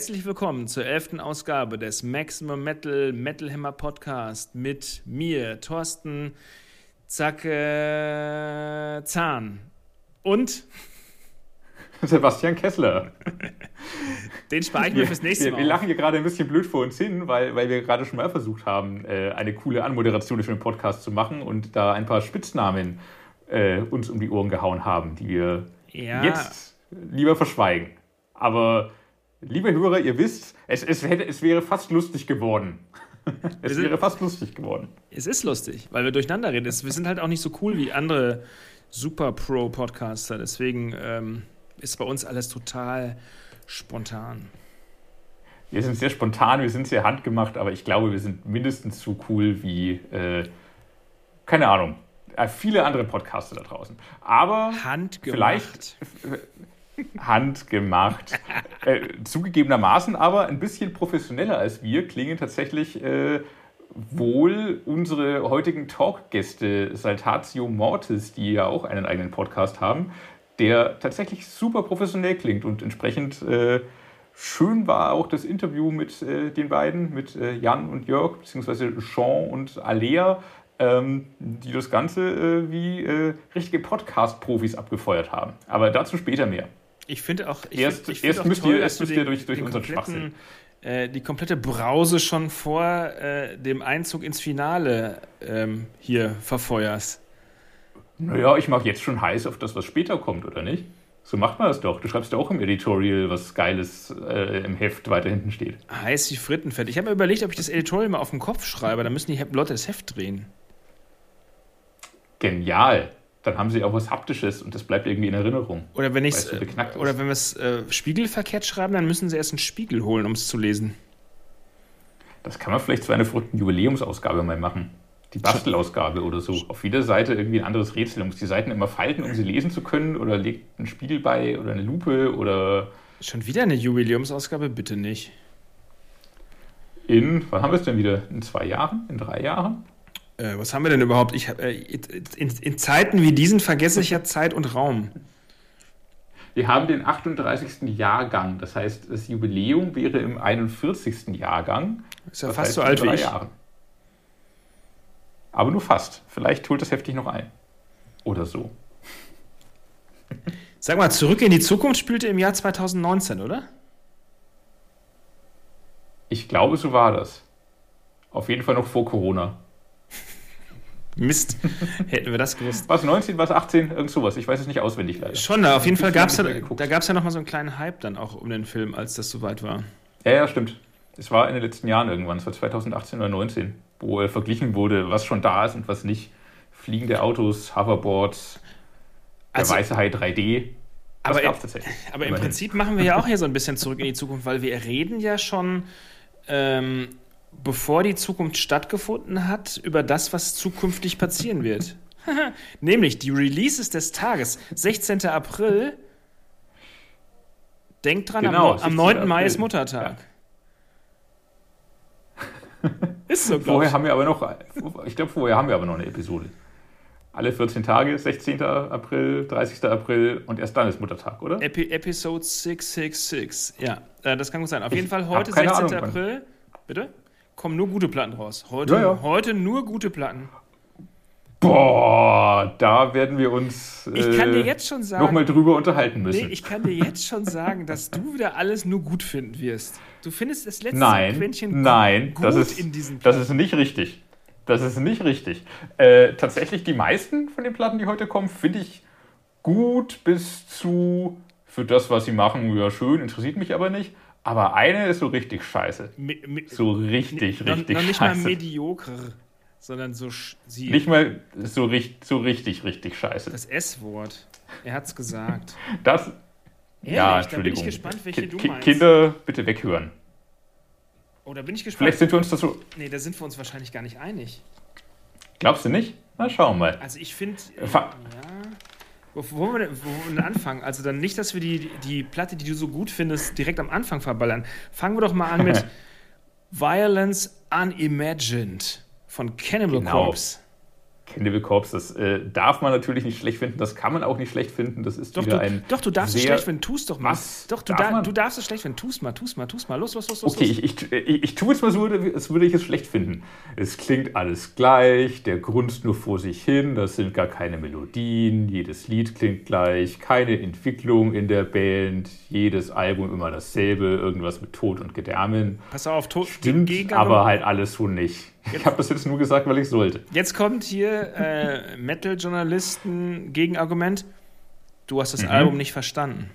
Herzlich willkommen zur elften Ausgabe des Maximum Metal Metal Hammer Podcast mit mir, Thorsten Zacke Zahn und Sebastian Kessler. Den spare ich mir fürs nächste wir, Mal. Wir lachen hier gerade ein bisschen blöd vor uns hin, weil, weil wir gerade schon mal versucht haben, äh, eine coole Anmoderation für den Podcast zu machen und da ein paar Spitznamen äh, uns um die Ohren gehauen haben, die wir ja. jetzt lieber verschweigen. Aber liebe Hörer, ihr wisst, es, es, hätte, es wäre fast lustig geworden. es wäre fast lustig geworden. Es ist lustig, weil wir durcheinander reden. Wir sind halt auch nicht so cool wie andere Super Pro-Podcaster. Deswegen ähm, ist bei uns alles total spontan. Wir sind sehr spontan, wir sind sehr handgemacht, aber ich glaube, wir sind mindestens so cool wie, äh, keine Ahnung, äh, viele andere Podcaster da draußen. Aber handgemacht. vielleicht handgemacht. äh, zugegebenermaßen aber ein bisschen professioneller als wir klingen tatsächlich äh, wohl unsere heutigen Talkgäste Saltatio Mortis, die ja auch einen eigenen Podcast haben, der tatsächlich super professionell klingt und entsprechend äh, schön war auch das Interview mit äh, den beiden, mit äh, Jan und Jörg, beziehungsweise Jean und Alea, ähm, die das Ganze äh, wie richtige Podcast-Profis abgefeuert haben. Aber dazu später mehr. Ich finde auch. Ich erst find, ich erst find müsst toll, ihr, erst müsst ihr durch, durch unseren Schwachsinn. Äh, die komplette Brause schon vor äh, dem Einzug ins Finale ähm, hier verfeuerst. Naja, ich mache jetzt schon heiß auf das, was später kommt, oder nicht? So macht man das doch. Du schreibst ja auch im Editorial, was Geiles äh, im Heft weiter hinten steht. Heiß wie Frittenfett. Ich habe mir überlegt, ob ich das Editorial mal auf den Kopf schreibe. Dann müssen die Leute das Heft drehen. Genial. Dann haben sie auch was Haptisches und das bleibt irgendwie in Erinnerung. Oder wenn, ich's, äh, oder wenn wir es äh, spiegelverkehrt schreiben, dann müssen sie erst einen Spiegel holen, um es zu lesen. Das kann man vielleicht zu einer verrückten Jubiläumsausgabe mal machen die Bastelausgabe oder so. Auf jeder Seite irgendwie ein anderes Rätsel. Man muss die Seiten immer falten, um sie lesen zu können oder legt einen Spiegel bei oder eine Lupe oder. Schon wieder eine Jubiläumsausgabe? Bitte nicht. In, wann haben wir es denn wieder? In zwei Jahren? In drei Jahren? Äh, was haben wir denn überhaupt? Ich, äh, in, in Zeiten wie diesen vergesse ich ja Zeit und Raum. Wir haben den 38. Jahrgang. Das heißt, das Jubiläum wäre im 41. Jahrgang. Ist ja das fast heißt, so alt wie ich. Jahren. Aber nur fast. Vielleicht holt das heftig noch ein. Oder so. Sag mal, Zurück in die Zukunft spielte im Jahr 2019, oder? Ich glaube, so war das. Auf jeden Fall noch vor Corona. Mist, hätten wir das gewusst. Was 19, was 18, irgend sowas. Ich weiß es nicht auswendig leider. Schon, auf jeden Fall gab es ja, da es ja nochmal so einen kleinen Hype dann auch um den Film, als das soweit war. Ja, ja, stimmt. Es war in den letzten Jahren irgendwann, es war 2018 oder 2019 wo verglichen wurde, was schon da ist und was nicht. Fliegende Autos, Hoverboards, der also, weiße Hai 3D. Das aber, tatsächlich. aber im Prinzip machen wir ja auch hier so ein bisschen zurück in die Zukunft, weil wir reden ja schon, ähm, bevor die Zukunft stattgefunden hat, über das, was zukünftig passieren wird. Nämlich die Releases des Tages. 16. April. Denkt dran, genau, am, am 9. April. Mai ist Muttertag. Ja. Ist so, Vorher haben wir aber noch, ich glaube, vorher haben wir aber noch eine Episode. Alle 14 Tage, 16. April, 30. April und erst dann ist Muttertag, oder? Epi Episode 666. Ja, äh, das kann gut sein. Auf ich jeden Fall heute, 16. Ahnung, April. Bitte? Kommen nur gute Platten raus. Heute, ja, ja. heute nur gute Platten. Boah, da werden wir uns äh, ich kann dir jetzt schon sagen, nochmal drüber unterhalten müssen. Nee, ich kann dir jetzt schon sagen, dass du wieder alles nur gut finden wirst. Du findest das letzte nein, Quäntchen nein, gut das ist, in diesen Platten. Das ist nicht richtig. Das ist nicht richtig. Äh, tatsächlich die meisten von den Platten, die heute kommen, finde ich gut bis zu für das, was sie machen, ja schön, interessiert mich aber nicht. Aber eine ist so richtig scheiße. Mi, mi, so richtig, richtig noch, noch nicht scheiße. mal medioker sondern so. Sie Nicht mal so, richtig, so richtig, richtig scheiße. Das S-Wort. Er hat's gesagt. Das. Ehrlich? Ja, Entschuldigung. Da bin ich gespannt, welche Ki du meinst. Kinder, bitte weghören. Oh, da bin ich gespannt. Vielleicht sind wir uns das so. Nee, da sind wir uns wahrscheinlich gar nicht einig. Glaubst du nicht? Na, schauen wir mal. Also, ich finde. Äh, ja. Wo, wo, wollen wir denn, wo wir denn anfangen? Also, dann nicht, dass wir die, die Platte, die du so gut findest, direkt am Anfang verballern. Fangen wir doch mal an mit Violence Unimagined von Cannibal genau. Corpse. Cannibal Corpse, das äh, darf man natürlich nicht schlecht finden, das kann man auch nicht schlecht finden. Das ist doch, wieder du, ein. Doch, du darfst es schlecht finden, tust doch mal. Was? Doch, du, da, du darfst es schlecht finden, tust mal, tust mal, tust mal. Los, los, los, los. Okay, los. Ich, ich, ich, ich tue jetzt mal so, als würde ich es schlecht finden. Es klingt alles gleich, der grunzt nur vor sich hin, das sind gar keine Melodien, jedes Lied klingt gleich, keine Entwicklung in der Band, jedes Album immer dasselbe, irgendwas mit Tod und Gedärmen. Pass auf, Tod. Stimmt, aber halt alles so nicht. Ich habe das jetzt nur gesagt, weil ich sollte. Jetzt kommt hier äh, Metal-Journalisten Gegenargument. Du hast das mhm. Album nicht verstanden.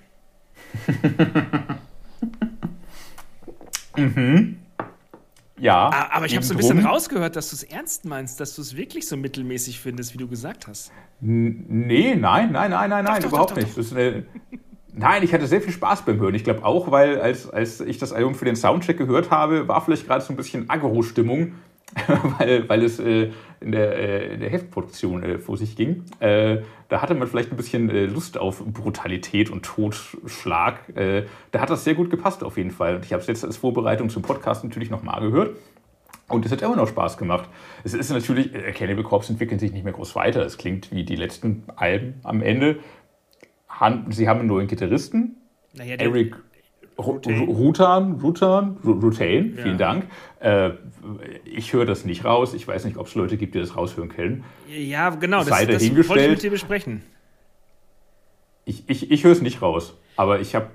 mhm. Ja. Aber ich habe so ein bisschen rausgehört, dass du es ernst meinst, dass du es wirklich so mittelmäßig findest, wie du gesagt hast. N nee, nein, nein, nein, nein, nein, doch, überhaupt doch, doch, nicht. Eine, nein, ich hatte sehr viel Spaß beim Hören. Ich glaube auch, weil als, als ich das Album für den Soundcheck gehört habe, war vielleicht gerade so ein bisschen Agro-Stimmung weil, weil es äh, in, der, äh, in der Heftproduktion äh, vor sich ging. Äh, da hatte man vielleicht ein bisschen äh, Lust auf Brutalität und Totschlag. Äh, da hat das sehr gut gepasst auf jeden Fall. Und ich habe es jetzt als Vorbereitung zum Podcast natürlich nochmal gehört. Und es hat immer noch Spaß gemacht. Es ist natürlich, Cannibal Corpse entwickeln sich nicht mehr groß weiter. Es klingt wie die letzten Alben am Ende. Sie haben einen neuen Gitarristen. Naja, Eric Rutan, Rutan, Rutain, vielen ja. Dank. Äh, ich höre das nicht raus. Ich weiß nicht, ob es Leute gibt, die das raushören können. Ja, genau, das, Sei das wollte ich mit dir besprechen. Ich, ich, ich höre es nicht raus, aber ich habe.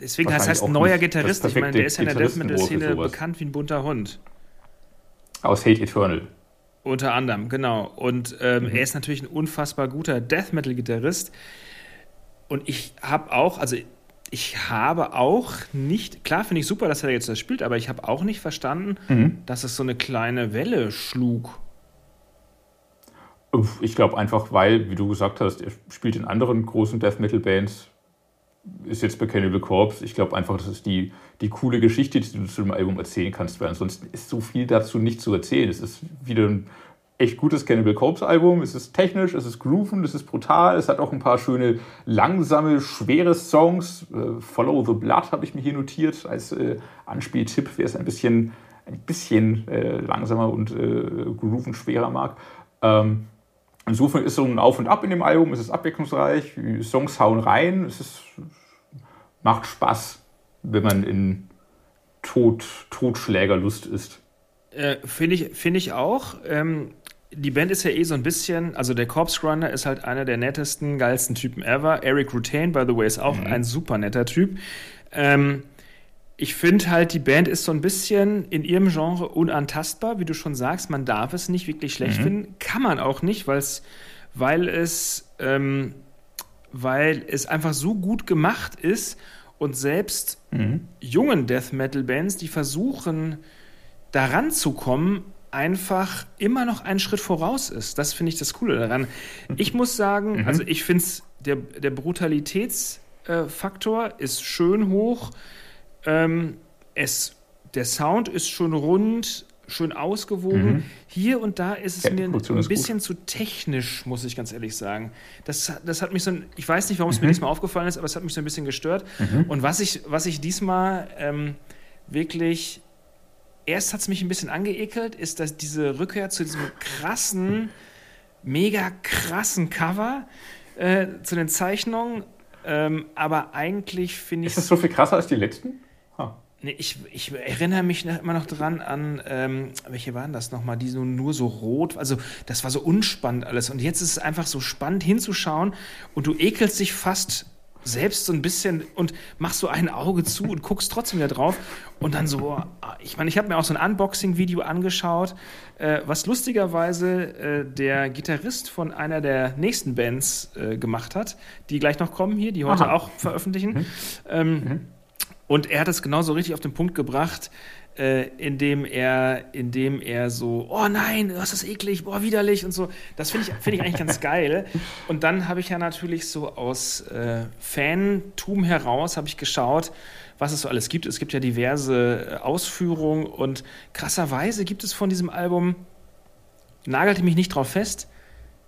Deswegen heißt es neuer Gitarrist. Ich meine, der ist ja in der Death Metal-Szene bekannt wie ein bunter Hund. Aus Hate Eternal. Unter anderem, genau. Und ähm, mhm. er ist natürlich ein unfassbar guter Death Metal-Gitarrist. Und ich habe auch, also ich habe auch nicht, klar finde ich super, dass er jetzt das spielt, aber ich habe auch nicht verstanden, mhm. dass es so eine kleine Welle schlug. Ich glaube einfach, weil, wie du gesagt hast, er spielt in anderen großen Death Metal Bands, ist jetzt bei Cannibal Corpse. Ich glaube einfach, das ist die, die coole Geschichte, die du zu dem Album erzählen kannst, weil ansonsten ist so viel dazu nicht zu erzählen. Es ist wieder ein echt gutes Cannibal Corpse Album. Es ist technisch, es ist grooven, es ist brutal. Es hat auch ein paar schöne, langsame, schwere Songs. Äh, Follow the Blood habe ich mir hier notiert als äh, Anspieltipp, wer es ein bisschen, ein bisschen äh, langsamer und äh, grooven schwerer mag. Ähm, insofern ist so ein Auf und Ab in dem Album. Es ist abwechslungsreich. Die Songs hauen rein. Es ist, macht Spaß, wenn man in Tod, Totschlägerlust ist. Äh, Finde ich, find ich auch. Ähm, die Band ist ja eh so ein bisschen, also der Corpse Grinder ist halt einer der nettesten, geilsten Typen ever. Eric Rutain, by the way, ist auch mhm. ein super netter Typ. Ähm, ich finde halt, die Band ist so ein bisschen in ihrem Genre unantastbar, wie du schon sagst. Man darf es nicht wirklich schlecht mhm. finden. Kann man auch nicht, weil's, weil es, ähm, weil es einfach so gut gemacht ist und selbst mhm. jungen Death Metal Bands, die versuchen, daran zu kommen, einfach immer noch einen Schritt voraus ist. Das finde ich das Coole daran. Ich muss sagen, mhm. also ich finde es, der, der Brutalitätsfaktor äh, ist schön hoch. Ähm, es, der Sound ist schon rund, schön ausgewogen. Mhm. Hier und da ist es ja, mir ein, ein bisschen zu technisch, muss ich ganz ehrlich sagen. Das, das hat mich so, ich weiß nicht, warum es mhm. mir diesmal aufgefallen ist, aber es hat mich so ein bisschen gestört. Mhm. Und was ich, was ich diesmal ähm, wirklich erst hat es mich ein bisschen angeekelt, ist dass diese Rückkehr zu diesem krassen, mega krassen Cover, äh, zu den Zeichnungen. Ähm, aber eigentlich finde ich. Ist das so viel krasser als die letzten? Huh. Nee, ich, ich erinnere mich immer noch dran an, ähm, welche waren das nochmal, die so nur so rot, also das war so unspannend alles. Und jetzt ist es einfach so spannend hinzuschauen und du ekelst dich fast selbst so ein bisschen und machst so ein Auge zu und guckst trotzdem wieder drauf und dann so, ich meine, ich habe mir auch so ein Unboxing-Video angeschaut, äh, was lustigerweise äh, der Gitarrist von einer der nächsten Bands äh, gemacht hat, die gleich noch kommen hier, die heute Aha. auch veröffentlichen. Mhm. Ähm, mhm. Und er hat es genauso richtig auf den Punkt gebracht äh, indem er, indem er so, oh nein, was ist eklig, boah, widerlich und so. Das finde ich, find ich eigentlich ganz geil. Und dann habe ich ja natürlich so aus äh, Fantum heraus, habe ich geschaut, was es so alles gibt. Es gibt ja diverse äh, Ausführungen und krasserweise gibt es von diesem Album, nagelte mich nicht drauf fest,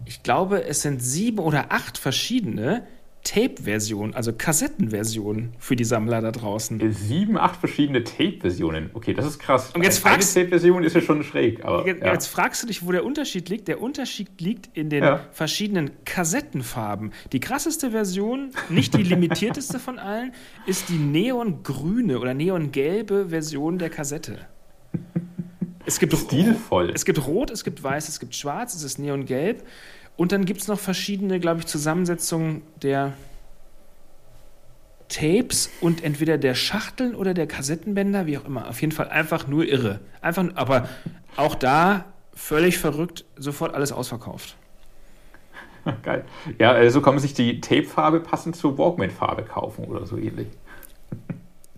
ich glaube, es sind sieben oder acht verschiedene, Tape-Version, also Kassettenversion für die Sammler da draußen. Sieben, acht verschiedene Tape-Versionen. Okay, das ist krass. Und jetzt fragst, Eine Tape-Version ist ja schon schräg. Aber, jetzt, ja. jetzt, fragst du dich, wo der Unterschied liegt. Der Unterschied liegt in den ja. verschiedenen Kassettenfarben. Die krasseste Version, nicht die limitierteste von allen, ist die neongrüne oder neongelbe Version der Kassette. Es gibt, Stilvoll. es gibt Rot, es gibt Weiß, es gibt Schwarz, es ist neongelb. Und dann gibt es noch verschiedene, glaube ich, Zusammensetzungen der Tapes und entweder der Schachteln oder der Kassettenbänder, wie auch immer. Auf jeden Fall einfach nur irre. Einfach, aber auch da völlig verrückt, sofort alles ausverkauft. Geil. Ja, so also kann man sich die Tape-Farbe passend zur Walkman-Farbe kaufen oder so ähnlich.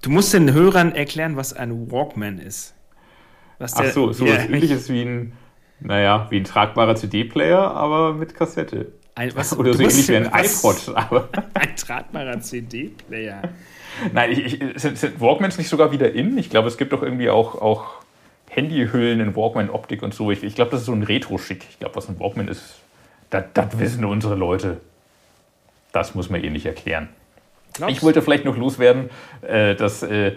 Du musst den Hörern erklären, was ein Walkman ist. Was Ach so, so was ähnliches wie ein naja, wie ein tragbarer CD-Player, aber mit Kassette. Ein, was, Oder so ähnlich wie ein iPod. Aber ein tragbarer CD-Player. Nein, ich, ich, sind, sind, Walkmans nicht sogar wieder in? Ich glaube, es gibt doch irgendwie auch, auch Handyhüllen in Walkman-Optik und so. Ich, ich glaube, das ist so ein Retro-Schick. Ich glaube, was ein Walkman ist, das, das wissen unsere Leute. Das muss man eh nicht erklären. Glaubst? Ich wollte vielleicht noch loswerden, äh, dass äh,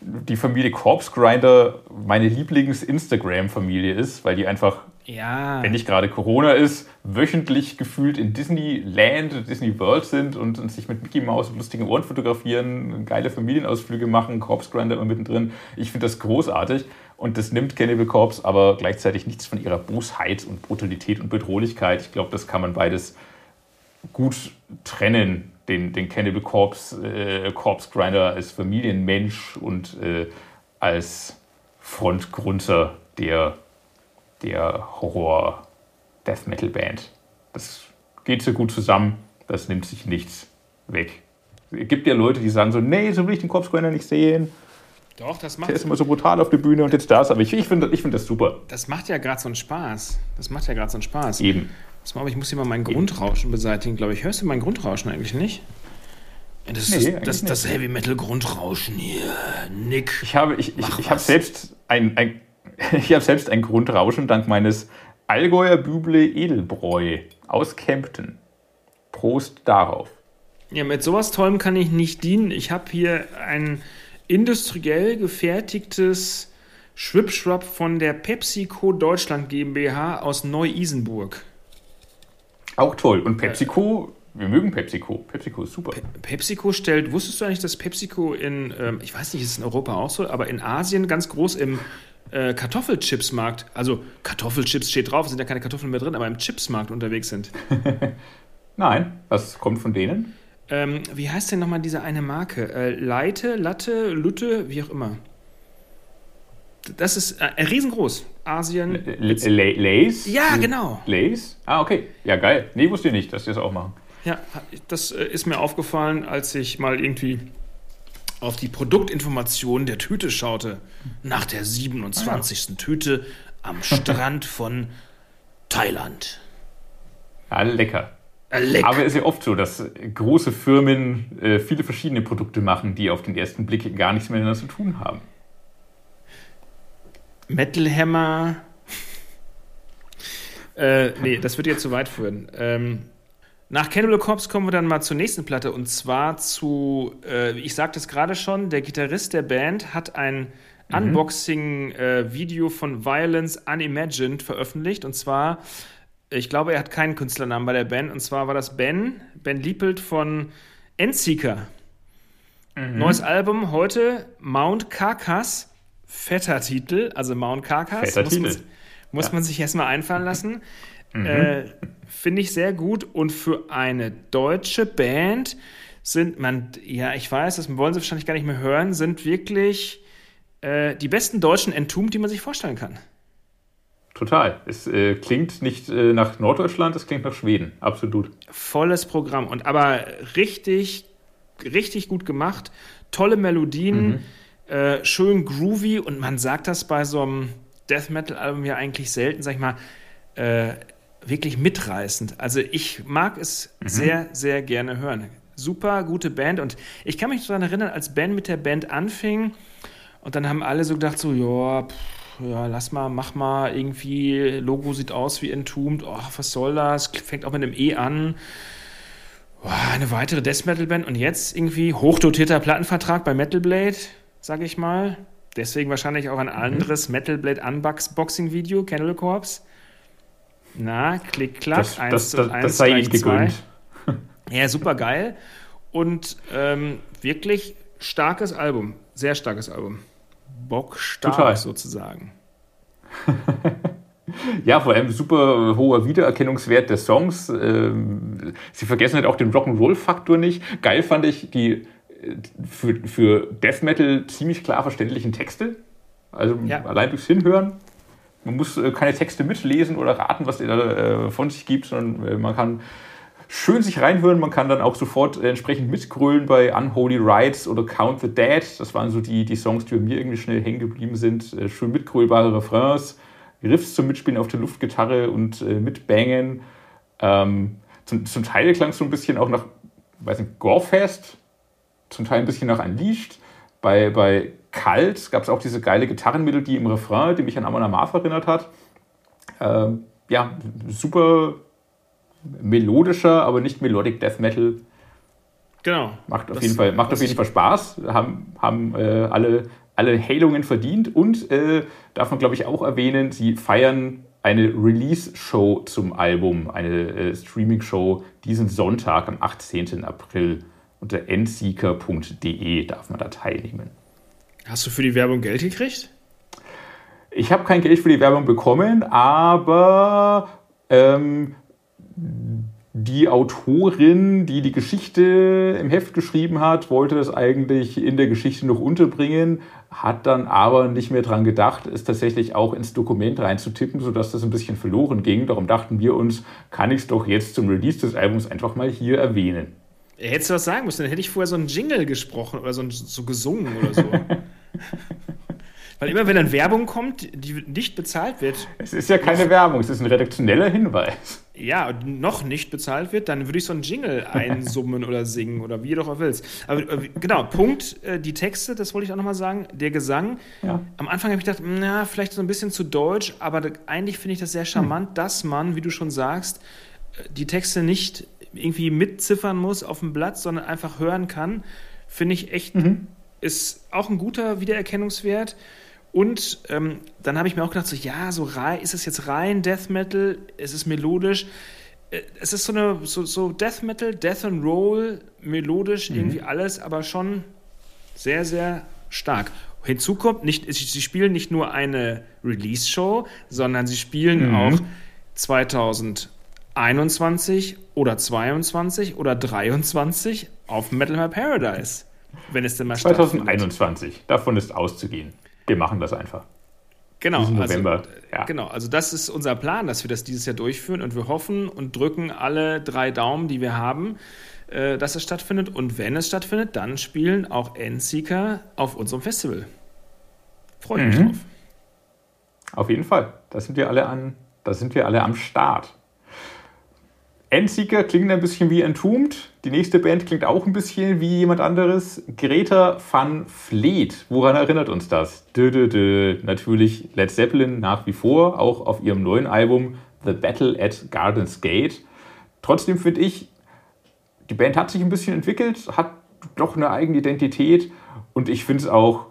die Familie Corpse Grinder meine Lieblings-Instagram-Familie ist, weil die einfach, ja. wenn nicht gerade Corona ist, wöchentlich gefühlt in Disneyland, Disney World sind und, und sich mit Mickey Mouse und lustigen Ohren fotografieren, geile Familienausflüge machen, Corpse Grinder immer mittendrin. Ich finde das großartig und das nimmt Cannibal Corpse aber gleichzeitig nichts von ihrer Bosheit und Brutalität und Bedrohlichkeit. Ich glaube, das kann man beides gut trennen den, den Cannibal Corpse, äh, Corpse Grinder als Familienmensch und äh, als Frontgrunzer der, der Horror-Death Metal Band. Das geht so gut zusammen, das nimmt sich nichts weg. Es gibt ja Leute, die sagen so, nee, so will ich den Corpse Grinder nicht sehen. Doch, das macht. Der ist immer so brutal auf der Bühne und jetzt das, aber ich, ich finde ich find das super. Das macht ja gerade so einen Spaß. Das macht ja gerade so einen Spaß. Eben. Pass mal, ich muss hier mal mein Grundrauschen beseitigen, glaube ich. Hörst du mein Grundrauschen eigentlich nicht? Das ist nee, das, das, das, Heavy Metal Grundrauschen hier. Nick. Ich habe, ich, ich, ich habe selbst ein, ein ich habe selbst ein Grundrauschen dank meines Allgäuer Büble Edelbräu aus Kempten. Prost darauf. Ja, mit sowas Tollem kann ich nicht dienen. Ich habe hier ein industriell gefertigtes Schwipschwapp von der PepsiCo Deutschland GmbH aus Neu-Isenburg. Auch toll. Und PepsiCo, äh, wir mögen PepsiCo. PepsiCo ist super. Pe PepsiCo stellt, wusstest du eigentlich, dass PepsiCo in, ähm, ich weiß nicht, ist es in Europa auch so, aber in Asien ganz groß im äh, Kartoffelchipsmarkt, also Kartoffelchips steht drauf, sind ja keine Kartoffeln mehr drin, aber im Chipsmarkt unterwegs sind. Nein, was kommt von denen? Ähm, wie heißt denn nochmal diese eine Marke? Äh, Leite, Latte, Lutte, wie auch immer. Das ist äh, riesengroß. Asien. Lays? Ja, genau. Lays? Ah, okay. Ja, geil. Nee, wusste ich nicht, dass die das auch machen. Ja, das äh, ist mir aufgefallen, als ich mal irgendwie auf die Produktinformation der Tüte schaute. Nach der 27. Ah, ja. Tüte am Strand von Thailand. Ja, lecker. Leck. Aber es ist ja oft so, dass große Firmen äh, viele verschiedene Produkte machen, die auf den ersten Blick gar nichts miteinander zu tun haben. Metal Hammer. äh, nee, das wird jetzt zu weit führen. Ähm, nach Cannibal Corpse kommen wir dann mal zur nächsten Platte und zwar zu, äh, ich sagte es gerade schon, der Gitarrist der Band hat ein mhm. Unboxing-Video äh, von Violence Unimagined veröffentlicht und zwar, ich glaube, er hat keinen Künstlernamen bei der Band und zwar war das Ben, Ben Liepelt von Endseeker. Mhm. Neues Album heute, Mount Carcass fetter Titel, also Mount Carcass. Fetter muss, Titel. Man, muss ja. man sich erstmal einfallen lassen. Mhm. Äh, Finde ich sehr gut. Und für eine deutsche Band sind man, ja, ich weiß, das wollen sie wahrscheinlich gar nicht mehr hören, sind wirklich äh, die besten deutschen Entombed, die man sich vorstellen kann. Total. Es äh, klingt nicht äh, nach Norddeutschland, es klingt nach Schweden. Absolut. Volles Programm. Und aber richtig, richtig gut gemacht. Tolle Melodien. Mhm äh, schön groovy und man sagt das bei so einem Death Metal-Album ja eigentlich selten, sag ich mal, äh, wirklich mitreißend. Also ich mag es mhm. sehr, sehr gerne hören. Super gute Band und ich kann mich daran erinnern, als Ben mit der Band anfing und dann haben alle so gedacht, so, ja, ja, lass mal, mach mal, irgendwie, Logo sieht aus wie Entombed, oh, was soll das, fängt auch mit einem E an eine weitere Death Metal Band und jetzt irgendwie hochdotierter Plattenvertrag bei Metal Blade, sage ich mal. Deswegen wahrscheinlich auch ein anderes mhm. Metal Blade Unboxing Video, Candle Corps. Na, klick, klack, das, 1 das, zu 1 das sei ihm gegönnt. Ja, super geil. Und ähm, wirklich starkes Album. Sehr starkes Album. Bockstark Total. sozusagen. ja, vor allem super hoher Wiedererkennungswert der Songs. Ähm, sie vergessen halt auch den Rock'n'Roll-Faktor nicht. Geil fand ich die äh, für, für Death Metal ziemlich klar verständlichen Texte. Also ja. allein durchs Hinhören. Man muss äh, keine Texte mitlesen oder raten, was er da äh, von sich gibt, sondern man kann schön sich reinhören. Man kann dann auch sofort entsprechend mitgrölen bei Unholy Rides oder Count the Dead. Das waren so die, die Songs, die bei mir irgendwie schnell hängen geblieben sind. schön mitgrölbare Refrains Riffs zum Mitspielen auf der Luftgitarre und äh, mitbangen. Ähm, zum, zum, Teil klang es so ein bisschen auch nach, weiß nicht, Gorefest, zum Teil ein bisschen nach Unleashed. Bei, bei Kalt gab es auch diese geile Gitarrenmelodie im Refrain, die mich an Amon Amarth erinnert hat. Ähm, ja, super melodischer, aber nicht Melodic Death Metal. Genau. Macht auf, jeden Fall, macht auf jeden Fall Spaß. Haben, haben äh, alle alle Heilungen verdient und äh, darf man, glaube ich, auch erwähnen, sie feiern eine Release-Show zum Album, eine äh, Streaming-Show diesen Sonntag am 18. April unter endseeker.de darf man da teilnehmen. Hast du für die Werbung Geld gekriegt? Ich habe kein Geld für die Werbung bekommen, aber ähm, die Autorin, die die Geschichte im Heft geschrieben hat, wollte das eigentlich in der Geschichte noch unterbringen, hat dann aber nicht mehr dran gedacht, es tatsächlich auch ins Dokument reinzutippen, sodass das ein bisschen verloren ging. Darum dachten wir uns, kann ich es doch jetzt zum Release des Albums einfach mal hier erwähnen. Hättest du was sagen müssen, dann hätte ich vorher so einen Jingle gesprochen oder so, so gesungen oder so. Weil immer wenn dann Werbung kommt, die nicht bezahlt wird. Es ist ja keine Werbung, es ist ein redaktioneller Hinweis. Ja, noch nicht bezahlt wird, dann würde ich so einen Jingle einsummen oder singen oder wie du doch auch willst. Aber äh, genau, Punkt, äh, die Texte, das wollte ich auch nochmal sagen. Der Gesang. Ja. Am Anfang habe ich gedacht, na, vielleicht so ein bisschen zu deutsch, aber eigentlich finde ich das sehr charmant, hm. dass man, wie du schon sagst, äh, die Texte nicht irgendwie mitziffern muss auf dem Blatt, sondern einfach hören kann. Finde ich echt, mhm. ist auch ein guter Wiedererkennungswert. Und ähm, dann habe ich mir auch gedacht, so, ja, so rein, ist es jetzt rein Death Metal? Es ist melodisch. Äh, es ist so eine so, so Death Metal, Death and Roll, melodisch, mhm. irgendwie alles, aber schon sehr, sehr stark. Hinzu kommt, nicht, sie spielen nicht nur eine Release-Show, sondern sie spielen mhm. auch 2021 oder 22 oder 23 auf Metal My Paradise. Wenn es denn mal 2021, davon ist auszugehen wir machen das einfach. Genau, also, ja. genau, also das ist unser Plan, dass wir das dieses Jahr durchführen und wir hoffen und drücken alle drei Daumen, die wir haben, äh, dass es stattfindet. Und wenn es stattfindet, dann spielen auch Endseeker auf unserem Festival. Freue mich mhm. drauf. Auf jeden Fall. Da sind wir alle an, da sind wir alle am Start. Endseeker klingt ein bisschen wie Entombed. Die nächste Band klingt auch ein bisschen wie jemand anderes. Greta van Fleet. Woran erinnert uns das? Dö, dö, dö. Natürlich Led Zeppelin nach wie vor, auch auf ihrem neuen Album The Battle at Gardens Gate. Trotzdem finde ich, die Band hat sich ein bisschen entwickelt, hat doch eine eigene Identität und ich finde es auch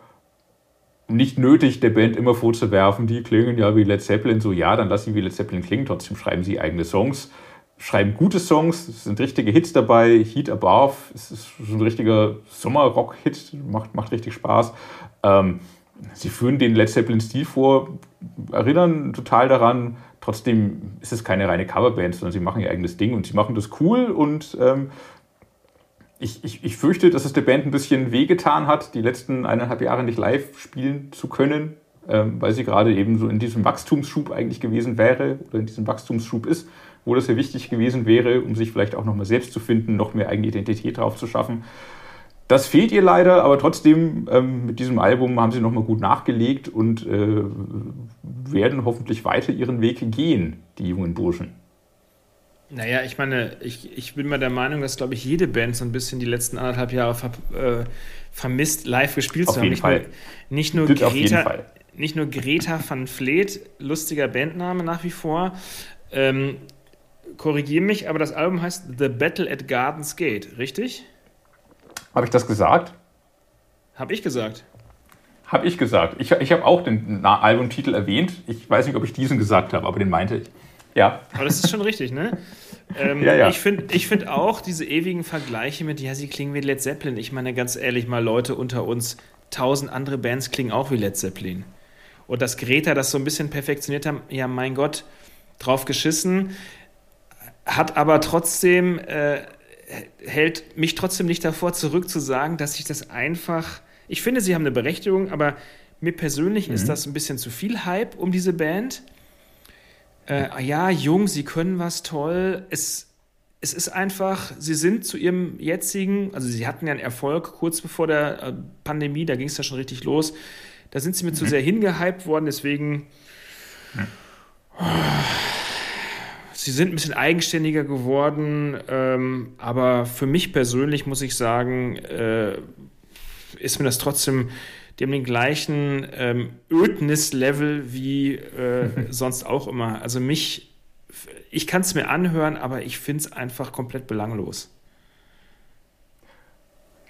nicht nötig, der Band immer vorzuwerfen, die klingen ja wie Led Zeppelin. So, ja, dann lass sie wie Led Zeppelin klingen, trotzdem schreiben sie eigene Songs schreiben gute Songs, es sind richtige Hits dabei. Heat Above es ist ein richtiger Sommerrock-Hit, macht, macht richtig Spaß. Ähm, sie führen den Led Zeppelin-Stil vor, erinnern total daran. Trotzdem ist es keine reine Coverband, sondern sie machen ihr eigenes Ding und sie machen das cool. Und ähm, ich, ich, ich fürchte, dass es der Band ein bisschen wehgetan hat, die letzten eineinhalb Jahre nicht live spielen zu können, ähm, weil sie gerade eben so in diesem Wachstumsschub eigentlich gewesen wäre oder in diesem Wachstumsschub ist wo das sehr wichtig gewesen wäre, um sich vielleicht auch nochmal selbst zu finden, noch mehr eigene Identität drauf zu schaffen. Das fehlt ihr leider, aber trotzdem ähm, mit diesem Album haben sie nochmal gut nachgelegt und äh, werden hoffentlich weiter ihren Weg gehen, die jungen Burschen. Naja, ich meine, ich, ich bin mal der Meinung, dass, glaube ich, jede Band so ein bisschen die letzten anderthalb Jahre ver, äh, vermisst, live gespielt auf zu haben. Nicht Fall. nur, nicht nur Greta, nicht nur Greta van Fleet, lustiger Bandname nach wie vor, ähm, korrigiere mich, aber das Album heißt The Battle at Gardens Gate, richtig? Habe ich das gesagt? Habe ich gesagt. Habe ich gesagt. Ich, ich habe auch den Albumtitel erwähnt. Ich weiß nicht, ob ich diesen gesagt habe, aber den meinte ich. Ja. Aber das ist schon richtig, ne? Ähm, ja, ja. Ich finde ich find auch diese ewigen Vergleiche mit, ja, sie klingen wie Led Zeppelin. Ich meine, ganz ehrlich mal, Leute unter uns, tausend andere Bands klingen auch wie Led Zeppelin. Und dass Greta das so ein bisschen perfektioniert haben, ja, mein Gott, drauf geschissen, hat aber trotzdem, äh, hält mich trotzdem nicht davor zurück zu sagen, dass ich das einfach, ich finde, sie haben eine Berechtigung, aber mir persönlich mhm. ist das ein bisschen zu viel Hype um diese Band. Äh, ja, jung, sie können was toll. Es, es ist einfach, sie sind zu ihrem jetzigen, also sie hatten ja einen Erfolg kurz bevor der äh, Pandemie, da ging es ja schon richtig los. Da sind sie mir mhm. zu sehr hingehypt worden, deswegen. Mhm. Sie sind ein bisschen eigenständiger geworden, ähm, aber für mich persönlich muss ich sagen, äh, ist mir das trotzdem, die haben den gleichen ähm, Ödnis-Level wie äh, sonst auch immer. Also mich, ich kann es mir anhören, aber ich finde es einfach komplett belanglos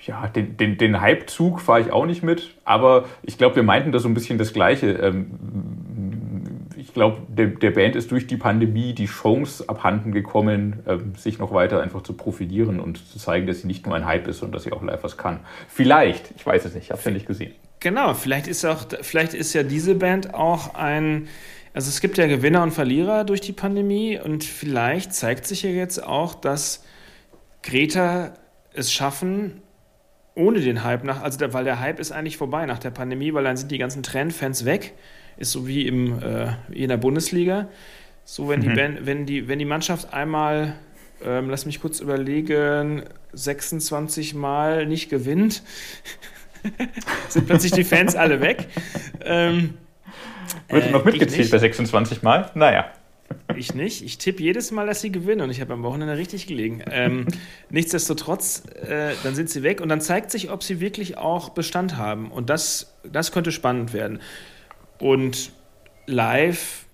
ja, den, den, den Hype-Zug fahre ich auch nicht mit, aber ich glaube, wir meinten da so ein bisschen das Gleiche. Ähm, ich glaube, der, der Band ist durch die Pandemie die Chance abhanden gekommen, ähm, sich noch weiter einfach zu profilieren und zu zeigen, dass sie nicht nur ein Hype ist und dass sie auch live was kann. Vielleicht, ich weiß es nicht, ich habe es ja nicht gesehen. Genau, vielleicht ist auch, vielleicht ist ja diese Band auch ein, also es gibt ja Gewinner und Verlierer durch die Pandemie und vielleicht zeigt sich ja jetzt auch, dass Greta es schaffen, ohne den Hype nach, also der, weil der Hype ist eigentlich vorbei nach der Pandemie, weil dann sind die ganzen Trendfans weg. Ist so wie im, äh, in der Bundesliga. So, wenn, mhm. die, Band, wenn, die, wenn die Mannschaft einmal, ähm, lass mich kurz überlegen, 26 Mal nicht gewinnt, sind plötzlich die Fans alle weg. Ähm, Wird äh, noch mitgezählt bei 26 Mal? Naja. Ich nicht. Ich tippe jedes Mal, dass sie gewinnen und ich habe am Wochenende richtig gelegen. Ähm, nichtsdestotrotz, äh, dann sind sie weg und dann zeigt sich, ob sie wirklich auch Bestand haben. Und das, das könnte spannend werden. Und live,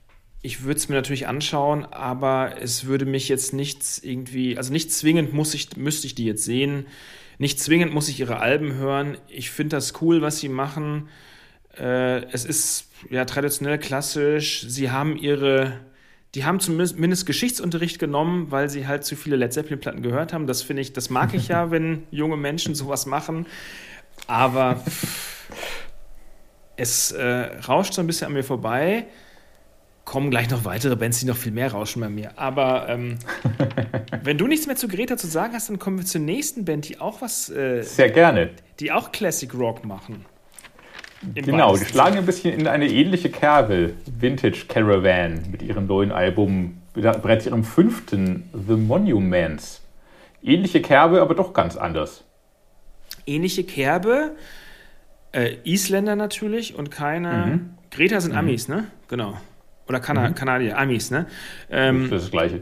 ich würde es mir natürlich anschauen, aber es würde mich jetzt nichts irgendwie, also nicht zwingend muss ich, müsste ich die jetzt sehen. Nicht zwingend muss ich ihre Alben hören. Ich finde das cool, was sie machen. Äh, es ist ja traditionell klassisch. Sie haben ihre die haben zumindest Geschichtsunterricht genommen, weil sie halt zu viele Led Zeppelin-Platten gehört haben. Das finde ich, das mag ich ja, wenn junge Menschen sowas machen. Aber es äh, rauscht so ein bisschen an mir vorbei. Kommen gleich noch weitere Bands, die noch viel mehr rauschen bei mir. Aber ähm, wenn du nichts mehr zu Greta zu sagen hast, dann kommen wir zur nächsten Band, die auch was. Äh, Sehr gerne. Die auch Classic Rock machen. Genau, die schlagen ein bisschen in eine ähnliche Kerbe. Vintage Caravan mit ihrem neuen Album, bereits ihrem fünften The Monuments. Ähnliche Kerbe, aber doch ganz anders. Ähnliche Kerbe, äh, Isländer natürlich und keine. Mhm. Greta sind mhm. Amis, ne? Genau. Oder Kana mhm. Kanadier, Amis, ne? Ähm, das ist das Gleiche.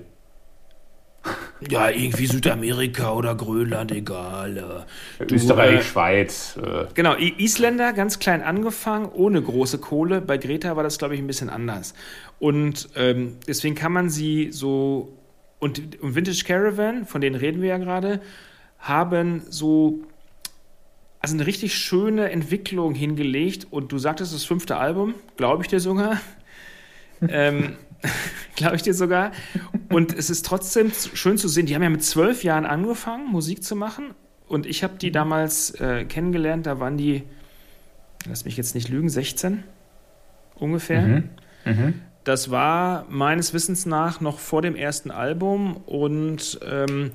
Ja, irgendwie Südamerika oder Grönland, egal. Du, Österreich, äh, Schweiz. Äh. Genau, Isländer ganz klein angefangen, ohne große Kohle. Bei Greta war das, glaube ich, ein bisschen anders. Und ähm, deswegen kann man sie so. Und, und Vintage Caravan, von denen reden wir ja gerade, haben so also eine richtig schöne Entwicklung hingelegt. Und du sagtest das fünfte Album, glaube ich dir sogar. ähm, glaube ich dir sogar. Und es ist trotzdem schön zu sehen, die haben ja mit zwölf Jahren angefangen, Musik zu machen. Und ich habe die damals äh, kennengelernt, da waren die, lass mich jetzt nicht lügen, 16 ungefähr. Mhm. Mhm. Das war meines Wissens nach noch vor dem ersten Album und ähm,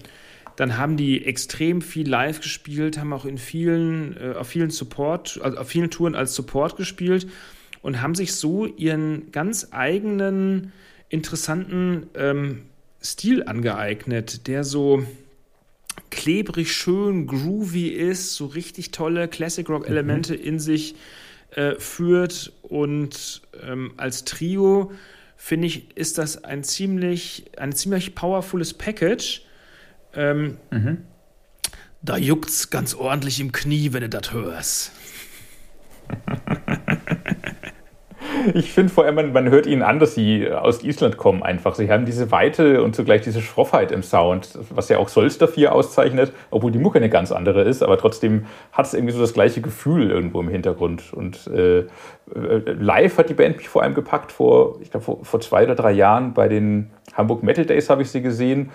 dann haben die extrem viel live gespielt, haben auch in vielen, äh, auf vielen Support, also auf vielen Touren als Support gespielt und haben sich so ihren ganz eigenen, interessanten ähm, Stil angeeignet, der so klebrig, schön, groovy ist, so richtig tolle Classic Rock-Elemente mhm. in sich äh, führt. Und ähm, als Trio, finde ich, ist das ein ziemlich, ein ziemlich powerfules Package. Ähm, mhm. Da juckt's ganz ordentlich im Knie, wenn du das hörst. Ich finde vor allem, man, man, hört ihnen an, dass sie aus Island kommen einfach. Sie haben diese Weite und zugleich diese Schroffheit im Sound, was ja auch Solster 4 auszeichnet, obwohl die Mucke eine ganz andere ist, aber trotzdem hat es irgendwie so das gleiche Gefühl irgendwo im Hintergrund. Und äh, äh live hat die Band mich vor allem gepackt vor, ich glaube, vor, vor zwei oder drei Jahren bei den Hamburg Metal Days habe ich sie gesehen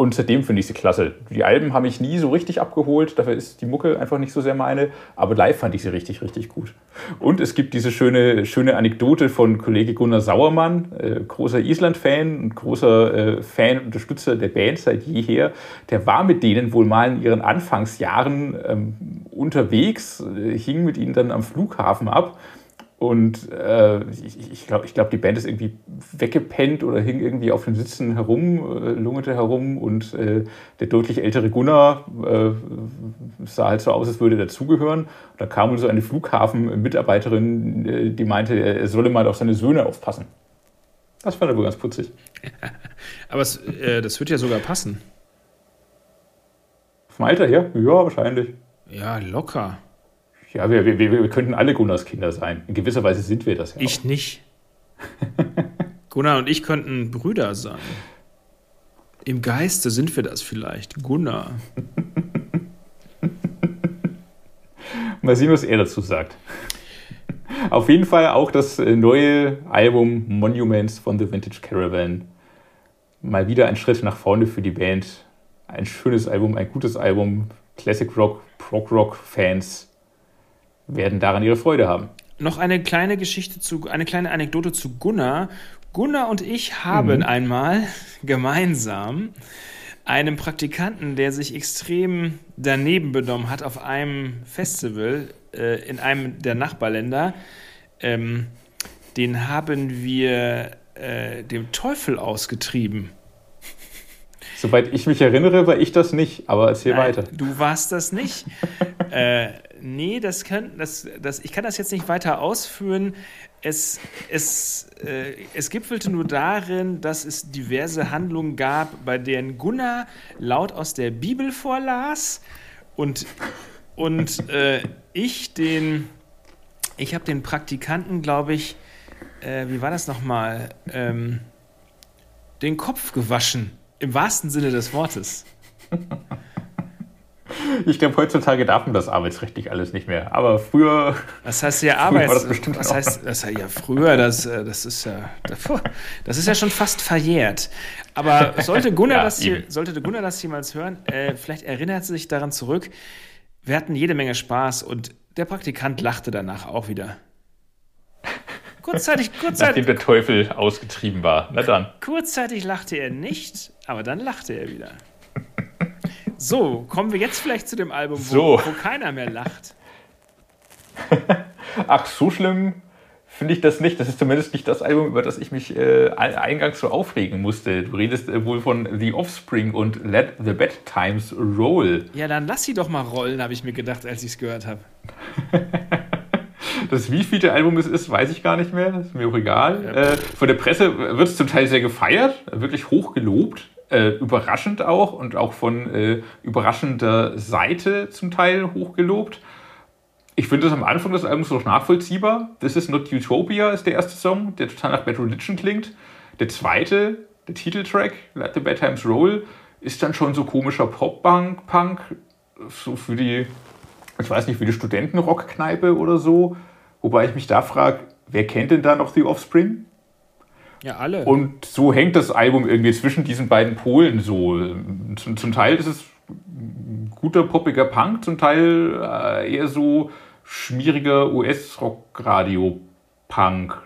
und seitdem finde ich sie klasse. Die Alben haben mich nie so richtig abgeholt, dafür ist die Mucke einfach nicht so sehr meine, aber live fand ich sie richtig, richtig gut. Und es gibt diese schöne, schöne Anekdote von Kollege Gunnar Sauermann, äh, großer Island-Fan und großer äh, Fan und Unterstützer der Band seit jeher. Der war mit denen wohl mal in ihren Anfangsjahren ähm, unterwegs, äh, hing mit ihnen dann am Flughafen ab und äh, ich, ich glaube, ich glaub, die Band ist irgendwie weggepennt oder hing irgendwie auf den Sitzen herum, äh, lungerte herum. Und äh, der deutlich ältere Gunnar äh, sah halt so aus, als würde er dazugehören. Und da kam so eine Flughafen-Mitarbeiterin, äh, die meinte, er solle mal auf seine Söhne aufpassen. Das fand er wohl ganz putzig. Aber es, äh, das wird ja sogar passen. Vom Alter her? Ja, wahrscheinlich. Ja, locker. Ja, wir, wir, wir könnten alle Gunnars Kinder sein. In gewisser Weise sind wir das ja. Ich auch. nicht. Gunnar und ich könnten Brüder sein. Im Geiste sind wir das vielleicht. Gunnar. Mal sehen, was er dazu sagt. Auf jeden Fall auch das äh, neue Album Monuments von The Vintage Caravan. Mal wieder ein Schritt nach vorne für die Band. Ein schönes Album, ein gutes Album. Classic Rock, Prog Rock Fans werden daran ihre Freude haben. Noch eine kleine Geschichte zu, eine kleine Anekdote zu Gunnar. Gunnar und ich haben mhm. einmal gemeinsam einem Praktikanten, der sich extrem daneben benommen hat auf einem Festival äh, in einem der Nachbarländer, ähm, den haben wir äh, dem Teufel ausgetrieben. Soweit ich mich erinnere, war ich das nicht, aber erzähl Nein, weiter. Du warst das nicht. äh, nee, das kann, das, das, ich kann das jetzt nicht weiter ausführen. Es, es, äh, es gipfelte nur darin, dass es diverse Handlungen gab, bei denen Gunnar laut aus der Bibel vorlas und, und äh, ich den, ich habe den Praktikanten, glaube ich, äh, wie war das nochmal, ähm, den Kopf gewaschen. Im wahrsten Sinne des Wortes. Ich glaube, heutzutage darf man das arbeitsrechtlich alles nicht mehr. Aber früher. Das heißt ja Arbeits. Das was heißt das? Ja, früher, das, äh, das ist ja. Das ist ja schon fast verjährt. Aber sollte Gunnar, ja, das, hier, sollte Gunnar das jemals hören, äh, vielleicht erinnert sie sich daran zurück. Wir hatten jede Menge Spaß und der Praktikant lachte danach auch wieder. Kurzzeitig, kurzzeitig. Nachdem der Teufel ausgetrieben war. Na dann. Kurzzeitig lachte er nicht, aber dann lachte er wieder. So, kommen wir jetzt vielleicht zu dem Album, wo, so. wo keiner mehr lacht. Ach, so schlimm finde ich das nicht. Das ist zumindest nicht das Album, über das ich mich äh, eingangs so aufregen musste. Du redest äh, wohl von The Offspring und Let the Bad Times Roll. Ja, dann lass sie doch mal rollen, habe ich mir gedacht, als ich es gehört habe. Das wievielte Album es ist, weiß ich gar nicht mehr. Das ist mir auch egal. Ja. Äh, von der Presse wird es zum Teil sehr gefeiert, wirklich hoch gelobt. Äh, überraschend auch und auch von äh, überraschender Seite zum Teil hochgelobt. Ich finde das am Anfang des Albums noch nachvollziehbar. This is not Utopia ist der erste Song, der total nach Bad Religion klingt. Der zweite, der Titeltrack, Let the Bad Times Roll, ist dann schon so komischer Pop-Punk, so für die, ich weiß nicht, für die Studentenrockkneipe oder so. Wobei ich mich da frage, wer kennt denn da noch The Offspring? Ja, alle. Und so hängt das Album irgendwie zwischen diesen beiden Polen so. Zum, zum Teil ist es guter, poppiger Punk, zum Teil äh, eher so schmieriger US-Rock-Radio-Punk.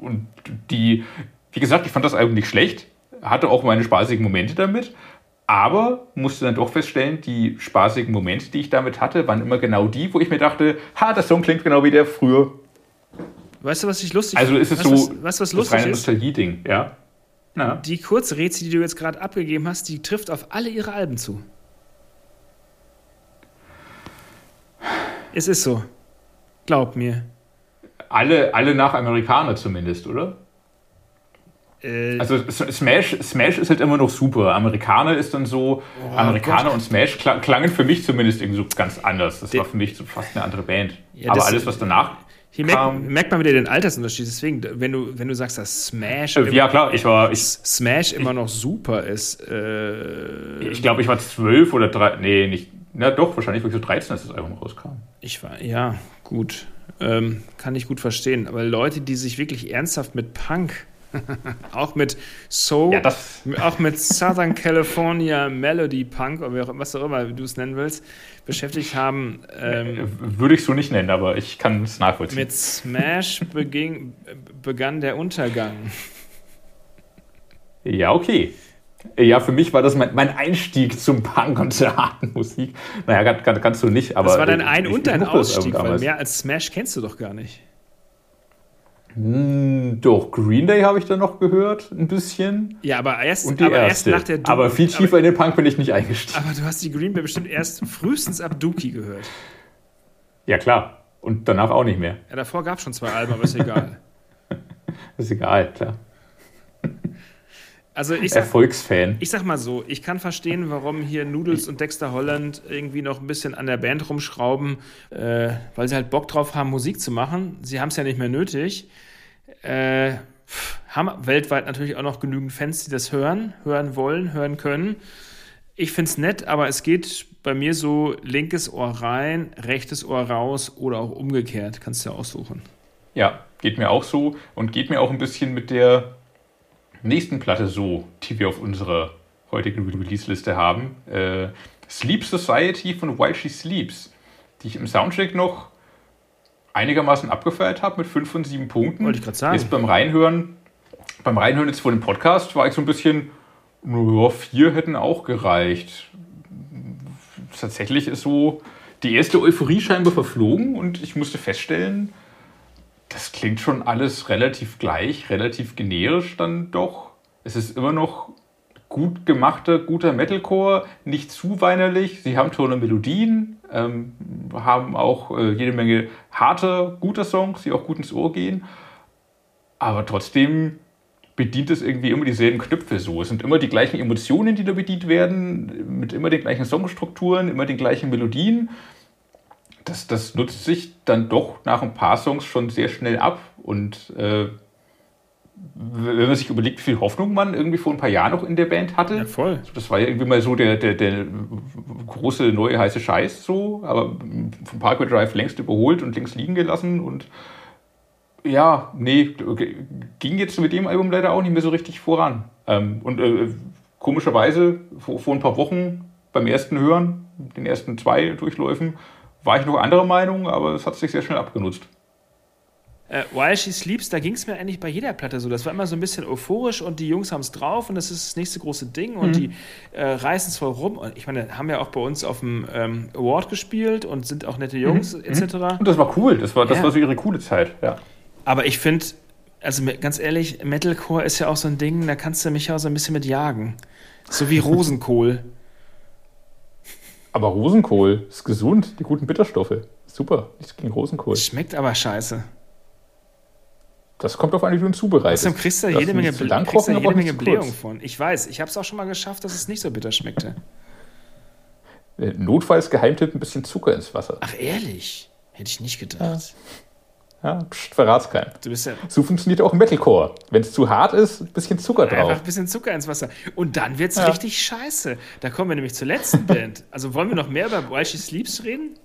Und die, wie gesagt, ich fand das Album nicht schlecht, hatte auch meine spaßigen Momente damit, aber musste dann doch feststellen, die spaßigen Momente, die ich damit hatte, waren immer genau die, wo ich mir dachte, ha, der Song klingt genau wie der früher. Weißt du, was ich lustig Also ist es weißt, so was, was lustig das reine Nostalgie-Ding, ja? ja. Die Kurzrätsel, die du jetzt gerade abgegeben hast, die trifft auf alle ihre Alben zu. Es ist so. Glaub mir. Alle, alle nach Amerikaner zumindest, oder? Äh, also Smash, Smash ist halt immer noch super. Amerikaner ist dann so, oh, Amerikaner Gott. und Smash klangen für mich zumindest irgendwie so ganz anders. Das war für mich so fast eine andere Band. Ja, Aber alles, was danach Hier merkt, merkt, man wieder den Altersunterschied. Deswegen, wenn du, wenn du sagst, dass Smash. Äh, ja, klar, ich war. Ich, Smash immer noch super ist. Äh, ich glaube, ich war zwölf oder drei. Nee, nicht. Na doch, wahrscheinlich war ich so 13, als das Album rauskam. Ich war, ja, gut. Ähm, kann ich gut verstehen. Aber Leute, die sich wirklich ernsthaft mit Punk auch mit Soul, ja, auch mit Southern California Melody Punk oder was auch immer du es nennen willst, beschäftigt haben. Ähm, Würde ich so nicht nennen, aber ich kann es nachvollziehen. Mit Smash beging, begann der Untergang. Ja, okay. Ja, für mich war das mein, mein Einstieg zum Punk und zur harten Musik. Naja, kann, kannst du nicht, aber. Das war dein Ein- und dein Ausstieg, weil mehr als Smash kennst du doch gar nicht. Hm, doch, Green Day habe ich dann noch gehört, ein bisschen. Ja, aber erst, und die aber erste. erst nach der du Aber viel tiefer aber, in den Punk bin ich nicht eingestiegen. Aber du hast die Green Day bestimmt erst frühestens ab Dookie gehört. Ja, klar. Und danach auch nicht mehr. Ja, davor gab es schon zwei Alben, aber ist egal. ist egal, klar. Also ich sag, Erfolgsfan. Ich sag mal so, ich kann verstehen, warum hier Noodles und Dexter Holland irgendwie noch ein bisschen an der Band rumschrauben, äh, weil sie halt Bock drauf haben, Musik zu machen. Sie haben es ja nicht mehr nötig. Äh, haben weltweit natürlich auch noch genügend Fans, die das hören, hören wollen, hören können. Ich finde es nett, aber es geht bei mir so linkes Ohr rein, rechtes Ohr raus oder auch umgekehrt. Kannst du ja aussuchen. Ja, geht mir auch so und geht mir auch ein bisschen mit der nächsten Platte so, die wir auf unserer heutigen Release-Liste haben. Äh, Sleep Society von While She Sleeps, die ich im Soundtrack noch einigermaßen abgefeiert habe mit 5 von 7 Punkten. Wollte ich gerade sagen. Jetzt beim Reinhören, beim Reinhören jetzt vor dem Podcast war ich so ein bisschen, nur vier hätten auch gereicht. Tatsächlich ist so die erste Euphorie scheinbar verflogen und ich musste feststellen, das klingt schon alles relativ gleich, relativ generisch dann doch. Es ist immer noch gut gemachter, guter Metalcore, nicht zu weinerlich. Sie haben tolle Melodien, ähm, haben auch äh, jede Menge harte, guter Songs, die auch gut ins Ohr gehen. Aber trotzdem bedient es irgendwie immer dieselben Knöpfe so. Es sind immer die gleichen Emotionen, die da bedient werden, mit immer den gleichen Songstrukturen, immer den gleichen Melodien das, das nutzt sich dann doch nach ein paar Songs schon sehr schnell ab. Und äh, wenn man sich überlegt, wie viel Hoffnung man irgendwie vor ein paar Jahren noch in der Band hatte. Ja, voll. Das war ja irgendwie mal so der, der, der große neue heiße Scheiß so, aber vom Parkway Drive längst überholt und links liegen gelassen und ja, nee, ging jetzt mit dem Album leider auch nicht mehr so richtig voran. Ähm, und äh, komischerweise vor, vor ein paar Wochen beim ersten Hören, den ersten zwei Durchläufen, war ich noch anderer Meinung, aber es hat sich sehr schnell abgenutzt. Äh, While She Sleeps, da ging es mir eigentlich bei jeder Platte so. Das war immer so ein bisschen euphorisch und die Jungs haben es drauf und das ist das nächste große Ding und mhm. die äh, reißen es voll rum. Und ich meine, haben ja auch bei uns auf dem ähm, Award gespielt und sind auch nette Jungs mhm. etc. Mhm. Und das war cool, das war, das ja. war so ihre coole Zeit, ja. Aber ich finde, also ganz ehrlich, Metalcore ist ja auch so ein Ding, da kannst du mich auch so ein bisschen mit jagen. So wie Rosenkohl. Aber Rosenkohl ist gesund, die guten Bitterstoffe. Super, nichts gegen Rosenkohl. Schmeckt aber scheiße. Das kommt auf an, wie du ihn zubereitest. Außerdem kriegst du jede Menge, kriegst du jede Menge Blähung von. Ich weiß, ich habe es auch schon mal geschafft, dass es nicht so bitter schmeckte. Äh, Notfalls Geheimtipp, ein bisschen Zucker ins Wasser. Ach ehrlich? Hätte ich nicht gedacht. Ja. Pst, verrat's keinem. Du bist ja so funktioniert auch Metalcore. Wenn es zu hart ist, ein bisschen Zucker drauf. Einfach ein bisschen Zucker ins Wasser. Und dann wird's ja. richtig scheiße. Da kommen wir nämlich zur letzten Band. Also wollen wir noch mehr über While She Sleeps reden?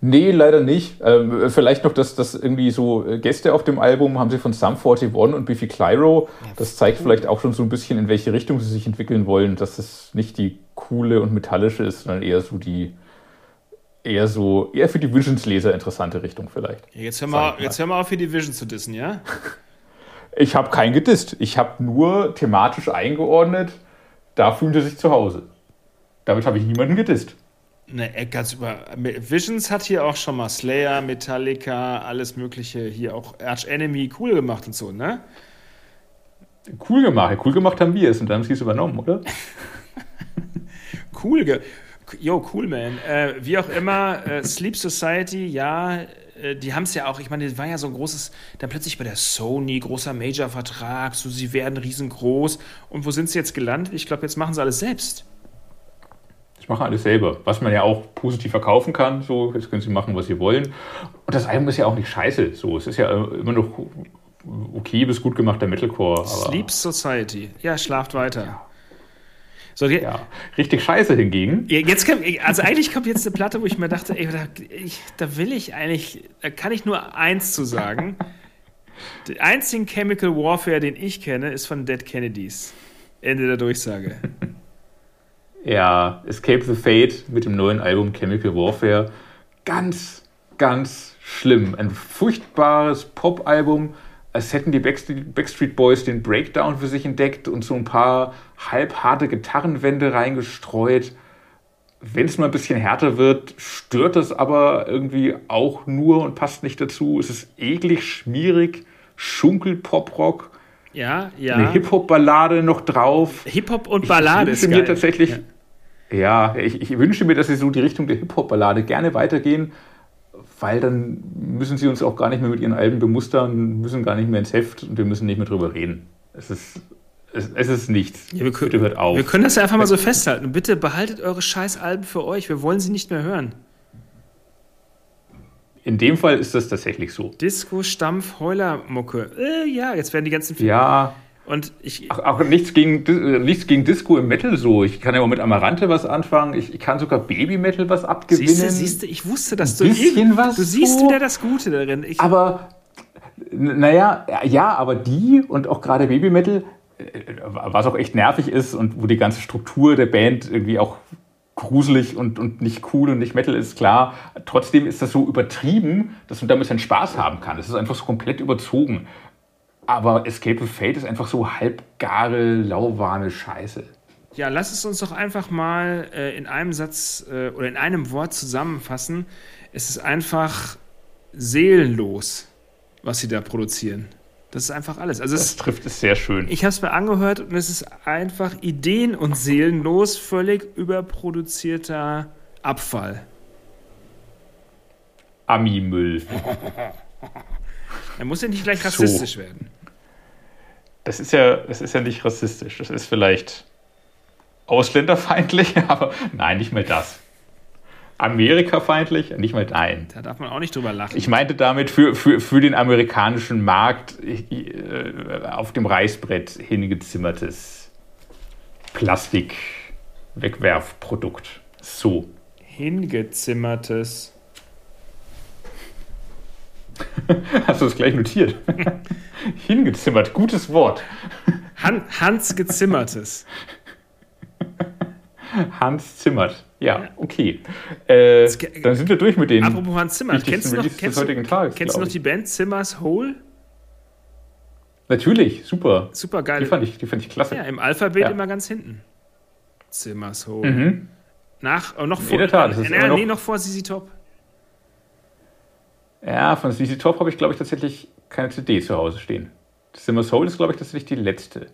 Nee, leider nicht. Ähm, vielleicht noch, dass das irgendwie so äh, Gäste auf dem Album haben sie von Sum 41 und Biffy Clyro. Das zeigt vielleicht auch schon so ein bisschen, in welche Richtung sie sich entwickeln wollen, dass es nicht die coole und metallische ist, sondern eher so die eher so, eher für die Visions-Leser interessante Richtung vielleicht. Jetzt hör mal, jetzt hör mal auf, für die Visions zu dissen, ja? ich habe kein gedisst. Ich habe nur thematisch eingeordnet, da fühlen sie sich zu Hause. Damit habe ich niemanden gedisst. Ne, ganz über. Visions hat hier auch schon mal Slayer, Metallica, alles Mögliche hier auch Arch Enemy cool gemacht und so, ne? Cool gemacht. Cool gemacht haben wir es und dann haben sie es übernommen, oder? cool, ge Jo, cool, man. Äh, wie auch immer, äh, Sleep Society, ja, äh, die haben es ja auch, ich meine, das war ja so ein großes, dann plötzlich bei der Sony, großer Major-Vertrag, so sie werden riesengroß. Und wo sind sie jetzt gelandet? Ich glaube, jetzt machen sie alles selbst. Das machen alles selber, was man ja auch positiv verkaufen kann. So, jetzt können sie machen, was sie wollen. Und das Album ist ja auch nicht scheiße. So, es ist ja immer noch okay bis gut gemachter Metalcore. Sleep Society. Ja, schlaft weiter. Ja. So, ja, richtig scheiße hingegen. Jetzt kommt, also eigentlich kommt jetzt eine Platte, wo ich mir dachte, ey, da, ich, da will ich eigentlich, da kann ich nur eins zu sagen. Den einzigen Chemical Warfare, den ich kenne, ist von Dead Kennedys. Ende der Durchsage. Ja, Escape the Fate mit dem neuen Album Chemical Warfare. Ganz, ganz schlimm. Ein furchtbares Pop-Album, als hätten die Backstreet Boys den Breakdown für sich entdeckt und so ein paar halbharte Gitarrenwände reingestreut. Wenn es mal ein bisschen härter wird, stört das aber irgendwie auch nur und passt nicht dazu. Es ist eklig, schmierig, Schunkel-Pop-Rock. Ja, ja. Eine Hip-Hop-Ballade noch drauf. Hip-Hop und Ballade ich ist geil. mir tatsächlich. Ja ja, ich, ich wünsche mir, dass sie so die Richtung der Hip-Hop-Ballade gerne weitergehen, weil dann müssen sie uns auch gar nicht mehr mit ihren Alben bemustern, müssen gar nicht mehr ins Heft und wir müssen nicht mehr drüber reden. Es ist, es, es ist nichts. Ja, wir, können, Bitte hört auf. wir können das ja einfach mal so festhalten. Bitte behaltet eure Scheiß-Alben für euch. Wir wollen sie nicht mehr hören. In dem Fall ist das tatsächlich so. Disco, Stampf, Heuler-Mucke. Äh, ja, jetzt werden die ganzen. Ja. Und ich. Ach, auch nichts gegen, nichts gegen Disco im Metal so. Ich kann ja auch mit Amarante was anfangen. Ich, ich kann sogar Baby-Metal was abgewinnen. Siehst du, siehst du, ich wusste, dass du. Ein bisschen was. Du siehst so. wieder das Gute darin. Ich, aber, naja, ja, aber die und auch gerade Baby-Metal, äh, was auch echt nervig ist und wo die ganze Struktur der Band irgendwie auch gruselig und, und nicht cool und nicht Metal ist, klar. Trotzdem ist das so übertrieben, dass man damit seinen Spaß haben kann. Es ist einfach so komplett überzogen. Aber Escape of Fate ist einfach so halbgare, lauwarme Scheiße. Ja, lass es uns doch einfach mal äh, in einem Satz äh, oder in einem Wort zusammenfassen. Es ist einfach seelenlos, was sie da produzieren. Das ist einfach alles. Also das es, trifft es sehr schön. Ich habe es mir angehört und es ist einfach ideen- und seelenlos, völlig überproduzierter Abfall. Ami-Müll. er muss ja nicht gleich rassistisch so. werden das ist ja, das ist ja nicht rassistisch. Das ist vielleicht ausländerfeindlich, aber nein, nicht mal das. Amerikafeindlich, nicht mal nein. Da darf man auch nicht drüber lachen. Ich meinte damit für, für, für den amerikanischen Markt äh, auf dem Reißbrett hingezimmertes Plastik-Wegwerfprodukt. So. Hingezimmertes. Hast du es gleich notiert? Hingezimmert, gutes Wort. Han Hans gezimmertes. Hans zimmert. Ja, okay. Äh, dann sind wir durch mit den. Apropos Hans Zimmert, kennst du noch, kennst du, Tages, kennst du noch die Band Zimmers Hole? Natürlich, super. Super geil. Die fand ich, die fand ich klasse. Ja, im Alphabet ja. immer ganz hinten. Zimmers Hole. Mhm. Nach, oh, noch vor. In der Tat, ist äh, nee, noch vor Sisi Top. Ja, von CC Top habe ich, glaube ich, tatsächlich keine CD zu Hause stehen. Simmer Soul ist, glaube ich, tatsächlich die letzte.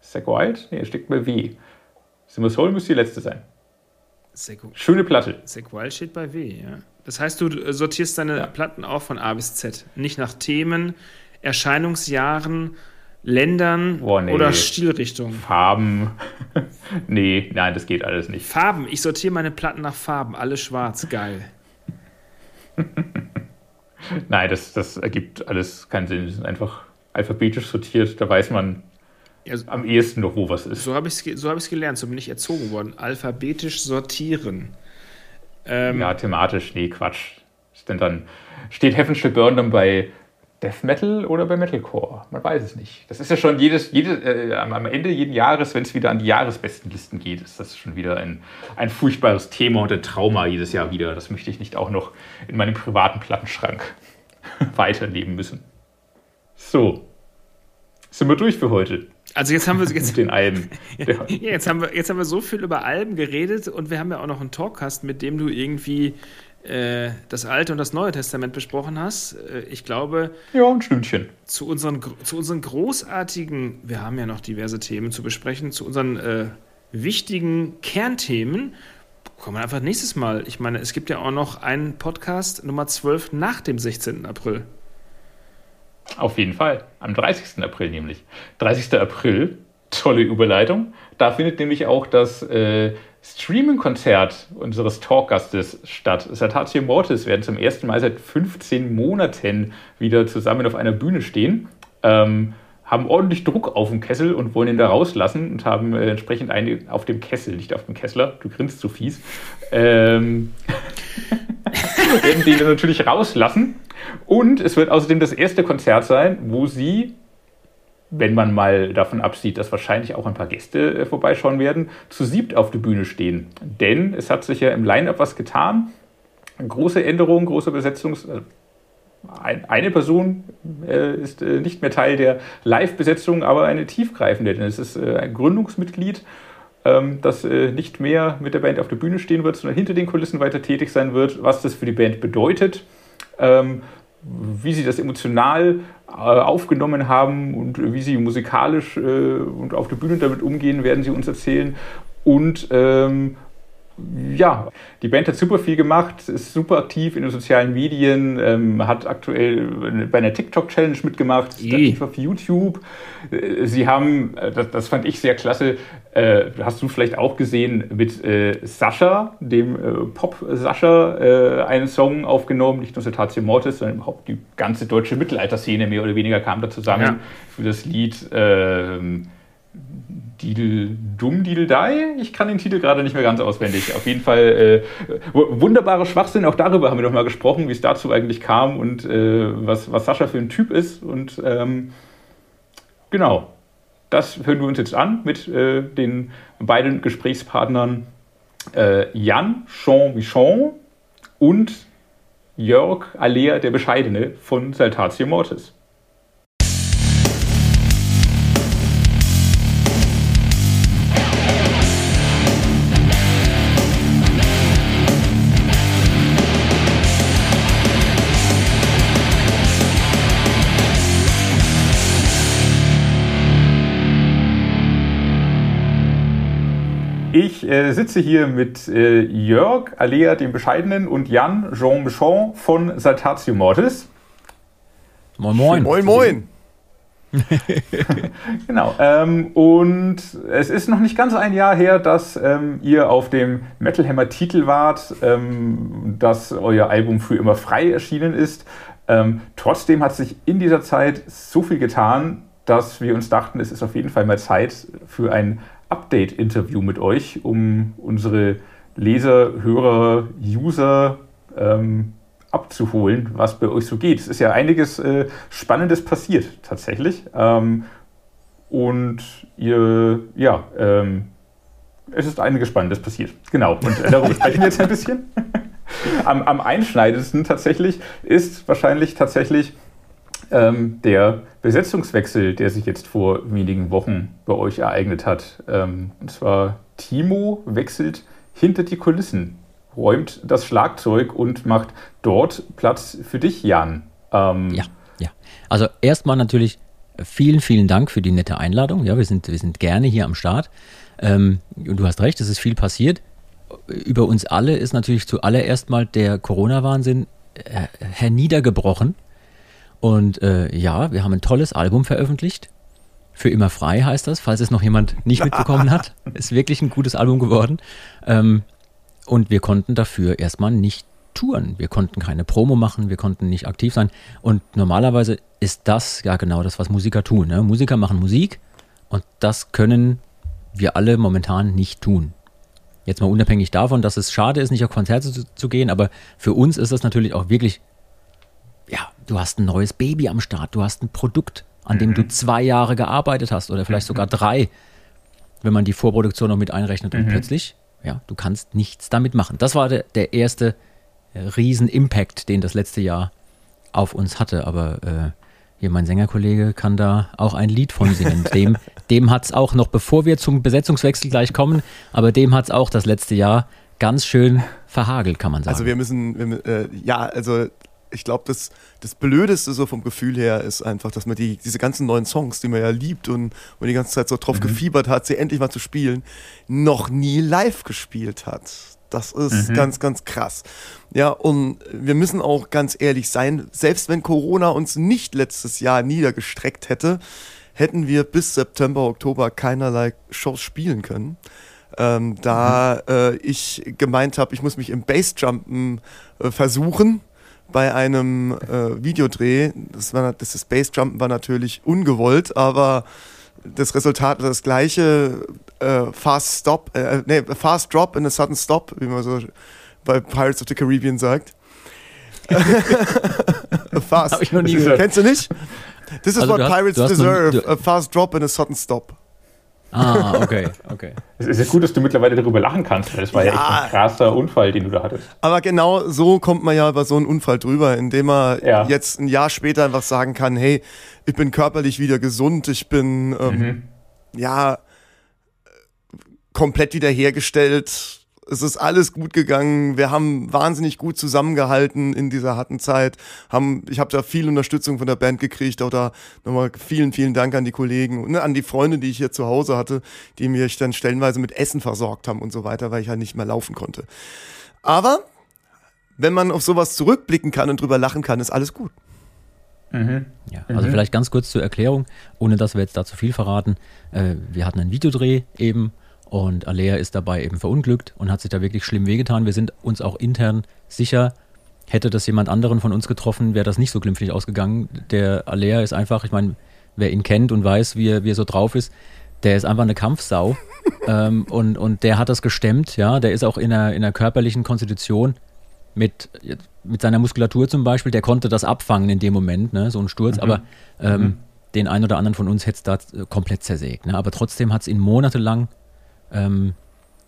Zack Wild? Nee, steckt bei W. Simmer Soul müsste die letzte sein. Zack, Schöne Platte. Zack Wild steht bei W, ja. Das heißt, du sortierst deine ja. Platten auch von A bis Z. Nicht nach Themen, Erscheinungsjahren, Ländern oh, nee. oder Stilrichtungen. Farben. nee, nein, das geht alles nicht. Farben. Ich sortiere meine Platten nach Farben. Alle schwarz. Geil. Nein, das, das ergibt alles keinen Sinn. Die sind einfach alphabetisch sortiert. Da weiß man ja, am ehesten noch, wo was ist. So habe ich es so hab gelernt, so bin ich erzogen worden. Alphabetisch sortieren. Ähm, ja, thematisch, nee, Quatsch. Ist denn dann, steht Heaven Shall Burn dann bei Death Metal oder bei Metalcore? Man weiß es nicht. Das ist ja schon jedes, jedes äh, am Ende jeden Jahres, wenn es wieder an die Jahresbestenlisten geht, ist das schon wieder ein, ein furchtbares Thema und ein Trauma jedes Jahr wieder. Das möchte ich nicht auch noch in meinem privaten Plattenschrank weiterleben müssen. So. Sind wir durch für heute? Also jetzt haben wir jetzt, den Alben. Ja, jetzt, haben wir, jetzt haben wir so viel über Alben geredet und wir haben ja auch noch einen Talkcast, mit dem du irgendwie äh, das Alte und das Neue Testament besprochen hast. Äh, ich glaube. Ja, ein Stündchen. Zu unseren, zu unseren großartigen, wir haben ja noch diverse Themen zu besprechen, zu unseren äh, wichtigen Kernthemen kommen wir einfach nächstes Mal. Ich meine, es gibt ja auch noch einen Podcast Nummer 12 nach dem 16. April. Auf jeden Fall. Am 30. April nämlich. 30. April Tolle Überleitung. Da findet nämlich auch das äh, Streaming-Konzert unseres Talkgastes statt. Satatio Mortis werden zum ersten Mal seit 15 Monaten wieder zusammen auf einer Bühne stehen. Ähm, haben ordentlich Druck auf dem Kessel und wollen ihn da rauslassen und haben äh, entsprechend eine auf dem Kessel, nicht auf dem Kessler, du grinst zu fies, ähm, werden den natürlich rauslassen. Und es wird außerdem das erste Konzert sein, wo sie, wenn man mal davon absieht, dass wahrscheinlich auch ein paar Gäste äh, vorbeischauen werden, zu siebt auf der Bühne stehen. Denn es hat sich ja im Line-Up was getan. Große Änderungen, große Besetzungs- äh, eine Person äh, ist äh, nicht mehr Teil der Live-Besetzung, aber eine tiefgreifende, denn es ist äh, ein Gründungsmitglied, ähm, das äh, nicht mehr mit der Band auf der Bühne stehen wird, sondern hinter den Kulissen weiter tätig sein wird, was das für die Band bedeutet, ähm, wie sie das emotional aufgenommen haben und wie sie musikalisch äh, und auf der Bühne damit umgehen, werden sie uns erzählen. Und ähm, ja, die Band hat super viel gemacht, ist super aktiv in den sozialen Medien, ähm, hat aktuell bei einer TikTok-Challenge mitgemacht, ist aktiv auf YouTube. Äh, sie haben, äh, das, das, fand ich sehr klasse, äh, hast du vielleicht auch gesehen, mit äh, Sascha, dem äh, Pop-Sascha, äh, einen Song aufgenommen, nicht nur Cetatio Mortis, sondern überhaupt die ganze deutsche Mittelalterszene mehr oder weniger kam da zusammen ja. für das Lied. Didel Dumm Didel Dai. Ich kann den Titel gerade nicht mehr ganz auswendig. Auf jeden Fall äh, wunderbarer Schwachsinn. Auch darüber haben wir noch mal gesprochen, wie es dazu eigentlich kam und äh, was, was Sascha für ein Typ ist. Und ähm, genau, das hören wir uns jetzt an mit äh, den beiden Gesprächspartnern äh, Jan Jean-Michon und Jörg Alea der Bescheidene von Saltatio Mortis. Ich äh, sitze hier mit äh, Jörg Alea, dem Bescheidenen, und Jan Jean Michon von Saltatio Mortis. Moin, moin. Moin, moin. genau. Ähm, und es ist noch nicht ganz ein Jahr her, dass ähm, ihr auf dem Metal Hammer Titel wart, ähm, dass euer Album für immer frei erschienen ist. Ähm, trotzdem hat sich in dieser Zeit so viel getan, dass wir uns dachten, es ist auf jeden Fall mal Zeit für ein Update-Interview mit euch, um unsere Leser, Hörer, User ähm, abzuholen, was bei euch so geht. Es ist ja einiges äh, Spannendes passiert tatsächlich. Ähm, und ihr, ja, ähm, es ist einiges Spannendes passiert. Genau. Und äh, darüber sprechen wir jetzt ein bisschen. am, am einschneidendsten tatsächlich ist wahrscheinlich tatsächlich ähm, der Besetzungswechsel, der sich jetzt vor wenigen Wochen bei euch ereignet hat. Ähm, und zwar Timo wechselt hinter die Kulissen, räumt das Schlagzeug und macht dort Platz für dich, Jan. Ähm, ja, ja. Also erstmal natürlich vielen, vielen Dank für die nette Einladung. Ja, wir sind, wir sind gerne hier am Start. Ähm, und du hast recht, es ist viel passiert. Über uns alle ist natürlich zuallererst mal der Corona-Wahnsinn äh, herniedergebrochen. Und äh, ja, wir haben ein tolles Album veröffentlicht. Für immer frei heißt das, falls es noch jemand nicht mitbekommen hat. Ist wirklich ein gutes Album geworden. Ähm, und wir konnten dafür erstmal nicht touren. Wir konnten keine Promo machen, wir konnten nicht aktiv sein. Und normalerweise ist das ja genau das, was Musiker tun. Ne? Musiker machen Musik und das können wir alle momentan nicht tun. Jetzt mal unabhängig davon, dass es schade ist, nicht auf Konzerte zu, zu gehen, aber für uns ist das natürlich auch wirklich ja, du hast ein neues Baby am Start, du hast ein Produkt, an dem du mhm. zwei Jahre gearbeitet hast oder vielleicht sogar drei, wenn man die Vorproduktion noch mit einrechnet und mhm. plötzlich, ja, du kannst nichts damit machen. Das war der, der erste äh, Riesen-Impact, den das letzte Jahr auf uns hatte, aber äh, hier mein Sängerkollege kann da auch ein Lied von singen. Dem, dem hat es auch noch, bevor wir zum Besetzungswechsel gleich kommen, aber dem hat es auch das letzte Jahr ganz schön verhagelt, kann man sagen. Also wir müssen, wir, äh, ja, also ich glaube, das, das Blödeste so vom Gefühl her ist einfach, dass man die, diese ganzen neuen Songs, die man ja liebt und, und die ganze Zeit so drauf mhm. gefiebert hat, sie endlich mal zu spielen, noch nie live gespielt hat. Das ist mhm. ganz, ganz krass. Ja, und wir müssen auch ganz ehrlich sein, selbst wenn Corona uns nicht letztes Jahr niedergestreckt hätte, hätten wir bis September, Oktober keinerlei Shows spielen können. Ähm, da mhm. äh, ich gemeint habe, ich muss mich im Bassjumpen äh, versuchen bei einem äh, Videodreh. Das, war, das, das Bassjumpen war natürlich ungewollt, aber das Resultat war das gleiche. Äh, fast Stop, äh, nee, Fast Drop and a Sudden Stop, wie man so bei Pirates of the Caribbean sagt. fast. Hab ich noch nie gehört. Kennst du nicht? This is also what hast, pirates deserve, a fast drop and a sudden stop. Ah, okay, okay. Es ist ja gut, dass du mittlerweile darüber lachen kannst, weil das war ja, ja echt ein krasser Unfall, den du da hattest. Aber genau so kommt man ja über so einen Unfall drüber, indem man ja. jetzt ein Jahr später einfach sagen kann, hey, ich bin körperlich wieder gesund, ich bin, ähm, mhm. ja, komplett wiederhergestellt, es ist alles gut gegangen. Wir haben wahnsinnig gut zusammengehalten in dieser harten Zeit. Haben, ich habe da viel Unterstützung von der Band gekriegt. Auch da nochmal vielen, vielen Dank an die Kollegen und ne, an die Freunde, die ich hier zu Hause hatte, die mich dann stellenweise mit Essen versorgt haben und so weiter, weil ich halt nicht mehr laufen konnte. Aber wenn man auf sowas zurückblicken kann und drüber lachen kann, ist alles gut. Mhm. Ja, also mhm. vielleicht ganz kurz zur Erklärung, ohne dass wir jetzt da zu viel verraten. Äh, wir hatten einen Videodreh eben und Alea ist dabei eben verunglückt und hat sich da wirklich schlimm wehgetan. Wir sind uns auch intern sicher, hätte das jemand anderen von uns getroffen, wäre das nicht so glimpflich ausgegangen. Der Alea ist einfach, ich meine, wer ihn kennt und weiß, wie er, wie er so drauf ist, der ist einfach eine Kampfsau. ähm, und, und der hat das gestemmt, ja. Der ist auch in einer, in einer körperlichen Konstitution mit, mit seiner Muskulatur zum Beispiel, der konnte das abfangen in dem Moment, ne, so ein Sturz, mhm. aber ähm, mhm. den einen oder anderen von uns hätte es da komplett zersägt. Ne? Aber trotzdem hat es ihn monatelang ähm,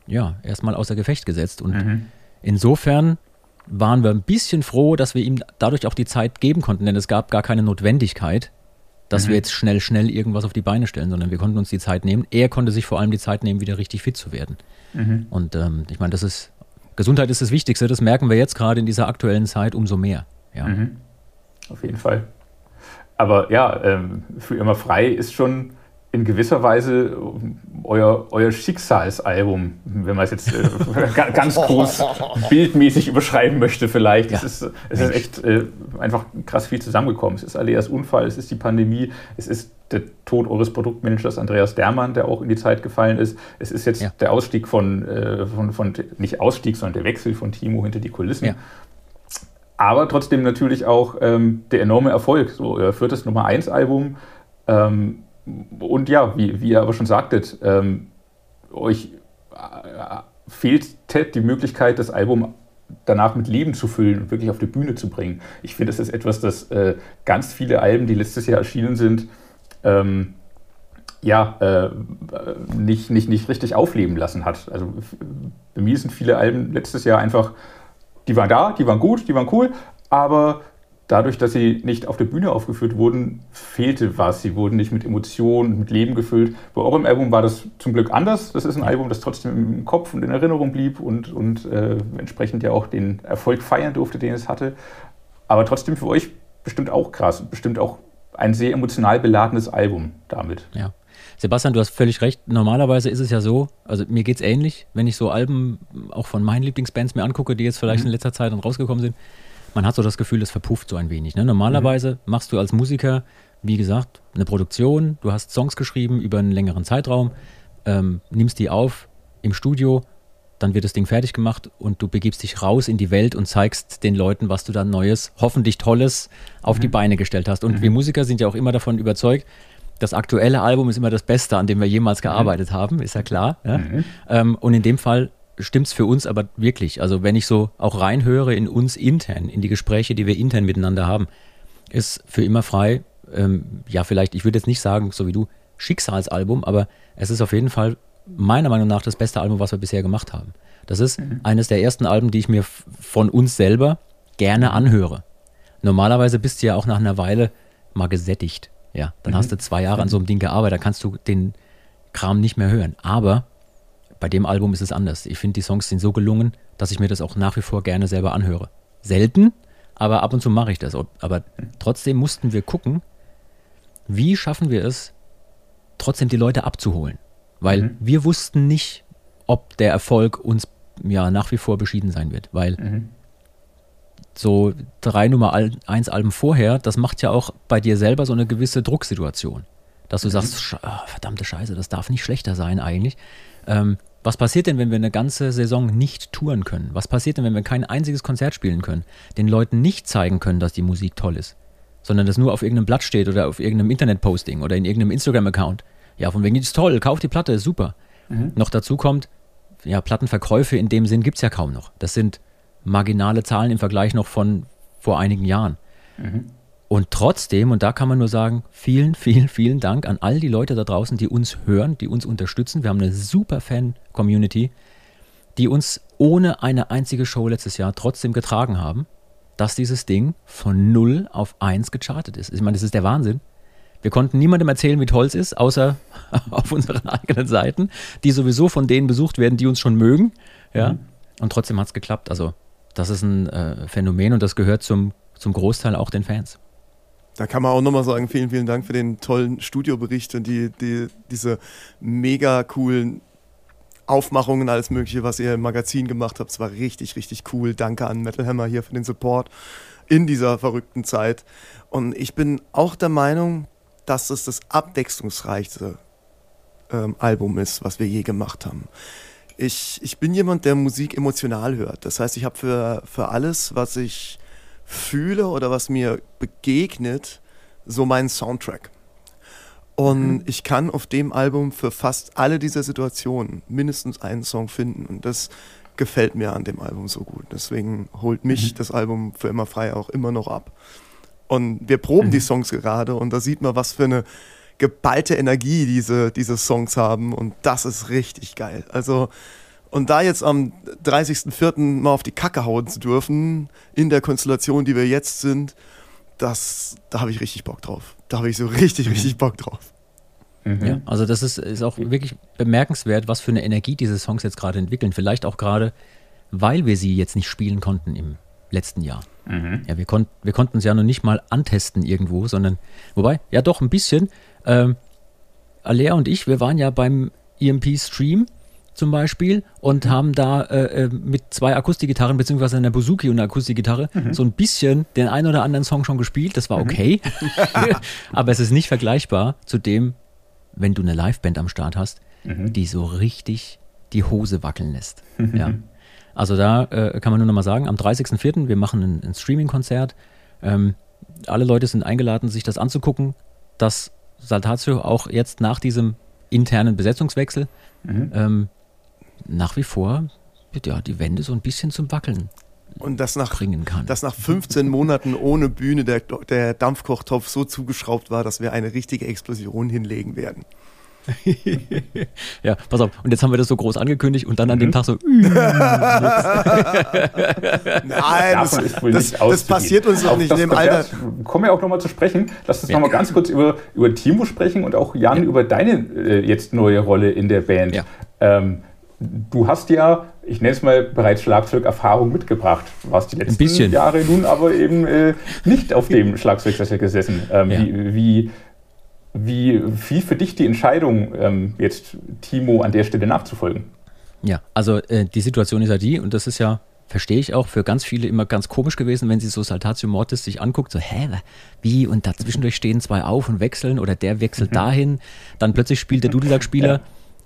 ja, erstmal außer Gefecht gesetzt. Und mhm. insofern waren wir ein bisschen froh, dass wir ihm dadurch auch die Zeit geben konnten, denn es gab gar keine Notwendigkeit, dass mhm. wir jetzt schnell, schnell irgendwas auf die Beine stellen, sondern wir konnten uns die Zeit nehmen. Er konnte sich vor allem die Zeit nehmen, wieder richtig fit zu werden. Mhm. Und ähm, ich meine, das ist, Gesundheit ist das Wichtigste, das merken wir jetzt gerade in dieser aktuellen Zeit umso mehr. Ja. Mhm. Auf jeden Fall. Aber ja, ähm, für immer frei ist schon in gewisser Weise euer, euer Schicksalsalbum, wenn man es jetzt äh, ganz groß bildmäßig überschreiben möchte vielleicht. Ja. Es ist, es ist echt äh, einfach krass viel zusammengekommen. Es ist Aleas Unfall, es ist die Pandemie, es ist der Tod eures Produktmanagers Andreas Dermann, der auch in die Zeit gefallen ist. Es ist jetzt ja. der Ausstieg von, äh, von, von, nicht Ausstieg, sondern der Wechsel von Timo hinter die Kulissen. Ja. Aber trotzdem natürlich auch ähm, der enorme Erfolg. So, euer viertes Nummer 1 Album. Ähm, und ja, wie, wie ihr aber schon sagtet, ähm, euch äh, fehlt die Möglichkeit, das Album danach mit Leben zu füllen und wirklich auf die Bühne zu bringen. Ich finde, das ist etwas, das äh, ganz viele Alben, die letztes Jahr erschienen sind, ähm, ja, äh, nicht, nicht, nicht richtig aufleben lassen hat. Also bei mir sind viele Alben letztes Jahr einfach, die waren da, die waren gut, die waren cool, aber dadurch, dass sie nicht auf der Bühne aufgeführt wurden, fehlte was. Sie wurden nicht mit Emotionen, mit Leben gefüllt. Bei eurem Album war das zum Glück anders. Das ist ein Album, das trotzdem im Kopf und in Erinnerung blieb und, und äh, entsprechend ja auch den Erfolg feiern durfte, den es hatte. Aber trotzdem für euch bestimmt auch krass, bestimmt auch ein sehr emotional beladenes Album damit. Ja. Sebastian, du hast völlig recht. Normalerweise ist es ja so, also mir geht es ähnlich, wenn ich so Alben auch von meinen Lieblingsbands mir angucke, die jetzt vielleicht mhm. in letzter Zeit dann rausgekommen sind man hat so das Gefühl, es verpufft so ein wenig. Ne? Normalerweise mhm. machst du als Musiker, wie gesagt, eine Produktion, du hast Songs geschrieben über einen längeren Zeitraum, ähm, nimmst die auf im Studio, dann wird das Ding fertig gemacht und du begibst dich raus in die Welt und zeigst den Leuten, was du da Neues, hoffentlich Tolles auf mhm. die Beine gestellt hast. Und mhm. wir Musiker sind ja auch immer davon überzeugt, das aktuelle Album ist immer das Beste, an dem wir jemals mhm. gearbeitet haben, ist ja klar. Ja? Mhm. Ähm, und in dem Fall stimmt es für uns aber wirklich. Also wenn ich so auch reinhöre in uns intern, in die Gespräche, die wir intern miteinander haben, ist für immer frei, ähm, ja vielleicht, ich würde jetzt nicht sagen, so wie du, Schicksalsalbum, aber es ist auf jeden Fall meiner Meinung nach das beste Album, was wir bisher gemacht haben. Das ist mhm. eines der ersten Alben, die ich mir von uns selber gerne anhöre. Normalerweise bist du ja auch nach einer Weile mal gesättigt. Ja, dann mhm. hast du zwei Jahre an so einem Ding gearbeitet, da kannst du den Kram nicht mehr hören. Aber bei dem Album ist es anders. Ich finde, die Songs sind so gelungen, dass ich mir das auch nach wie vor gerne selber anhöre. Selten, aber ab und zu mache ich das. Aber trotzdem mussten wir gucken, wie schaffen wir es, trotzdem die Leute abzuholen. Weil mhm. wir wussten nicht, ob der Erfolg uns ja nach wie vor beschieden sein wird. Weil mhm. so drei Nummer eins Alben vorher, das macht ja auch bei dir selber so eine gewisse Drucksituation. dass du sagst, oh, verdammte Scheiße, das darf nicht schlechter sein eigentlich. Ähm, was passiert denn, wenn wir eine ganze Saison nicht touren können? Was passiert denn, wenn wir kein einziges Konzert spielen können? Den Leuten nicht zeigen können, dass die Musik toll ist, sondern das nur auf irgendeinem Blatt steht oder auf irgendeinem Internetposting oder in irgendeinem Instagram-Account. Ja, von wegen, die ist toll, kauf die Platte, ist super. Mhm. Noch dazu kommt, ja, Plattenverkäufe in dem Sinn gibt es ja kaum noch. Das sind marginale Zahlen im Vergleich noch von vor einigen Jahren. Mhm. Und trotzdem, und da kann man nur sagen, vielen, vielen, vielen Dank an all die Leute da draußen, die uns hören, die uns unterstützen. Wir haben eine super Fan-Community, die uns ohne eine einzige Show letztes Jahr trotzdem getragen haben, dass dieses Ding von 0 auf 1 gechartet ist. Ich meine, das ist der Wahnsinn. Wir konnten niemandem erzählen, wie toll es ist, außer auf unseren eigenen Seiten, die sowieso von denen besucht werden, die uns schon mögen. Ja? Mhm. Und trotzdem hat es geklappt. Also, das ist ein äh, Phänomen und das gehört zum, zum Großteil auch den Fans. Da kann man auch nochmal sagen, vielen, vielen Dank für den tollen Studiobericht und die, die, diese mega coolen Aufmachungen, alles Mögliche, was ihr im Magazin gemacht habt. Es war richtig, richtig cool. Danke an Metal Hammer hier für den Support in dieser verrückten Zeit. Und ich bin auch der Meinung, dass es das abwechslungsreichste ähm, Album ist, was wir je gemacht haben. Ich, ich bin jemand, der Musik emotional hört. Das heißt, ich habe für, für alles, was ich fühle oder was mir begegnet, so meinen Soundtrack. Und mhm. ich kann auf dem Album für fast alle dieser Situationen mindestens einen Song finden. Und das gefällt mir an dem Album so gut. Deswegen holt mich mhm. das Album für immer frei auch immer noch ab. Und wir proben mhm. die Songs gerade und da sieht man, was für eine geballte Energie diese, diese Songs haben. Und das ist richtig geil. Also und da jetzt am 30.04. mal auf die Kacke hauen zu dürfen, in der Konstellation, die wir jetzt sind, das, da habe ich richtig Bock drauf. Da habe ich so richtig, mhm. richtig Bock drauf. Mhm. Ja, also das ist, ist auch wirklich bemerkenswert, was für eine Energie diese Songs jetzt gerade entwickeln. Vielleicht auch gerade, weil wir sie jetzt nicht spielen konnten im letzten Jahr. Mhm. Ja, wir, kon wir konnten es ja noch nicht mal antesten irgendwo, sondern, wobei, ja doch ein bisschen. Ähm, Alea und ich, wir waren ja beim EMP-Stream zum Beispiel und mhm. haben da äh, äh, mit zwei Akustikgitarren beziehungsweise einer Bouzouki und einer Akustikgitarre mhm. so ein bisschen den einen oder anderen Song schon gespielt. Das war mhm. okay, aber es ist nicht vergleichbar zu dem, wenn du eine Liveband am Start hast, mhm. die so richtig die Hose wackeln lässt. Ja. Also da äh, kann man nur noch mal sagen, am 30.04. wir machen ein, ein Streaming-Konzert. Ähm, alle Leute sind eingeladen, sich das anzugucken. Das Saltatio auch jetzt nach diesem internen Besetzungswechsel mhm. ähm, nach wie vor ja, die Wände so ein bisschen zum Wackeln und das nach, bringen kann. Dass nach 15 Monaten ohne Bühne der, der Dampfkochtopf so zugeschraubt war, dass wir eine richtige Explosion hinlegen werden. ja, pass auf. Und jetzt haben wir das so groß angekündigt und dann an mhm. dem Tag so. Nein, das, das, das, passiert uns doch nicht in dem Alter. Kommen wir auch nochmal zu sprechen. Lass uns ja. nochmal ganz kurz über, über Timo sprechen und auch Jan ja. über deine äh, jetzt neue Rolle in der Band. Ja. Ähm, du hast ja, ich nenne es mal, bereits Schlagzeugerfahrung mitgebracht. Warst die letzten Jahre nun aber eben äh, nicht auf dem Schlagzeugsessel gesessen. Ähm, ja. wie, wie, wie, wie für dich die Entscheidung, ähm, jetzt Timo an der Stelle nachzufolgen? Ja, also äh, die Situation ist ja die, und das ist ja, verstehe ich auch, für ganz viele immer ganz komisch gewesen, wenn sie so Saltatio Mortis sich anguckt, so, hä, wie? Und dazwischendurch stehen zwei auf und wechseln oder der wechselt mhm. dahin, dann plötzlich spielt der Dudelsack-Spieler. Ja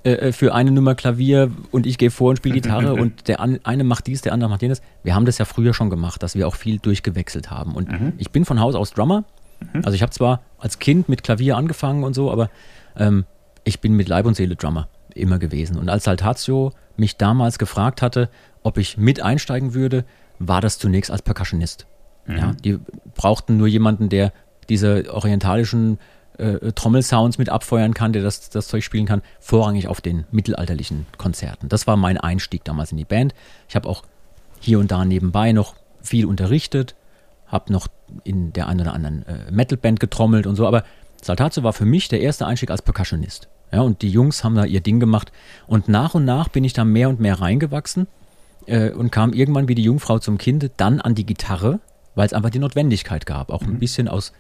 äh, äh, für eine Nummer Klavier und ich gehe vor und spiele Gitarre und der eine macht dies, der andere macht jenes. Wir haben das ja früher schon gemacht, dass wir auch viel durchgewechselt haben. Und mhm. ich bin von Haus aus Drummer. Mhm. Also ich habe zwar als Kind mit Klavier angefangen und so, aber ähm, ich bin mit Leib und Seele Drummer immer gewesen. Und als Saltatio mich damals gefragt hatte, ob ich mit einsteigen würde, war das zunächst als Percussionist. Mhm. Ja, die brauchten nur jemanden, der diese orientalischen äh, Trommelsounds mit abfeuern kann, der das, das Zeug spielen kann, vorrangig auf den mittelalterlichen Konzerten. Das war mein Einstieg damals in die Band. Ich habe auch hier und da nebenbei noch viel unterrichtet, habe noch in der einen oder anderen äh, Metalband getrommelt und so, aber Saltatio war für mich der erste Einstieg als Percussionist. Ja, und die Jungs haben da ihr Ding gemacht und nach und nach bin ich da mehr und mehr reingewachsen äh, und kam irgendwann wie die Jungfrau zum Kind dann an die Gitarre, weil es einfach die Notwendigkeit gab, auch mhm. ein bisschen aus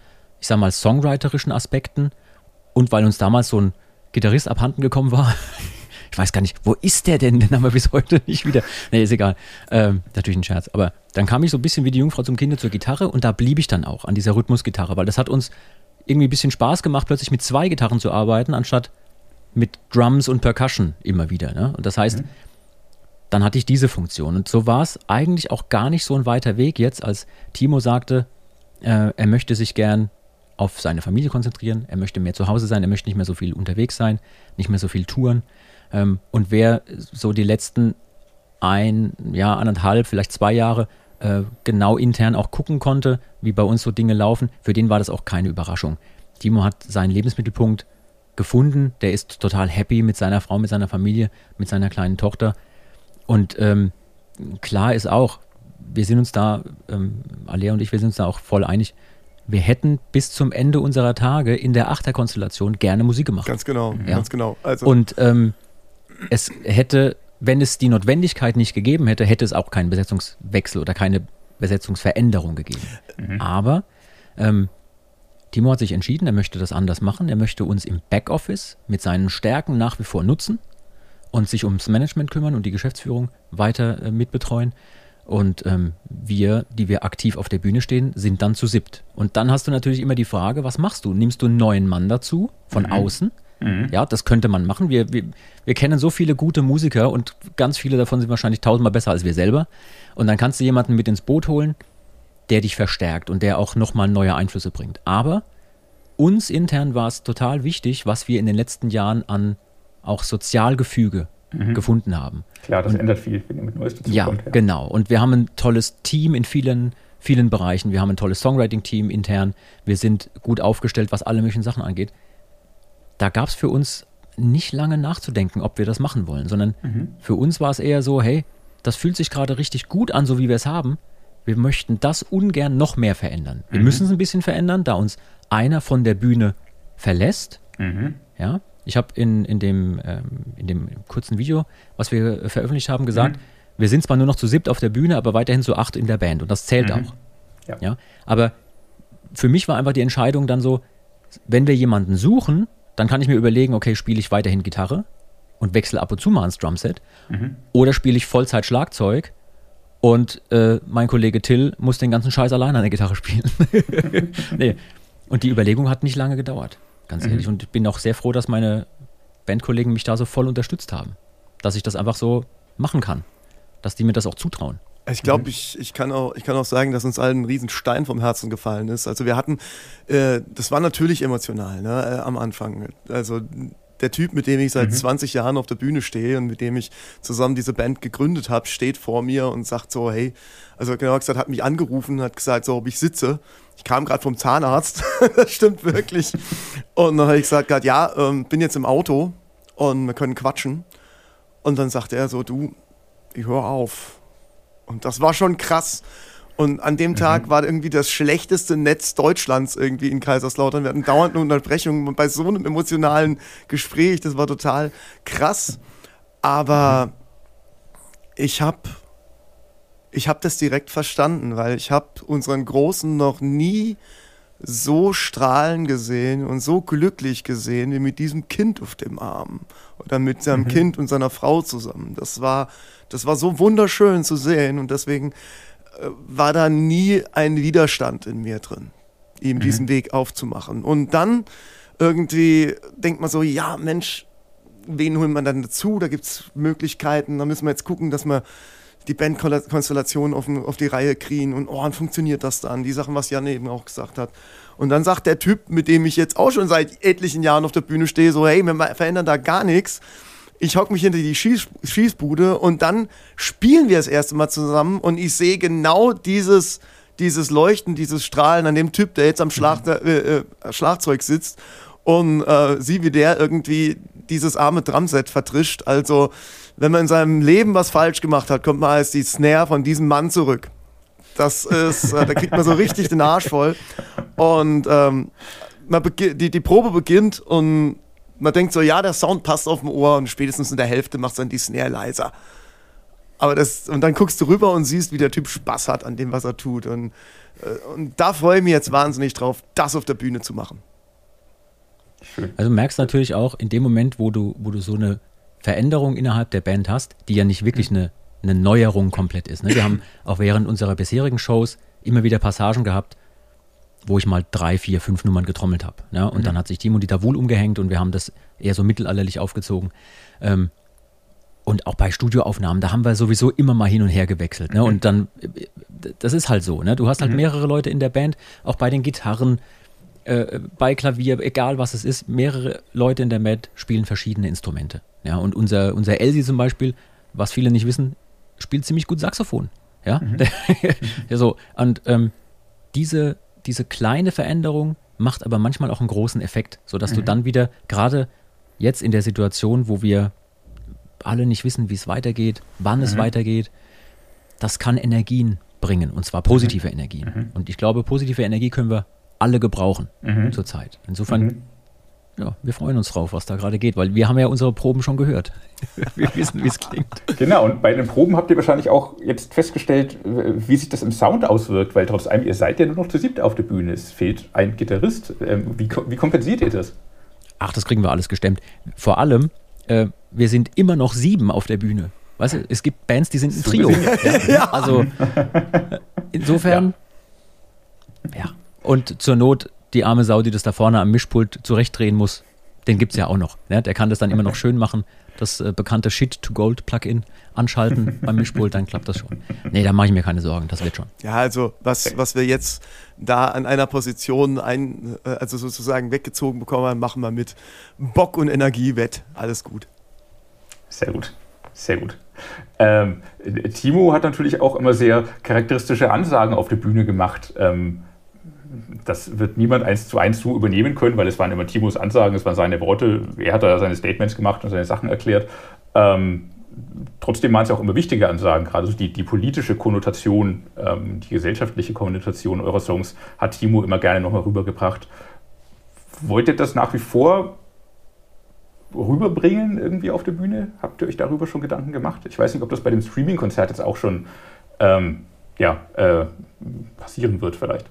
ich sag mal, songwriterischen Aspekten und weil uns damals so ein Gitarrist abhanden gekommen war. Ich weiß gar nicht, wo ist der denn? Den haben wir bis heute nicht wieder. Nee, ist egal. Ähm, natürlich ein Scherz. Aber dann kam ich so ein bisschen wie die Jungfrau zum Kinder zur Gitarre und da blieb ich dann auch an dieser Rhythmusgitarre, weil das hat uns irgendwie ein bisschen Spaß gemacht, plötzlich mit zwei Gitarren zu arbeiten, anstatt mit Drums und Percussion immer wieder. Ne? Und das heißt, mhm. dann hatte ich diese Funktion. Und so war es eigentlich auch gar nicht so ein weiter Weg jetzt, als Timo sagte, äh, er möchte sich gern auf seine Familie konzentrieren, er möchte mehr zu Hause sein, er möchte nicht mehr so viel unterwegs sein, nicht mehr so viel touren. Ähm, und wer so die letzten ein, ja, anderthalb, vielleicht zwei Jahre äh, genau intern auch gucken konnte, wie bei uns so Dinge laufen, für den war das auch keine Überraschung. Timo hat seinen Lebensmittelpunkt gefunden, der ist total happy mit seiner Frau, mit seiner Familie, mit seiner kleinen Tochter. Und ähm, klar ist auch, wir sind uns da, ähm, Alea und ich, wir sind uns da auch voll einig, wir hätten bis zum Ende unserer Tage in der Achterkonstellation gerne Musik gemacht. Ganz genau, ja? ganz genau. Also und ähm, es hätte, wenn es die Notwendigkeit nicht gegeben hätte, hätte es auch keinen Besetzungswechsel oder keine Besetzungsveränderung gegeben. Mhm. Aber ähm, Timo hat sich entschieden, er möchte das anders machen. Er möchte uns im Backoffice mit seinen Stärken nach wie vor nutzen und sich ums Management kümmern und die Geschäftsführung weiter äh, mitbetreuen. Und ähm, wir, die wir aktiv auf der Bühne stehen, sind dann zu siebt. Und dann hast du natürlich immer die Frage, was machst du? Nimmst du einen neuen Mann dazu von mhm. außen? Mhm. Ja, das könnte man machen. Wir, wir, wir kennen so viele gute Musiker und ganz viele davon sind wahrscheinlich tausendmal besser als wir selber. Und dann kannst du jemanden mit ins Boot holen, der dich verstärkt und der auch nochmal neue Einflüsse bringt. Aber uns intern war es total wichtig, was wir in den letzten Jahren an auch Sozialgefüge mhm. gefunden haben. Klar, das und, ändert viel, wenn ihr mit Neues dazu ja, kommt. Ja, genau. Und wir haben ein tolles Team in vielen, vielen Bereichen. Wir haben ein tolles Songwriting-Team intern. Wir sind gut aufgestellt, was alle möglichen Sachen angeht. Da gab es für uns nicht lange nachzudenken, ob wir das machen wollen, sondern mhm. für uns war es eher so, hey, das fühlt sich gerade richtig gut an, so wie wir es haben. Wir möchten das ungern noch mehr verändern. Wir mhm. müssen es ein bisschen verändern, da uns einer von der Bühne verlässt. Mhm. Ja, ich habe in, in, dem, ähm, in dem kurzen Video, was wir veröffentlicht haben, gesagt, mhm. wir sind zwar nur noch zu siebt auf der Bühne, aber weiterhin zu acht in der Band und das zählt mhm. auch. Ja. ja. Aber für mich war einfach die Entscheidung dann so, wenn wir jemanden suchen, dann kann ich mir überlegen, okay, spiele ich weiterhin Gitarre und wechsle ab und zu mal ins Drumset mhm. oder spiele ich Vollzeit Schlagzeug und äh, mein Kollege Till muss den ganzen Scheiß alleine an der Gitarre spielen. nee. Und die Überlegung hat nicht lange gedauert ganz mhm. ehrlich. Und ich bin auch sehr froh, dass meine Bandkollegen mich da so voll unterstützt haben. Dass ich das einfach so machen kann. Dass die mir das auch zutrauen. Ich glaube, mhm. ich, ich, kann auch, ich kann auch sagen, dass uns allen ein Riesenstein vom Herzen gefallen ist. Also wir hatten, äh, das war natürlich emotional ne, äh, am Anfang. Also der Typ, mit dem ich seit mhm. 20 Jahren auf der Bühne stehe und mit dem ich zusammen diese Band gegründet habe, steht vor mir und sagt so, hey, also genau gesagt, hat mich angerufen, hat gesagt, so, ob ich sitze. Ich kam gerade vom Zahnarzt, das stimmt wirklich. Und dann habe ich gesagt, grad, ja, ähm, bin jetzt im Auto und wir können quatschen. Und dann sagte er so, du, ich höre auf. Und das war schon krass. Und an dem Tag mhm. war irgendwie das schlechteste Netz Deutschlands irgendwie in Kaiserslautern. Wir hatten dauernd eine Unterbrechung bei so einem emotionalen Gespräch. Das war total krass. Aber mhm. ich habe ich hab das direkt verstanden, weil ich habe unseren Großen noch nie so strahlen gesehen und so glücklich gesehen wie mit diesem Kind auf dem Arm oder mit seinem mhm. Kind und seiner Frau zusammen. Das war, das war so wunderschön zu sehen und deswegen war da nie ein Widerstand in mir drin, ihm mhm. diesen Weg aufzumachen. Und dann irgendwie denkt man so, ja, Mensch, wen holt man dann dazu? Da gibt es Möglichkeiten, da müssen wir jetzt gucken, dass wir die Bandkonstellation auf, auf die Reihe kriegen und oh, und funktioniert das dann? Die Sachen, was Jan eben auch gesagt hat. Und dann sagt der Typ, mit dem ich jetzt auch schon seit etlichen Jahren auf der Bühne stehe, so, hey, wir verändern da gar nichts ich hocke mich hinter die Schieß Schießbude und dann spielen wir das erste Mal zusammen und ich sehe genau dieses, dieses Leuchten, dieses Strahlen an dem Typ, der jetzt am Schlag, mhm. äh, äh, Schlagzeug sitzt und äh, sieh, wie der irgendwie dieses arme Drumset vertrischt. Also, wenn man in seinem Leben was falsch gemacht hat, kommt man als die Snare von diesem Mann zurück. Das ist, äh, da kriegt man so richtig den Arsch voll. Und ähm, man die, die Probe beginnt und man denkt so, ja, der Sound passt auf dem Ohr und spätestens in der Hälfte macht dann die Snare leiser. Aber das, und dann guckst du rüber und siehst, wie der Typ Spaß hat an dem, was er tut. Und, äh, und da freue ich mich jetzt wahnsinnig drauf, das auf der Bühne zu machen. Also du merkst natürlich auch in dem Moment, wo du, wo du so eine Veränderung innerhalb der Band hast, die ja nicht wirklich eine, eine Neuerung komplett ist. Ne? Wir haben auch während unserer bisherigen Shows immer wieder Passagen gehabt, wo ich mal drei, vier, fünf Nummern getrommelt habe. Ja? Und mhm. dann hat sich Timo Dieter Wohl umgehängt und wir haben das eher so mittelalterlich aufgezogen. Ähm, und auch bei Studioaufnahmen, da haben wir sowieso immer mal hin und her gewechselt. Ne? Mhm. Und dann, das ist halt so. Ne? Du hast halt mhm. mehrere Leute in der Band, auch bei den Gitarren, äh, bei Klavier, egal was es ist, mehrere Leute in der Band spielen verschiedene Instrumente. Ja? Und unser, unser Elsie zum Beispiel, was viele nicht wissen, spielt ziemlich gut Saxophon. Ja, mhm. ja so. Und ähm, diese, diese kleine Veränderung macht aber manchmal auch einen großen Effekt, sodass mhm. du dann wieder, gerade jetzt in der Situation, wo wir alle nicht wissen, wie es weitergeht, wann mhm. es weitergeht, das kann Energien bringen und zwar positive mhm. Energien. Mhm. Und ich glaube, positive Energie können wir alle gebrauchen mhm. zurzeit. Insofern ja, wir freuen uns drauf, was da gerade geht, weil wir haben ja unsere Proben schon gehört. wir wissen, wie es klingt. Genau, und bei den Proben habt ihr wahrscheinlich auch jetzt festgestellt, wie sich das im Sound auswirkt, weil trotz allem, ihr seid ja nur noch zu siebt auf der Bühne. Es fehlt ein Gitarrist. Ähm, wie, wie kompensiert ihr das? Ach, das kriegen wir alles gestemmt. Vor allem, äh, wir sind immer noch sieben auf der Bühne. Weißt du, es gibt Bands, die sind ein Trio. ja. Also insofern, ja. ja. Und zur Not die arme Sau, die das da vorne am Mischpult zurechtdrehen muss, den gibt es ja auch noch. Ne? Der kann das dann immer noch schön machen. Das äh, bekannte Shit-to-Gold-Plugin anschalten beim Mischpult, dann klappt das schon. Nee, da mache ich mir keine Sorgen, das wird schon. Ja, also was, was wir jetzt da an einer Position ein, äh, also sozusagen weggezogen bekommen haben, machen wir mit Bock und Energie wett. Alles gut. Sehr gut. Sehr gut. Ähm, Timo hat natürlich auch immer sehr charakteristische Ansagen auf der Bühne gemacht. Ähm, das wird niemand eins zu eins so übernehmen können, weil es waren immer Timos Ansagen, es waren seine Worte. Er hat da seine Statements gemacht und seine Sachen erklärt. Ähm, trotzdem waren es auch immer wichtige Ansagen, gerade so die, die politische Konnotation, ähm, die gesellschaftliche Konnotation eurer Songs hat Timo immer gerne nochmal rübergebracht. Wollt ihr das nach wie vor rüberbringen irgendwie auf der Bühne? Habt ihr euch darüber schon Gedanken gemacht? Ich weiß nicht, ob das bei dem Streaming-Konzert jetzt auch schon ähm, ja, äh, passieren wird vielleicht.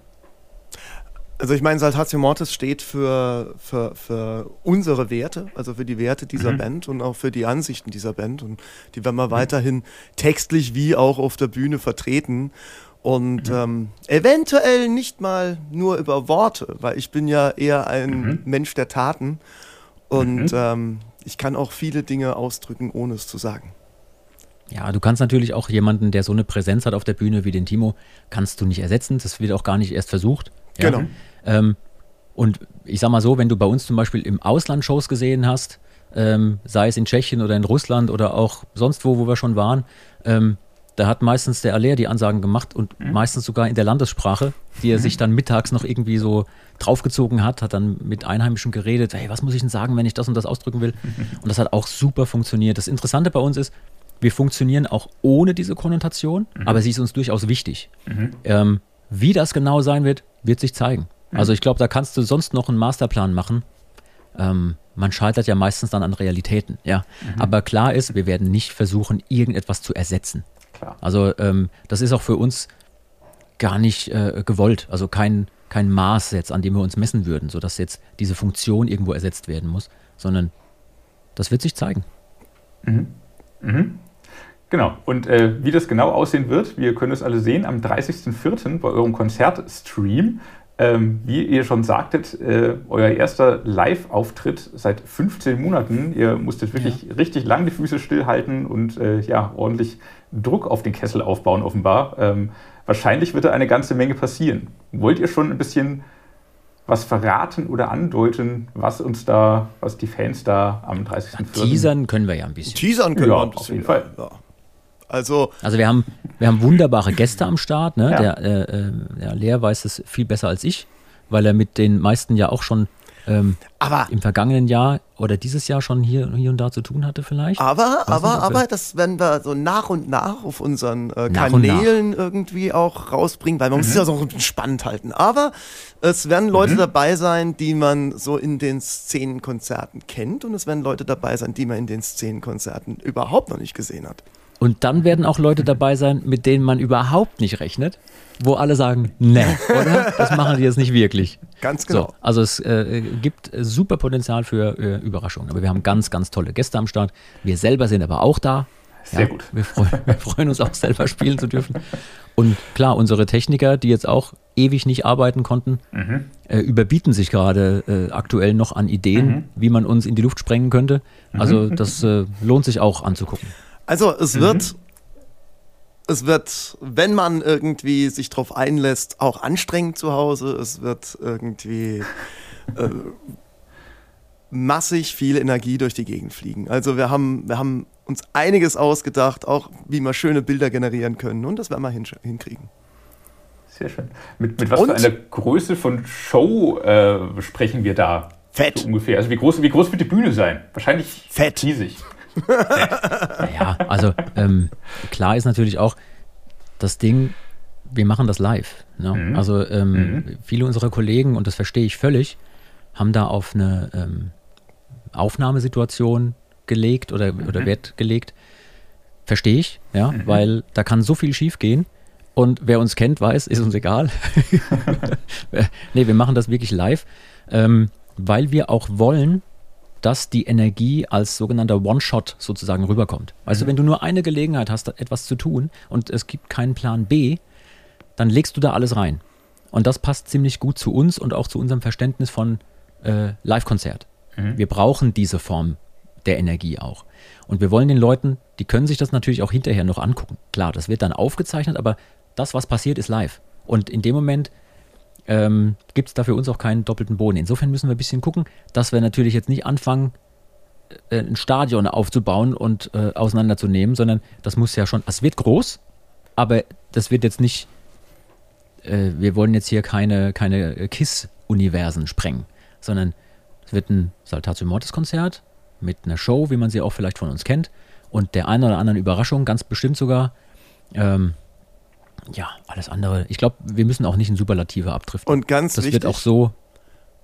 Also ich meine, Saltatio Mortis steht für, für, für unsere Werte, also für die Werte dieser mhm. Band und auch für die Ansichten dieser Band. Und die werden wir mhm. weiterhin textlich wie auch auf der Bühne vertreten. Und mhm. ähm, eventuell nicht mal nur über Worte, weil ich bin ja eher ein mhm. Mensch der Taten. Und mhm. ähm, ich kann auch viele Dinge ausdrücken, ohne es zu sagen. Ja, du kannst natürlich auch jemanden, der so eine Präsenz hat auf der Bühne wie den Timo, kannst du nicht ersetzen. Das wird auch gar nicht erst versucht. Ja? Genau. Ähm, und ich sag mal so, wenn du bei uns zum Beispiel im Ausland Shows gesehen hast, ähm, sei es in Tschechien oder in Russland oder auch sonst wo, wo wir schon waren, ähm, da hat meistens der Aller die Ansagen gemacht und mhm. meistens sogar in der Landessprache, die er mhm. sich dann mittags noch irgendwie so draufgezogen hat, hat dann mit Einheimischen geredet, hey, was muss ich denn sagen, wenn ich das und das ausdrücken will? Mhm. Und das hat auch super funktioniert. Das Interessante bei uns ist, wir funktionieren auch ohne diese Konnotation, mhm. aber sie ist uns durchaus wichtig. Mhm. Ähm, wie das genau sein wird, wird sich zeigen. Mhm. Also ich glaube, da kannst du sonst noch einen Masterplan machen. Ähm, man scheitert ja meistens dann an Realitäten, ja. Mhm. Aber klar ist, wir werden nicht versuchen, irgendetwas zu ersetzen. Klar. Also ähm, das ist auch für uns gar nicht äh, gewollt. Also kein, kein Maß jetzt, an dem wir uns messen würden, sodass jetzt diese Funktion irgendwo ersetzt werden muss, sondern das wird sich zeigen. Mhm. Mhm. Genau. Und äh, wie das genau aussehen wird, wir können es alle sehen am 30.04. bei eurem Konzertstream. Ähm, wie ihr schon sagtet, äh, euer erster Live-Auftritt seit 15 Monaten. Ihr musstet wirklich ja. richtig lang die Füße stillhalten und äh, ja, ordentlich Druck auf den Kessel aufbauen, offenbar. Ähm, wahrscheinlich wird da eine ganze Menge passieren. Wollt ihr schon ein bisschen was verraten oder andeuten, was uns da, was die Fans da am 30.04. Teasern können wir ja ein bisschen. Teasern können ja, wir ein bisschen. Auf jeden Fall. Ja. Also, also wir haben, wir haben wunderbare Gäste am Start. Ne? Ja. Der, äh, äh, der Lea weiß es viel besser als ich, weil er mit den meisten ja auch schon ähm, aber, im vergangenen Jahr oder dieses Jahr schon hier, hier und da zu tun hatte vielleicht. Aber, aber, nicht, aber, das werden wir so nach und nach auf unseren äh, Kanälen irgendwie auch rausbringen, weil man mhm. muss es ja so ein bisschen spannend halten. Aber es werden Leute mhm. dabei sein, die man so in den Szenenkonzerten kennt und es werden Leute dabei sein, die man in den Szenenkonzerten überhaupt noch nicht gesehen hat. Und dann werden auch Leute dabei sein, mit denen man überhaupt nicht rechnet, wo alle sagen, ne, oder? Das machen die jetzt nicht wirklich. Ganz genau. So, also es äh, gibt super Potenzial für äh, Überraschungen. Aber wir haben ganz, ganz tolle Gäste am Start. Wir selber sind aber auch da. Sehr ja, gut. Wir, freu, wir freuen uns auch selber spielen zu dürfen. Und klar, unsere Techniker, die jetzt auch ewig nicht arbeiten konnten, mhm. äh, überbieten sich gerade äh, aktuell noch an Ideen, mhm. wie man uns in die Luft sprengen könnte. Also mhm. das äh, lohnt sich auch anzugucken. Also es wird, es wird, wenn man irgendwie sich darauf einlässt, auch anstrengend zu Hause. Es wird irgendwie äh, massig viel Energie durch die Gegend fliegen. Also wir haben, wir haben uns einiges ausgedacht, auch wie wir schöne Bilder generieren können und das werden wir hinkriegen. Sehr schön. Mit, mit was und? für einer Größe von Show äh, sprechen wir da? Fett. So ungefähr. Also wie groß, wie groß wird die Bühne sein? Wahrscheinlich fett. riesig. naja, also ähm, klar ist natürlich auch das Ding, wir machen das live. Ne? Mhm. Also ähm, mhm. viele unserer Kollegen, und das verstehe ich völlig, haben da auf eine ähm, Aufnahmesituation gelegt oder, mhm. oder Wert gelegt. Verstehe ich, ja, mhm. weil da kann so viel schief gehen. Und wer uns kennt, weiß, ist uns egal. nee, wir machen das wirklich live, ähm, weil wir auch wollen, dass die Energie als sogenannter One-Shot sozusagen rüberkommt. Also mhm. wenn du nur eine Gelegenheit hast, etwas zu tun und es gibt keinen Plan B, dann legst du da alles rein. Und das passt ziemlich gut zu uns und auch zu unserem Verständnis von äh, Live-Konzert. Mhm. Wir brauchen diese Form der Energie auch. Und wir wollen den Leuten, die können sich das natürlich auch hinterher noch angucken. Klar, das wird dann aufgezeichnet, aber das, was passiert, ist live. Und in dem Moment ähm, gibt es da für uns auch keinen doppelten Boden. Insofern müssen wir ein bisschen gucken, dass wir natürlich jetzt nicht anfangen, äh, ein Stadion aufzubauen und äh, auseinanderzunehmen, sondern das muss ja schon, es wird groß, aber das wird jetzt nicht, äh, wir wollen jetzt hier keine, keine KISS-Universen sprengen, sondern es wird ein Saltatio Mortis-Konzert mit einer Show, wie man sie auch vielleicht von uns kennt, und der einen oder anderen Überraschung, ganz bestimmt sogar. Ähm, ja, alles andere. Ich glaube, wir müssen auch nicht in Superlative abdriften. Und ganz das wichtig, wird auch so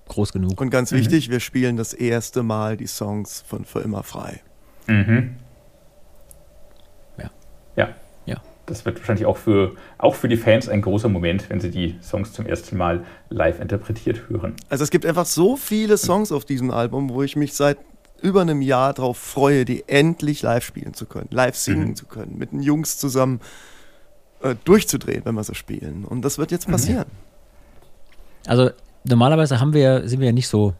groß genug. Und ganz mhm. wichtig, wir spielen das erste Mal die Songs von Für immer frei. Mhm. Ja. Ja. Ja. Das wird wahrscheinlich auch für, auch für die Fans ein großer Moment, wenn sie die Songs zum ersten Mal live interpretiert hören. Also es gibt einfach so viele Songs auf diesem Album, wo ich mich seit über einem Jahr darauf freue, die endlich live spielen zu können, live singen mhm. zu können, mit den Jungs zusammen äh, durchzudrehen, wenn wir so spielen. Und das wird jetzt mhm. passieren. Also normalerweise haben wir, sind wir ja nicht so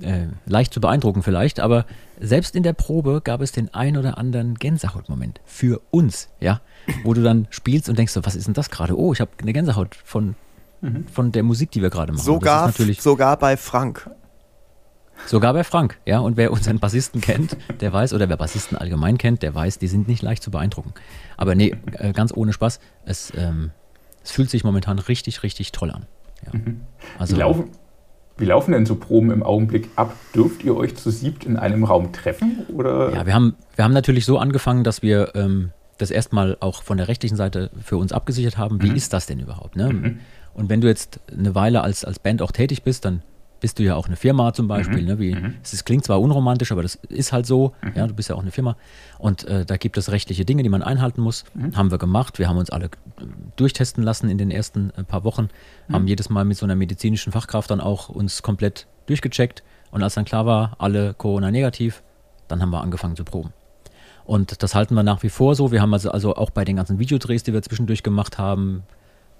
äh, leicht zu beeindrucken vielleicht, aber selbst in der Probe gab es den ein oder anderen Gänsehautmoment für uns, ja, wo du dann spielst und denkst so, was ist denn das gerade? Oh, ich habe eine Gänsehaut von, mhm. von der Musik, die wir gerade machen. Sogar, sogar bei Frank. Sogar bei Frank, ja. Und wer unseren Bassisten kennt, der weiß, oder wer Bassisten allgemein kennt, der weiß, die sind nicht leicht zu beeindrucken. Aber nee, äh, ganz ohne Spaß, es, ähm, es fühlt sich momentan richtig, richtig toll an. Ja. Mhm. Also, wie, laufen, wie laufen denn so Proben im Augenblick ab? Dürft ihr euch zu siebt in einem Raum treffen? Oder? Ja, wir haben, wir haben natürlich so angefangen, dass wir ähm, das erstmal auch von der rechtlichen Seite für uns abgesichert haben. Wie mhm. ist das denn überhaupt? Ne? Mhm. Und wenn du jetzt eine Weile als, als Band auch tätig bist, dann bist du ja auch eine Firma zum Beispiel. Mhm. Ne, wie, mhm. es klingt zwar unromantisch, aber das ist halt so. Mhm. Ja, du bist ja auch eine Firma. Und äh, da gibt es rechtliche Dinge, die man einhalten muss. Mhm. Haben wir gemacht. Wir haben uns alle äh, durchtesten lassen in den ersten äh, paar Wochen. Mhm. Haben jedes Mal mit so einer medizinischen Fachkraft dann auch uns komplett durchgecheckt. Und als dann klar war, alle Corona negativ, dann haben wir angefangen zu proben. Und das halten wir nach wie vor so. Wir haben also, also auch bei den ganzen Videodrehs, die wir zwischendurch gemacht haben,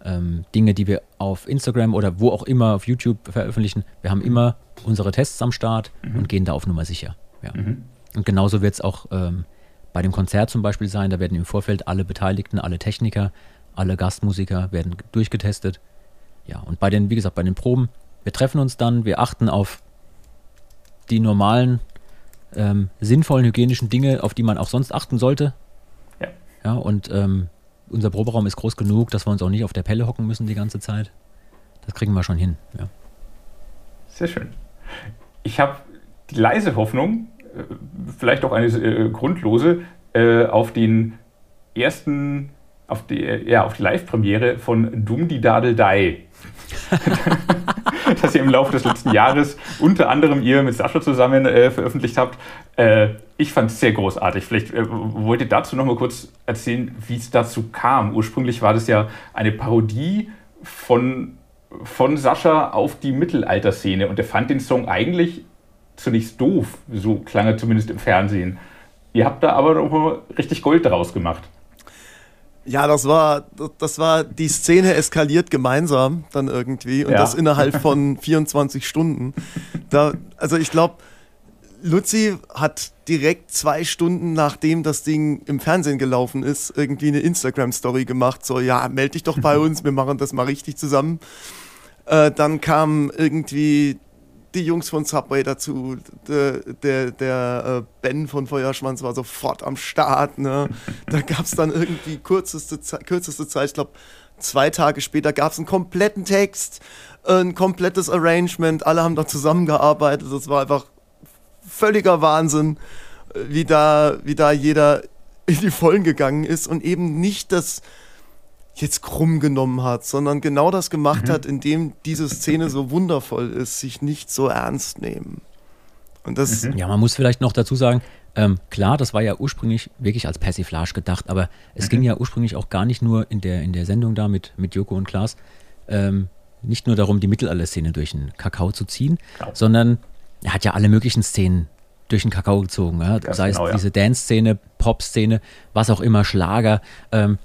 ähm, Dinge, die wir auf Instagram oder wo auch immer auf YouTube veröffentlichen. Wir haben immer unsere Tests am Start mhm. und gehen da auf Nummer sicher. Ja. Mhm. Und genauso wird es auch ähm, bei dem Konzert zum Beispiel sein. Da werden im Vorfeld alle Beteiligten, alle Techniker, alle Gastmusiker werden durchgetestet. Ja, und bei den, wie gesagt, bei den Proben, wir treffen uns dann, wir achten auf die normalen, ähm, sinnvollen hygienischen Dinge, auf die man auch sonst achten sollte. Ja. Ja, und ähm, unser Proberaum ist groß genug, dass wir uns auch nicht auf der Pelle hocken müssen die ganze Zeit. Das kriegen wir schon hin. Ja. Sehr schön. Ich habe die leise Hoffnung, äh, vielleicht auch eine äh, grundlose, äh, auf den ersten, auf die, äh, ja, die Live-Premiere von Dum die Dadel Dai. das ihr im Laufe des letzten Jahres unter anderem ihr mit Sascha zusammen äh, veröffentlicht habt. Äh, ich fand es sehr großartig. Vielleicht äh, wollt ihr dazu noch mal kurz erzählen, wie es dazu kam. Ursprünglich war das ja eine Parodie von, von Sascha auf die Mittelalterszene und er fand den Song eigentlich zunächst doof. So klang er zumindest im Fernsehen. Ihr habt da aber noch mal richtig Gold daraus gemacht. Ja, das war, das war, die Szene eskaliert gemeinsam dann irgendwie und ja. das innerhalb von 24 Stunden. Da, also ich glaube, Luzi hat direkt zwei Stunden nachdem das Ding im Fernsehen gelaufen ist, irgendwie eine Instagram-Story gemacht. So, ja, melde dich doch bei uns, wir machen das mal richtig zusammen. Äh, dann kam irgendwie die Jungs von Subway dazu. Der, der, der äh, Ben von Feuerschwanz war sofort am Start. Ne? Da gab es dann irgendwie kürzeste, kürzeste Zeit, ich glaube, zwei Tage später gab es einen kompletten Text, ein komplettes Arrangement. Alle haben da zusammengearbeitet. Das war einfach völliger Wahnsinn, wie da, wie da jeder in die Vollen gegangen ist und eben nicht das jetzt krumm genommen hat, sondern genau das gemacht mhm. hat, indem diese Szene so wundervoll ist, sich nicht so ernst nehmen. Und das mhm. Ja, man muss vielleicht noch dazu sagen, ähm, klar, das war ja ursprünglich wirklich als Persiflage gedacht, aber es mhm. ging ja ursprünglich auch gar nicht nur in der, in der Sendung da mit, mit Joko und Klaas, ähm, nicht nur darum, die Mittelalter-Szene durch den Kakao zu ziehen, genau. sondern er hat ja alle möglichen Szenen durch den Kakao gezogen. Ja? Sei genau, es diese ja. Dance-Szene, Pop-Szene, was auch immer, Schlager. Ähm,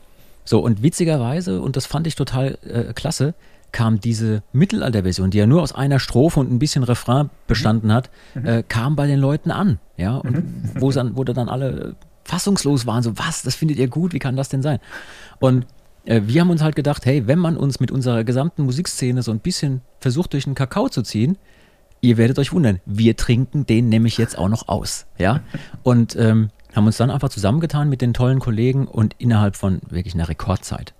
so, und witzigerweise, und das fand ich total äh, klasse, kam diese Mittelalter-Version, die ja nur aus einer Strophe und ein bisschen Refrain bestanden hat, mhm. äh, kam bei den Leuten an. Ja, und mhm. wo, dann, wo dann alle fassungslos waren, so, was, das findet ihr gut, wie kann das denn sein? Und äh, wir haben uns halt gedacht, hey, wenn man uns mit unserer gesamten Musikszene so ein bisschen versucht, durch den Kakao zu ziehen, ihr werdet euch wundern, wir trinken den nämlich jetzt auch noch aus. Ja, und ähm, haben uns dann einfach zusammengetan mit den tollen Kollegen und innerhalb von wirklich einer Rekordzeit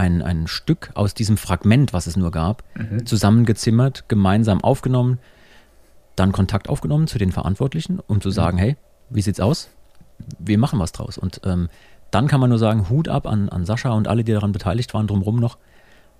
ein, ein Stück aus diesem Fragment, was es nur gab, mhm. zusammengezimmert, gemeinsam aufgenommen, dann Kontakt aufgenommen zu den Verantwortlichen, um zu sagen, mhm. hey, wie sieht's aus? Wir machen was draus. Und ähm, dann kann man nur sagen, Hut ab an, an Sascha und alle, die daran beteiligt waren, drumherum noch,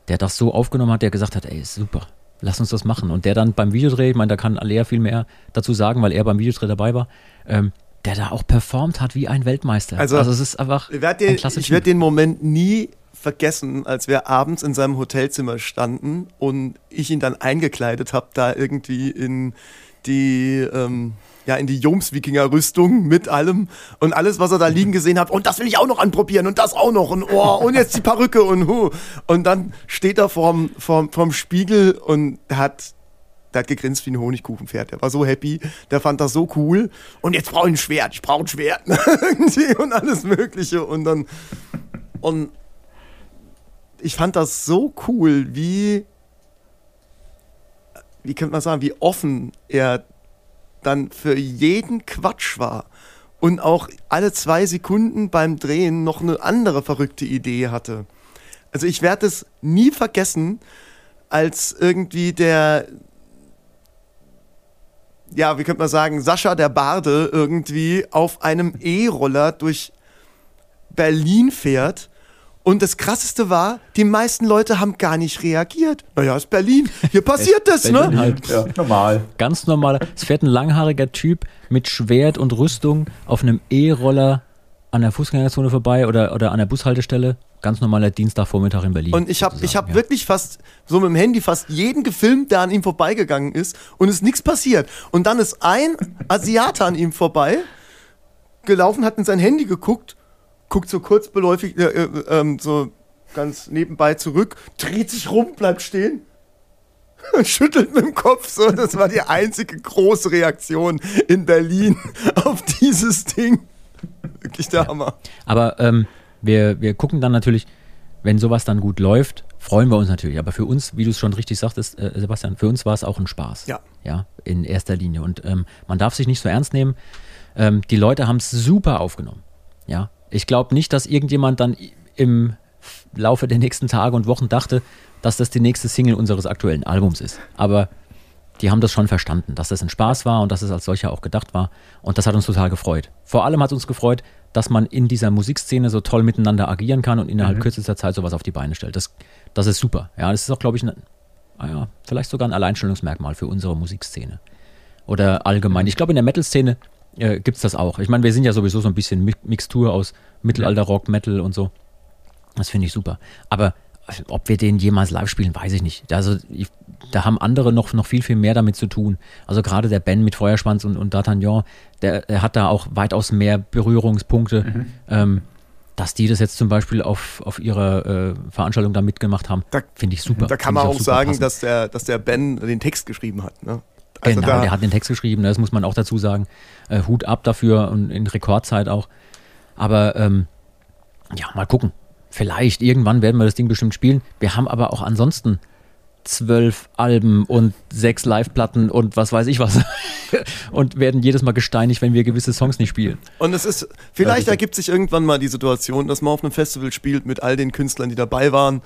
der das so aufgenommen hat, der gesagt hat, ey, super, lass uns das machen. Und der dann beim Videodreh, ich meine, da kann Alea viel mehr dazu sagen, weil er beim Videodreh dabei war, ähm, der da auch performt hat wie ein Weltmeister. Also, also es ist einfach ich werd den, Ich werde den Moment nie vergessen, als wir abends in seinem Hotelzimmer standen und ich ihn dann eingekleidet habe, da irgendwie in die ähm, ja in die Jums-Wikinger Rüstung mit allem und alles, was er da liegen gesehen hat. Und das will ich auch noch anprobieren und das auch noch und oh, und jetzt die Perücke und hu. Und dann steht er vorm, vorm, vorm Spiegel und hat der hat gegrinst wie ein Honigkuchenpferd. Der war so happy, der fand das so cool. Und jetzt brauche ich ein Schwert, ich brauche ein Schwert. und alles Mögliche. Und dann. Und ich fand das so cool, wie. Wie könnte man sagen, wie offen er dann für jeden Quatsch war. Und auch alle zwei Sekunden beim Drehen noch eine andere verrückte Idee hatte. Also ich werde es nie vergessen, als irgendwie der, ja, wie könnte man sagen, Sascha der Barde irgendwie auf einem E-Roller durch Berlin fährt. Und das Krasseste war, die meisten Leute haben gar nicht reagiert. Naja, ist Berlin. Hier passiert das, ne? Berlin ne? Halt. Ja, normal. Ganz normal. Es fährt ein langhaariger Typ mit Schwert und Rüstung auf einem E-Roller an der Fußgängerzone vorbei oder, oder an der Bushaltestelle. Ganz normaler Dienstagvormittag in Berlin. Und ich habe hab ja. wirklich fast so mit dem Handy fast jeden gefilmt, der an ihm vorbeigegangen ist und es ist nichts passiert. Und dann ist ein Asiater an ihm vorbei gelaufen, hat in sein Handy geguckt, guckt so kurzbeläufig, äh, äh, äh, so ganz nebenbei zurück, dreht sich rum, bleibt stehen und schüttelt mit dem Kopf so. Das war die einzige große Reaktion in Berlin auf dieses Ding. Wirklich der Hammer. Aber ähm, wir, wir gucken dann natürlich, wenn sowas dann gut läuft, freuen wir uns natürlich. Aber für uns, wie du es schon richtig sagtest, äh, Sebastian, für uns war es auch ein Spaß. Ja. Ja, in erster Linie. Und ähm, man darf sich nicht so ernst nehmen. Ähm, die Leute haben es super aufgenommen. Ja. Ich glaube nicht, dass irgendjemand dann im Laufe der nächsten Tage und Wochen dachte, dass das die nächste Single unseres aktuellen Albums ist. Aber die haben das schon verstanden, dass das ein Spaß war und dass es als solcher auch gedacht war. Und das hat uns total gefreut. Vor allem hat uns gefreut, dass man in dieser Musikszene so toll miteinander agieren kann und innerhalb mhm. kürzester Zeit sowas auf die Beine stellt. Das, das ist super. Ja, das ist auch, glaube ich, ein, ah ja, vielleicht sogar ein Alleinstellungsmerkmal für unsere Musikszene. Oder allgemein. Ich glaube, in der Metal-Szene äh, gibt es das auch. Ich meine, wir sind ja sowieso so ein bisschen Mixtur aus Mittelalter-Rock, Metal und so. Das finde ich super. Aber ob wir den jemals live spielen, weiß ich nicht. Also ich, da haben andere noch, noch viel, viel mehr damit zu tun. Also gerade der Ben mit Feuerschwanz und, und D'Artagnan, der, der, hat da auch weitaus mehr Berührungspunkte. Mhm. Ähm, dass die das jetzt zum Beispiel auf, auf ihrer äh, Veranstaltung da mitgemacht haben, finde ich super. Da kann man auch, auch sagen, dass der, dass der Ben den Text geschrieben hat. Ne? Also genau, der hat den Text geschrieben, das muss man auch dazu sagen. Äh, Hut ab dafür und in Rekordzeit auch. Aber ähm, ja, mal gucken. Vielleicht irgendwann werden wir das Ding bestimmt spielen. Wir haben aber auch ansonsten zwölf Alben und sechs Live-Platten und was weiß ich was. und werden jedes Mal gesteinigt, wenn wir gewisse Songs nicht spielen. Und es ist, vielleicht also, ergibt sich irgendwann mal die Situation, dass man auf einem Festival spielt mit all den Künstlern, die dabei waren.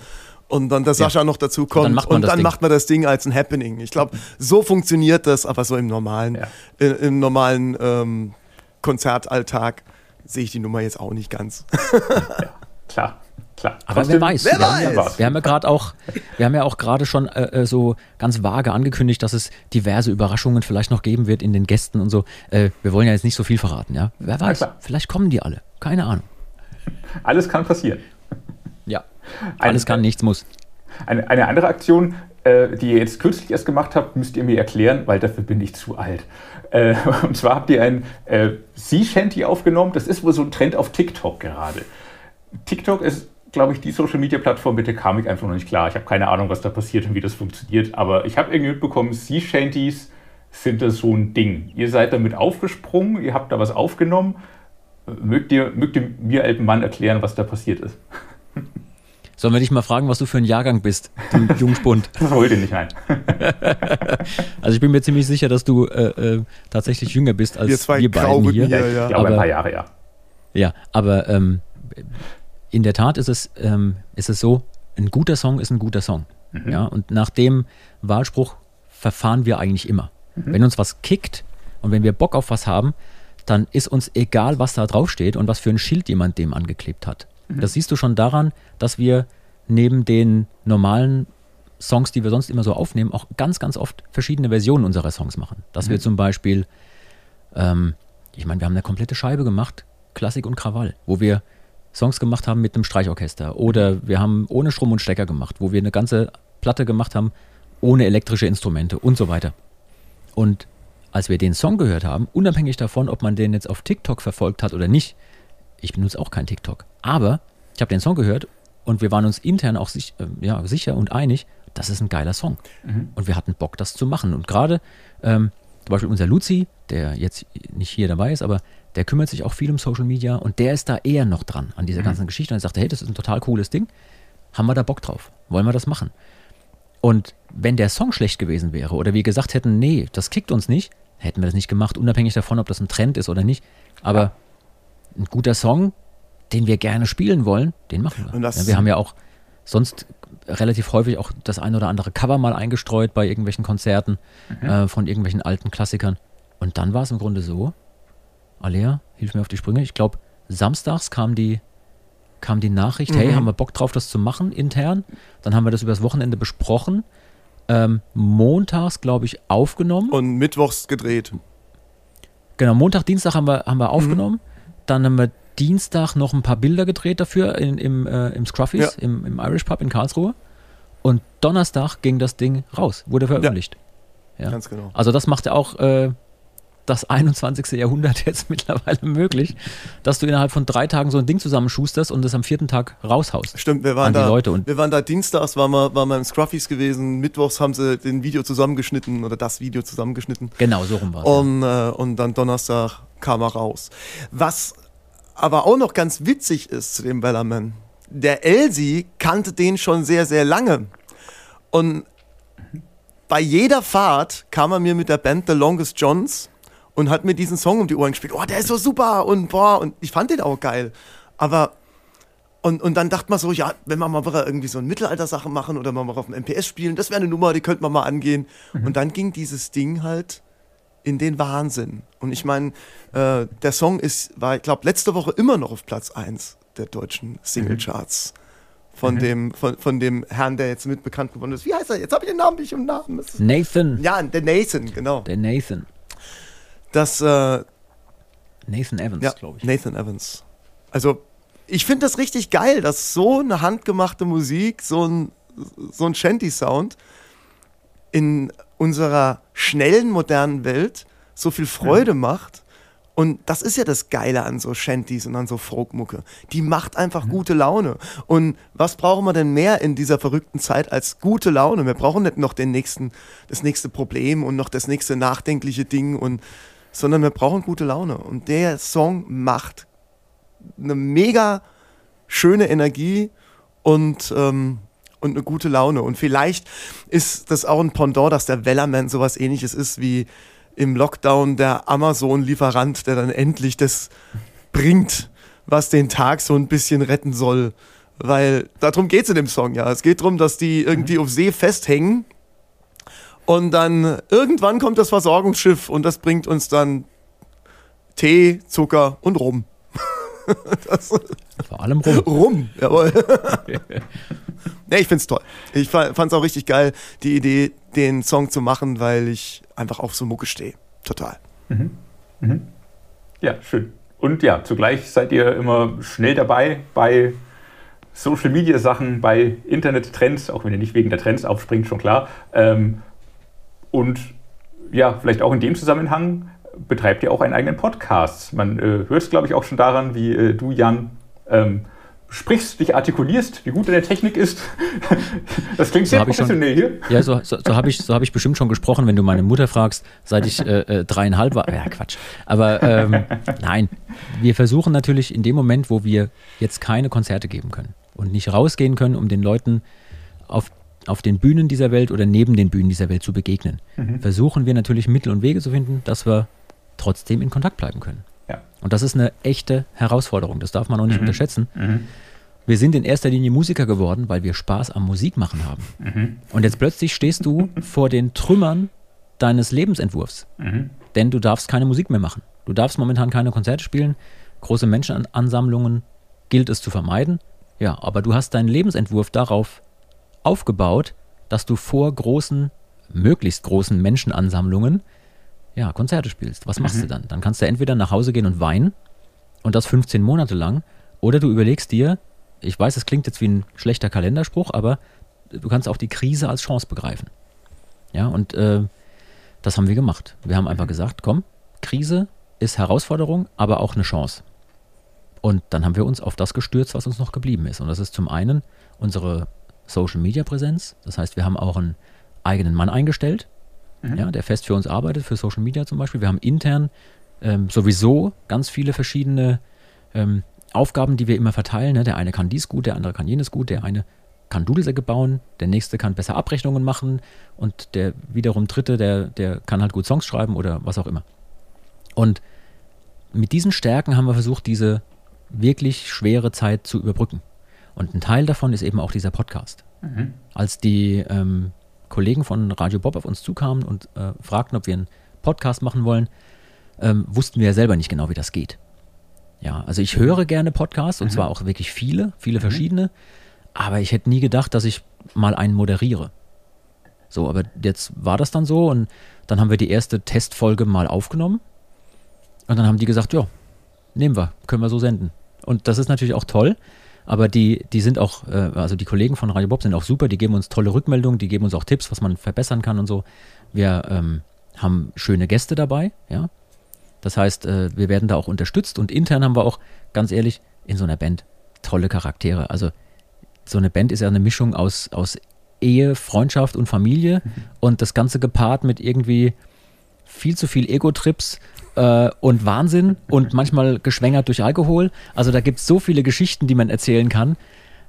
Und dann der Sascha ja. noch dazu kommt und dann, macht man, und dann macht man, das Ding als ein Happening. Ich glaube, so funktioniert das, aber so im normalen, ja. im, im normalen ähm, Konzertalltag sehe ich die Nummer jetzt auch nicht ganz. ja, klar. Klar. Aber Trotzdem, wer weiß? Wer wir, weiß? Haben ja, wir haben ja gerade auch, wir haben ja auch gerade schon äh, äh, so ganz vage angekündigt, dass es diverse Überraschungen vielleicht noch geben wird in den Gästen und so. Äh, wir wollen ja jetzt nicht so viel verraten, ja. Wer weiß? Ja, vielleicht kommen die alle. Keine Ahnung. Alles kann passieren. Ja. Alles kann, nichts muss. Eine, eine andere Aktion, äh, die ihr jetzt kürzlich erst gemacht habt, müsst ihr mir erklären, weil dafür bin ich zu alt. Äh, und zwar habt ihr ein äh, Sea Shanty aufgenommen. Das ist wohl so ein Trend auf TikTok gerade. TikTok ist glaube ich, die Social Media Plattform mit der kam ich einfach noch nicht klar. Ich habe keine Ahnung, was da passiert und wie das funktioniert, aber ich habe irgendwie mitbekommen, Sea Shanties sind das so ein Ding. Ihr seid damit aufgesprungen, ihr habt da was aufgenommen. Mögt ihr, mögt ihr mir, alten Mann, erklären, was da passiert ist? Sollen wir dich mal fragen, was du für ein Jahrgang bist, du Jungspund? das wollte nicht, nein. also ich bin mir ziemlich sicher, dass du äh, äh, tatsächlich jünger bist als wir, zwei wir beiden hier. hier ja, ja. aber, ein paar Jahre, ja. Ja, aber ähm, in der Tat ist es, ähm, ist es so, ein guter Song ist ein guter Song. Mhm. Ja, und nach dem Wahlspruch verfahren wir eigentlich immer. Mhm. Wenn uns was kickt und wenn wir Bock auf was haben, dann ist uns egal, was da draufsteht und was für ein Schild jemand dem angeklebt hat. Mhm. Das siehst du schon daran, dass wir neben den normalen Songs, die wir sonst immer so aufnehmen, auch ganz, ganz oft verschiedene Versionen unserer Songs machen. Dass wir mhm. zum Beispiel, ähm, ich meine, wir haben eine komplette Scheibe gemacht, Klassik und Krawall, wo wir Songs gemacht haben mit einem Streichorchester. Oder wir haben ohne Strom und Stecker gemacht, wo wir eine ganze Platte gemacht haben ohne elektrische Instrumente und so weiter. Und als wir den Song gehört haben, unabhängig davon, ob man den jetzt auf TikTok verfolgt hat oder nicht, ich benutze auch kein TikTok, aber ich habe den Song gehört und wir waren uns intern auch sich, äh, ja, sicher und einig, das ist ein geiler Song. Mhm. Und wir hatten Bock, das zu machen. Und gerade ähm, zum Beispiel unser Luzi, der jetzt nicht hier dabei ist, aber der kümmert sich auch viel um Social Media und der ist da eher noch dran an dieser mhm. ganzen Geschichte und er sagte, hey, das ist ein total cooles Ding, haben wir da Bock drauf, wollen wir das machen? Und wenn der Song schlecht gewesen wäre oder wir gesagt hätten, nee, das kickt uns nicht, hätten wir das nicht gemacht, unabhängig davon, ob das ein Trend ist oder nicht. Aber ja. ein guter Song, den wir gerne spielen wollen, den machen wir. Ja, wir haben ja auch sonst relativ häufig auch das ein oder andere Cover mal eingestreut bei irgendwelchen Konzerten mhm. äh, von irgendwelchen alten Klassikern. Und dann war es im Grunde so, Alea, hilf mir auf die Sprünge. Ich glaube, samstags kam die, kam die Nachricht, mhm. hey, haben wir Bock drauf, das zu machen intern? Dann haben wir das übers Wochenende besprochen. Ähm, montags, glaube ich, aufgenommen. Und mittwochs gedreht. Genau, Montag, Dienstag haben wir, haben wir aufgenommen. Mhm. Dann haben wir Dienstag noch ein paar Bilder gedreht dafür in, im, äh, im Scruffys, ja. im, im Irish Pub in Karlsruhe. Und Donnerstag ging das Ding raus, wurde veröffentlicht. Ja. ja. Ganz genau. Also das macht ja auch äh, das 21. Jahrhundert jetzt mittlerweile möglich, dass du innerhalb von drei Tagen so ein Ding zusammenschusterst und es am vierten Tag raushaust. Stimmt, wir waren da, Leute. Und wir waren da dienstags, waren wir, waren wir im Scruffys gewesen, mittwochs haben sie den Video zusammengeschnitten oder das Video zusammengeschnitten. Genau, so rum war es. Und, ja. äh, und dann Donnerstag kam er raus. Was aber auch noch ganz witzig ist zu dem Bellerman, der Elsie kannte den schon sehr, sehr lange. Und bei jeder Fahrt kam er mir mit der Band The Longest Johns und hat mir diesen Song um die Ohren gespielt. Oh, der ist so super und boah, und ich fand den auch geil. Aber und, und dann dachte man so, ja, wenn wir mal irgendwie so eine Mittelalter-Sache machen oder mal auf dem MPS spielen, das wäre eine Nummer, die könnte man mal angehen. Mhm. Und dann ging dieses Ding halt in den Wahnsinn. Und ich meine, äh, der Song ist, war, ich glaube, letzte Woche immer noch auf Platz 1 der deutschen Singlecharts. Mhm. Von, mhm. dem, von, von dem Herrn, der jetzt mit bekannt geworden ist. Wie heißt er? Jetzt habe ich den Namen nicht im Namen. Nathan. Ja, der Nathan, genau. Der Nathan dass äh, Nathan Evans, ja, glaube ich. Nathan Evans. Also ich finde das richtig geil, dass so eine handgemachte Musik, so ein, so ein Shanty-Sound in unserer schnellen, modernen Welt so viel Freude ja. macht Und das ist ja das Geile an so Shanties und an so Folkmucke. Die macht einfach mhm. gute Laune. Und was brauchen wir denn mehr in dieser verrückten Zeit als gute Laune? Wir brauchen nicht noch den nächsten, das nächste Problem und noch das nächste nachdenkliche Ding und, sondern wir brauchen gute Laune. Und der Song macht eine mega schöne Energie und, ähm, und eine gute Laune. Und vielleicht ist das auch ein Pendant, dass der Wellerman sowas ähnliches ist wie im Lockdown der Amazon-Lieferant, der dann endlich das bringt, was den Tag so ein bisschen retten soll. Weil darum geht es in dem Song, ja. Es geht darum, dass die irgendwie auf See festhängen und dann irgendwann kommt das Versorgungsschiff und das bringt uns dann Tee, Zucker und Rum. Das Vor allem Rum. Rum, jawohl. nee, ich find's toll. Ich fand's auch richtig geil, die Idee, den Song zu machen, weil ich einfach auf so Mucke stehe. Total. Mhm. Mhm. Ja, schön. Und ja, zugleich seid ihr immer schnell dabei bei Social Media Sachen, bei Internet-Trends, auch wenn ihr nicht wegen der Trends aufspringt, schon klar. Ähm, und ja, vielleicht auch in dem Zusammenhang betreibt ihr auch einen eigenen Podcast. Man äh, hört es, glaube ich, auch schon daran, wie äh, du, Jan, ähm, sprichst, dich artikulierst, wie gut deine Technik ist. Das klingt so sehr professionell schon, hier. Ja, so, so, so habe ich, so hab ich bestimmt schon gesprochen, wenn du meine Mutter fragst, seit ich äh, äh, dreieinhalb war. Ja, Quatsch. Aber ähm, nein, wir versuchen natürlich in dem Moment, wo wir jetzt keine Konzerte geben können und nicht rausgehen können, um den Leuten auf, auf den Bühnen dieser Welt oder neben den Bühnen dieser Welt zu begegnen, mhm. versuchen wir natürlich Mittel und Wege zu finden, dass wir trotzdem in Kontakt bleiben können. Ja. Und das ist eine echte Herausforderung, das darf man auch nicht mhm. unterschätzen. Mhm. Wir sind in erster Linie Musiker geworden, weil wir Spaß am Musikmachen haben. Mhm. Und jetzt plötzlich stehst du vor den Trümmern deines Lebensentwurfs. Mhm. Denn du darfst keine Musik mehr machen. Du darfst momentan keine Konzerte spielen. Große Menschenansammlungen gilt es zu vermeiden. Ja, aber du hast deinen Lebensentwurf darauf aufgebaut, dass du vor großen, möglichst großen Menschenansammlungen ja, Konzerte spielst. Was machst mhm. du dann? Dann kannst du entweder nach Hause gehen und weinen und das 15 Monate lang oder du überlegst dir, ich weiß, es klingt jetzt wie ein schlechter Kalenderspruch, aber du kannst auch die Krise als Chance begreifen. Ja, und äh, das haben wir gemacht. Wir haben einfach gesagt, komm, Krise ist Herausforderung, aber auch eine Chance. Und dann haben wir uns auf das gestürzt, was uns noch geblieben ist. Und das ist zum einen unsere Social Media Präsenz. Das heißt, wir haben auch einen eigenen Mann eingestellt, mhm. ja, der fest für uns arbeitet, für Social Media zum Beispiel. Wir haben intern ähm, sowieso ganz viele verschiedene ähm, Aufgaben, die wir immer verteilen. Ne? Der eine kann dies gut, der andere kann jenes gut, der eine kann Dudelsäcke bauen, der nächste kann besser Abrechnungen machen und der wiederum dritte, der, der kann halt gut Songs schreiben oder was auch immer. Und mit diesen Stärken haben wir versucht, diese wirklich schwere Zeit zu überbrücken. Und ein Teil davon ist eben auch dieser Podcast. Mhm. Als die ähm, Kollegen von Radio Bob auf uns zukamen und äh, fragten, ob wir einen Podcast machen wollen, ähm, wussten wir ja selber nicht genau, wie das geht. Ja, also ich höre gerne Podcasts und mhm. zwar auch wirklich viele, viele mhm. verschiedene, aber ich hätte nie gedacht, dass ich mal einen moderiere. So, aber jetzt war das dann so und dann haben wir die erste Testfolge mal aufgenommen und dann haben die gesagt, ja, nehmen wir, können wir so senden. Und das ist natürlich auch toll, aber die, die sind auch, äh, also die Kollegen von Radio Bob sind auch super, die geben uns tolle Rückmeldungen, die geben uns auch Tipps, was man verbessern kann und so. Wir ähm, haben schöne Gäste dabei, ja. Das heißt, äh, wir werden da auch unterstützt und intern haben wir auch, ganz ehrlich, in so einer Band tolle Charaktere. Also so eine Band ist ja eine Mischung aus, aus Ehe, Freundschaft und Familie mhm. und das Ganze gepaart mit irgendwie viel zu viel Ego-Trips äh, und Wahnsinn und manchmal geschwängert durch Alkohol. Also da gibt es so viele Geschichten, die man erzählen kann.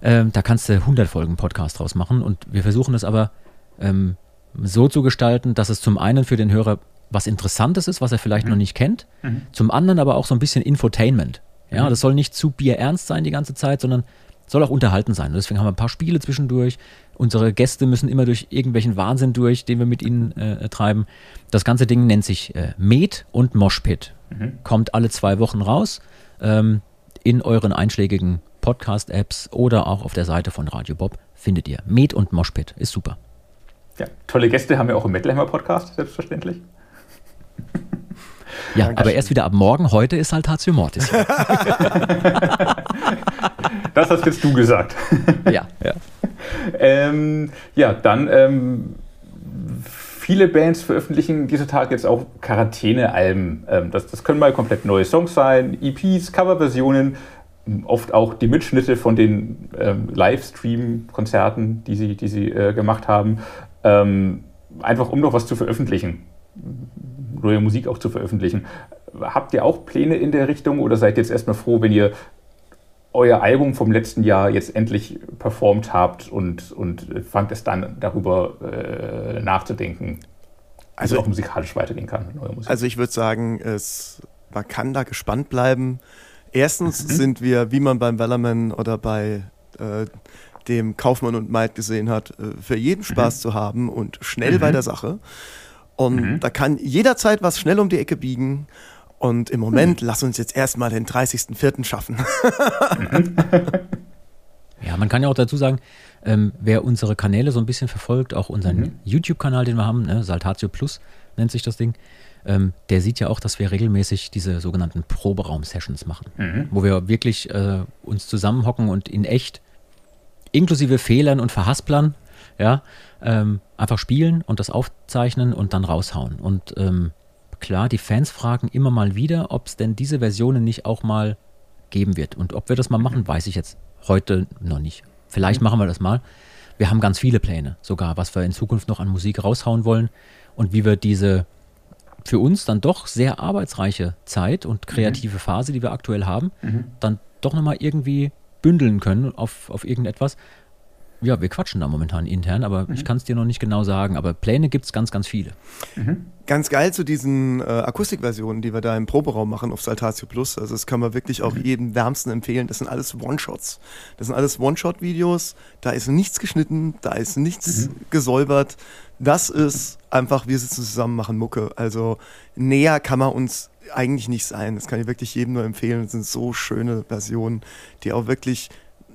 Ähm, da kannst du 100 Folgen Podcast draus machen und wir versuchen es aber ähm, so zu gestalten, dass es zum einen für den Hörer was Interessantes ist, was er vielleicht mhm. noch nicht kennt, mhm. zum anderen aber auch so ein bisschen Infotainment. Ja, mhm. das soll nicht zu bierernst sein die ganze Zeit, sondern soll auch unterhalten sein. Und deswegen haben wir ein paar Spiele zwischendurch. Unsere Gäste müssen immer durch irgendwelchen Wahnsinn durch, den wir mit ihnen äh, treiben. Das ganze Ding nennt sich äh, Med und Moshpit. Mhm. Kommt alle zwei Wochen raus ähm, in euren einschlägigen Podcast-Apps oder auch auf der Seite von Radio Bob findet ihr. Med und Moshpit ist super. Ja, tolle Gäste haben wir auch im Metal Hammer Podcast, selbstverständlich. Ja, Dankeschön. aber erst wieder ab morgen. Heute ist Saltatio Mortis. das hast jetzt du gesagt. Ja, ja. Ähm, ja, dann ähm, viele Bands veröffentlichen diese Tage jetzt auch Quarantäne-Alben. Ähm, das, das können mal komplett neue Songs sein, EPs, Coverversionen, oft auch die Mitschnitte von den ähm, Livestream-Konzerten, die sie, die sie äh, gemacht haben. Ähm, einfach um noch was zu veröffentlichen, neue Musik auch zu veröffentlichen. Habt ihr auch Pläne in der Richtung oder seid ihr jetzt erstmal froh, wenn ihr euer Album vom letzten Jahr jetzt endlich performt habt und, und fangt es dann darüber äh, nachzudenken, also, auch musikalisch weitergehen kann. Also ich würde sagen, es, man kann da gespannt bleiben. Erstens mhm. sind wir, wie man beim Wellerman oder bei äh, dem Kaufmann und Maid gesehen hat, äh, für jeden mhm. Spaß mhm. zu haben und schnell mhm. bei der Sache. Und mhm. da kann jederzeit was schnell um die Ecke biegen. Und im Moment, hm. lass uns jetzt erstmal den 30.04. schaffen. ja, man kann ja auch dazu sagen, ähm, wer unsere Kanäle so ein bisschen verfolgt, auch unseren mhm. YouTube-Kanal, den wir haben, ne, Saltatio Plus nennt sich das Ding, ähm, der sieht ja auch, dass wir regelmäßig diese sogenannten Proberaum-Sessions machen, mhm. wo wir wirklich äh, uns zusammenhocken und in echt, inklusive Fehlern und Verhasplern, ja, ähm, einfach spielen und das aufzeichnen und dann raushauen. Und ähm, klar, die Fans fragen immer mal wieder, ob es denn diese Versionen nicht auch mal geben wird. Und ob wir das mal machen, weiß ich jetzt heute noch nicht. Vielleicht machen wir das mal. Wir haben ganz viele Pläne, sogar, was wir in Zukunft noch an Musik raushauen wollen und wie wir diese für uns dann doch sehr arbeitsreiche Zeit und kreative mhm. Phase, die wir aktuell haben, mhm. dann doch nochmal irgendwie bündeln können auf, auf irgendetwas. Ja, wir quatschen da momentan intern, aber mhm. ich kann es dir noch nicht genau sagen. Aber Pläne gibt es ganz, ganz viele. Mhm. Ganz geil zu diesen äh, Akustikversionen, die wir da im Proberaum machen auf Saltatio Plus. Also das kann man wirklich auch mhm. jedem wärmsten empfehlen. Das sind alles One-Shots. Das sind alles One-Shot-Videos. Da ist nichts geschnitten, da ist nichts mhm. gesäubert. Das ist einfach, wir sitzen zusammen, machen Mucke. Also näher kann man uns eigentlich nicht sein. Das kann ich wirklich jedem nur empfehlen. Das sind so schöne Versionen, die auch wirklich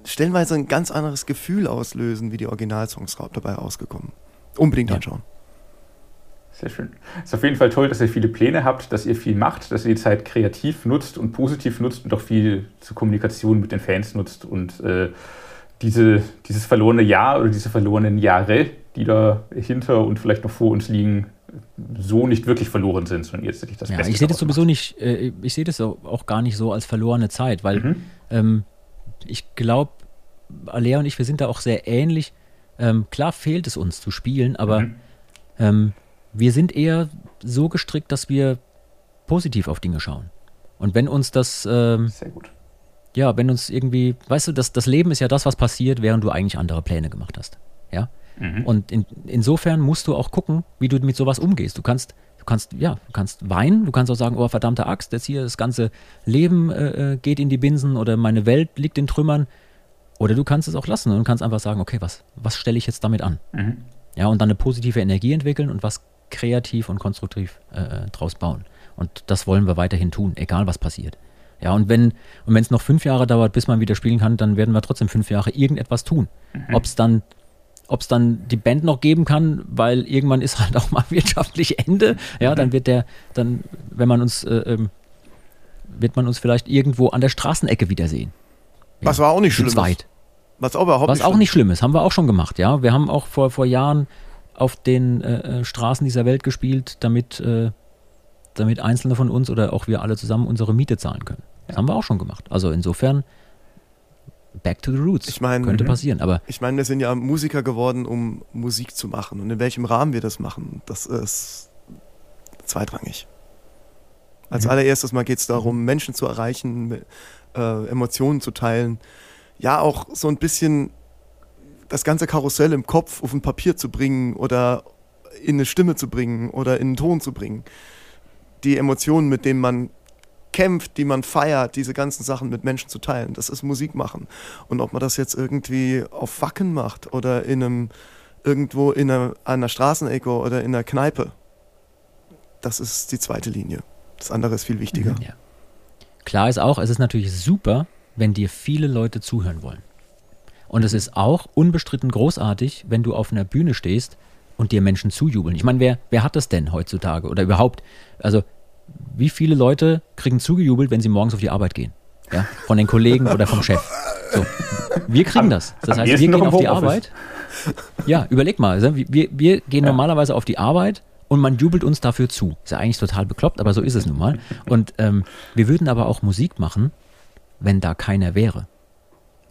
stellenweise ein ganz anderes Gefühl auslösen, wie die Originalsongs dabei rausgekommen. Unbedingt ja. anschauen. Sehr schön. Es ist auf jeden Fall toll, dass ihr viele Pläne habt, dass ihr viel macht, dass ihr die Zeit kreativ nutzt und positiv nutzt und auch viel zur Kommunikation mit den Fans nutzt und äh, diese, dieses verlorene Jahr oder diese verlorenen Jahre, die da hinter und vielleicht noch vor uns liegen, so nicht wirklich verloren sind, sondern jetzt das ja, Beste Ich sehe das sowieso macht. nicht, äh, ich sehe das auch gar nicht so als verlorene Zeit, weil mhm. ähm, ich glaube, Alea und ich, wir sind da auch sehr ähnlich. Ähm, klar fehlt es uns zu spielen, aber mhm. ähm, wir sind eher so gestrickt, dass wir positiv auf Dinge schauen. Und wenn uns das. Ähm, sehr gut. Ja, wenn uns irgendwie, weißt du, das, das Leben ist ja das, was passiert, während du eigentlich andere Pläne gemacht hast. Ja. Mhm. Und in, insofern musst du auch gucken, wie du mit sowas umgehst. Du kannst, kannst, ja, du kannst weinen, du kannst auch sagen, oh verdammte Axt, jetzt hier das ganze Leben äh, äh, geht in die Binsen oder meine Welt liegt in Trümmern. Oder du kannst es auch lassen und kannst einfach sagen, okay, was, was stelle ich jetzt damit an? Mhm. Ja, und dann eine positive Energie entwickeln und was kreativ und konstruktiv äh, draus bauen. Und das wollen wir weiterhin tun, egal was passiert. Ja, und wenn und es noch fünf Jahre dauert, bis man wieder spielen kann, dann werden wir trotzdem fünf Jahre irgendetwas tun. Mhm. Ob es dann, ob es dann die Band noch geben kann, weil irgendwann ist halt auch mal wirtschaftlich Ende. Ja, mhm. dann wird der, dann, wenn man uns, äh, ähm, wird man uns vielleicht irgendwo an der Straßenecke wiedersehen. Ja, Was war auch nicht schlimm. Weit. Was auch überhaupt Was nicht auch nicht schlimm ist, haben wir auch schon gemacht, ja. Wir haben auch vor, vor Jahren auf den äh, äh, Straßen dieser Welt gespielt, damit, äh, damit Einzelne von uns oder auch wir alle zusammen unsere Miete zahlen können. Das haben wir auch schon gemacht. Also insofern, back to the roots. Ich mein, Könnte mhm. passieren. Aber ich meine, wir sind ja Musiker geworden, um Musik zu machen. Und in welchem Rahmen wir das machen, das ist zweitrangig. Als mhm. allererstes mal geht es darum, Menschen zu erreichen, äh, Emotionen zu teilen. Ja, auch so ein bisschen das ganze Karussell im Kopf auf ein Papier zu bringen oder in eine Stimme zu bringen oder in einen Ton zu bringen. Die Emotionen, mit denen man kämpft, die man feiert, diese ganzen Sachen mit Menschen zu teilen, das ist Musik machen. Und ob man das jetzt irgendwie auf Wacken macht oder in einem irgendwo in einer, einer Straßenecke oder in einer Kneipe, das ist die zweite Linie. Das andere ist viel wichtiger. Ja. Klar ist auch, es ist natürlich super, wenn dir viele Leute zuhören wollen. Und es ist auch unbestritten großartig, wenn du auf einer Bühne stehst und dir Menschen zujubeln. Ich meine, wer, wer hat das denn heutzutage oder überhaupt? Also, wie viele Leute kriegen zugejubelt, wenn sie morgens auf die Arbeit gehen? Ja, von den Kollegen oder vom Chef. So. Wir kriegen das. Das heißt, wir gehen auf die Arbeit. Ja, überleg mal. Wir, wir gehen ja. normalerweise auf die Arbeit und man jubelt uns dafür zu. Ist ja eigentlich total bekloppt, aber so ist es nun mal. Und ähm, wir würden aber auch Musik machen, wenn da keiner wäre.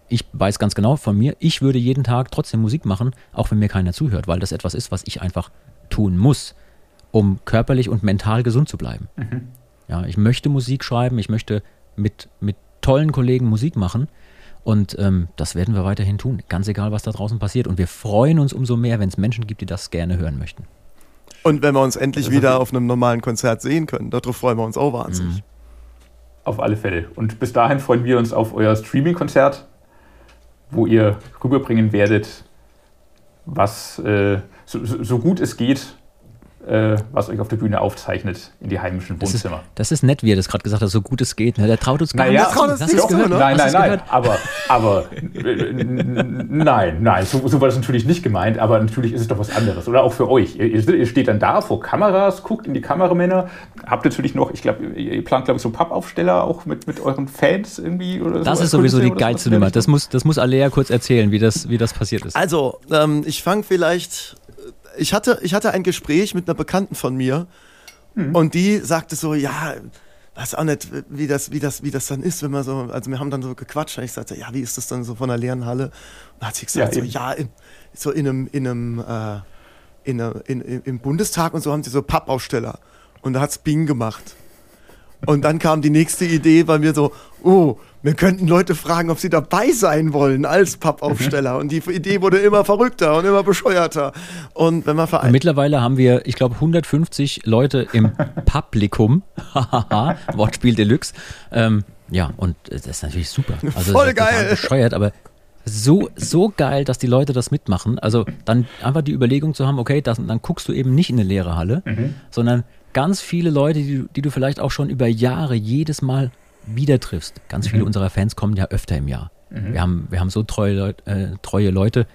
Ich weiß ganz genau von mir, ich würde jeden Tag trotzdem Musik machen, auch wenn mir keiner zuhört, weil das etwas ist, was ich einfach tun muss, um körperlich und mental gesund zu bleiben. Mhm. Ja, ich möchte Musik schreiben, ich möchte mit, mit tollen Kollegen Musik machen und ähm, das werden wir weiterhin tun, ganz egal, was da draußen passiert. Und wir freuen uns umso mehr, wenn es Menschen gibt, die das gerne hören möchten. Und wenn wir uns endlich also, wieder auf einem normalen Konzert sehen können, darauf freuen wir uns auch wahnsinnig. Mhm. Auf alle Fälle. Und bis dahin freuen wir uns auf euer Streaming-Konzert, wo ihr rüberbringen werdet, was äh, so, so, gut es geht, was euch auf der Bühne aufzeichnet in die heimischen Wohnzimmer. Das ist, das ist nett, wie er das gerade gesagt hat, so gut es geht. Ne? Der traut uns gar naja, nicht. Traut uns nicht gehört, ne? Nein, nein, nein. Aber, aber nein, nein, so, so, war das natürlich nicht gemeint, aber natürlich ist es doch was anderes. Oder auch für euch. Ihr, ihr steht dann da vor Kameras, guckt in die Kameramänner, habt natürlich noch, ich glaube, ihr plant, glaube ich, so Pappaufsteller auch mit, mit euren Fans irgendwie oder Das so ist sowieso die geilste Nummer. Das muss, das muss Alea kurz erzählen, wie das, wie das passiert ist. Also, ähm, ich fange vielleicht ich hatte, ich hatte ein Gespräch mit einer Bekannten von mir mhm. und die sagte so, ja, weiß auch nicht, wie das, wie das, wie das dann ist, wenn man so, also wir haben dann so gequatscht und ich sagte, ja, wie ist das dann so von einer leeren Halle? Und dann hat sie gesagt, ja, so, ja, in, so in einem, in einem, äh, in, einer, in, im Bundestag und so haben sie so Pappaufsteller. Und da hat es Bing gemacht. Und dann kam die nächste Idee bei mir so, oh, wir könnten Leute fragen, ob sie dabei sein wollen als Pappaufsteller. Mhm. Und die Idee wurde immer verrückter und immer bescheuerter. Und wenn man und mittlerweile haben wir, ich glaube, 150 Leute im Publikum. Wortspiel Deluxe. Ähm, ja, und das ist natürlich super. Also, Voll geil. Bescheuert, aber so, so geil, dass die Leute das mitmachen. Also dann einfach die Überlegung zu haben, okay, das, dann guckst du eben nicht in eine leere Halle, mhm. sondern ganz viele Leute, die, die du vielleicht auch schon über Jahre jedes Mal wieder triffst. Ganz mhm. viele unserer Fans kommen ja öfter im Jahr. Mhm. Wir, haben, wir haben so treue, Leut, äh, treue Leute,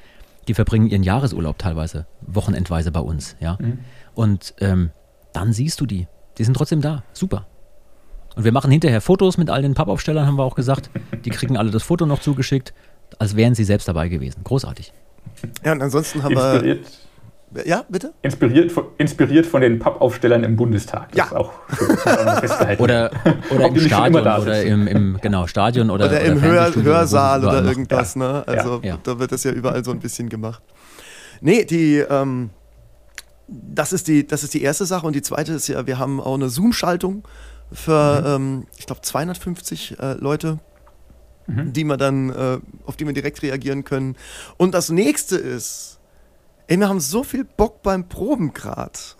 die verbringen ihren Jahresurlaub teilweise, wochenendweise bei uns. Ja? Mhm. Und ähm, dann siehst du die. Die sind trotzdem da. Super. Und wir machen hinterher Fotos mit all den Pappaufstellern, haben wir auch gesagt. Die kriegen alle das Foto noch zugeschickt, als wären sie selbst dabei gewesen. Großartig. Ja, und ansonsten haben Inspiriert. wir ja, bitte? Inspiriert von, inspiriert von den Pappaufstellern im Bundestag. Das ja. auch festgehalten. oder oder im Stadion oder im, im, genau, Stadion oder, oder, oder im Hör, Hörsaal oder irgendwas. Ja. Ne? Also ja. da wird das ja überall so ein bisschen gemacht. Nee, die, ähm, das, ist die, das ist die erste Sache. Und die zweite ist ja, wir haben auch eine Zoom-Schaltung für, mhm. ähm, ich glaube, 250 äh, Leute. Mhm. Die man dann, äh, auf die wir direkt reagieren können. Und das nächste ist, Ey, wir haben so viel Bock beim Proben grad.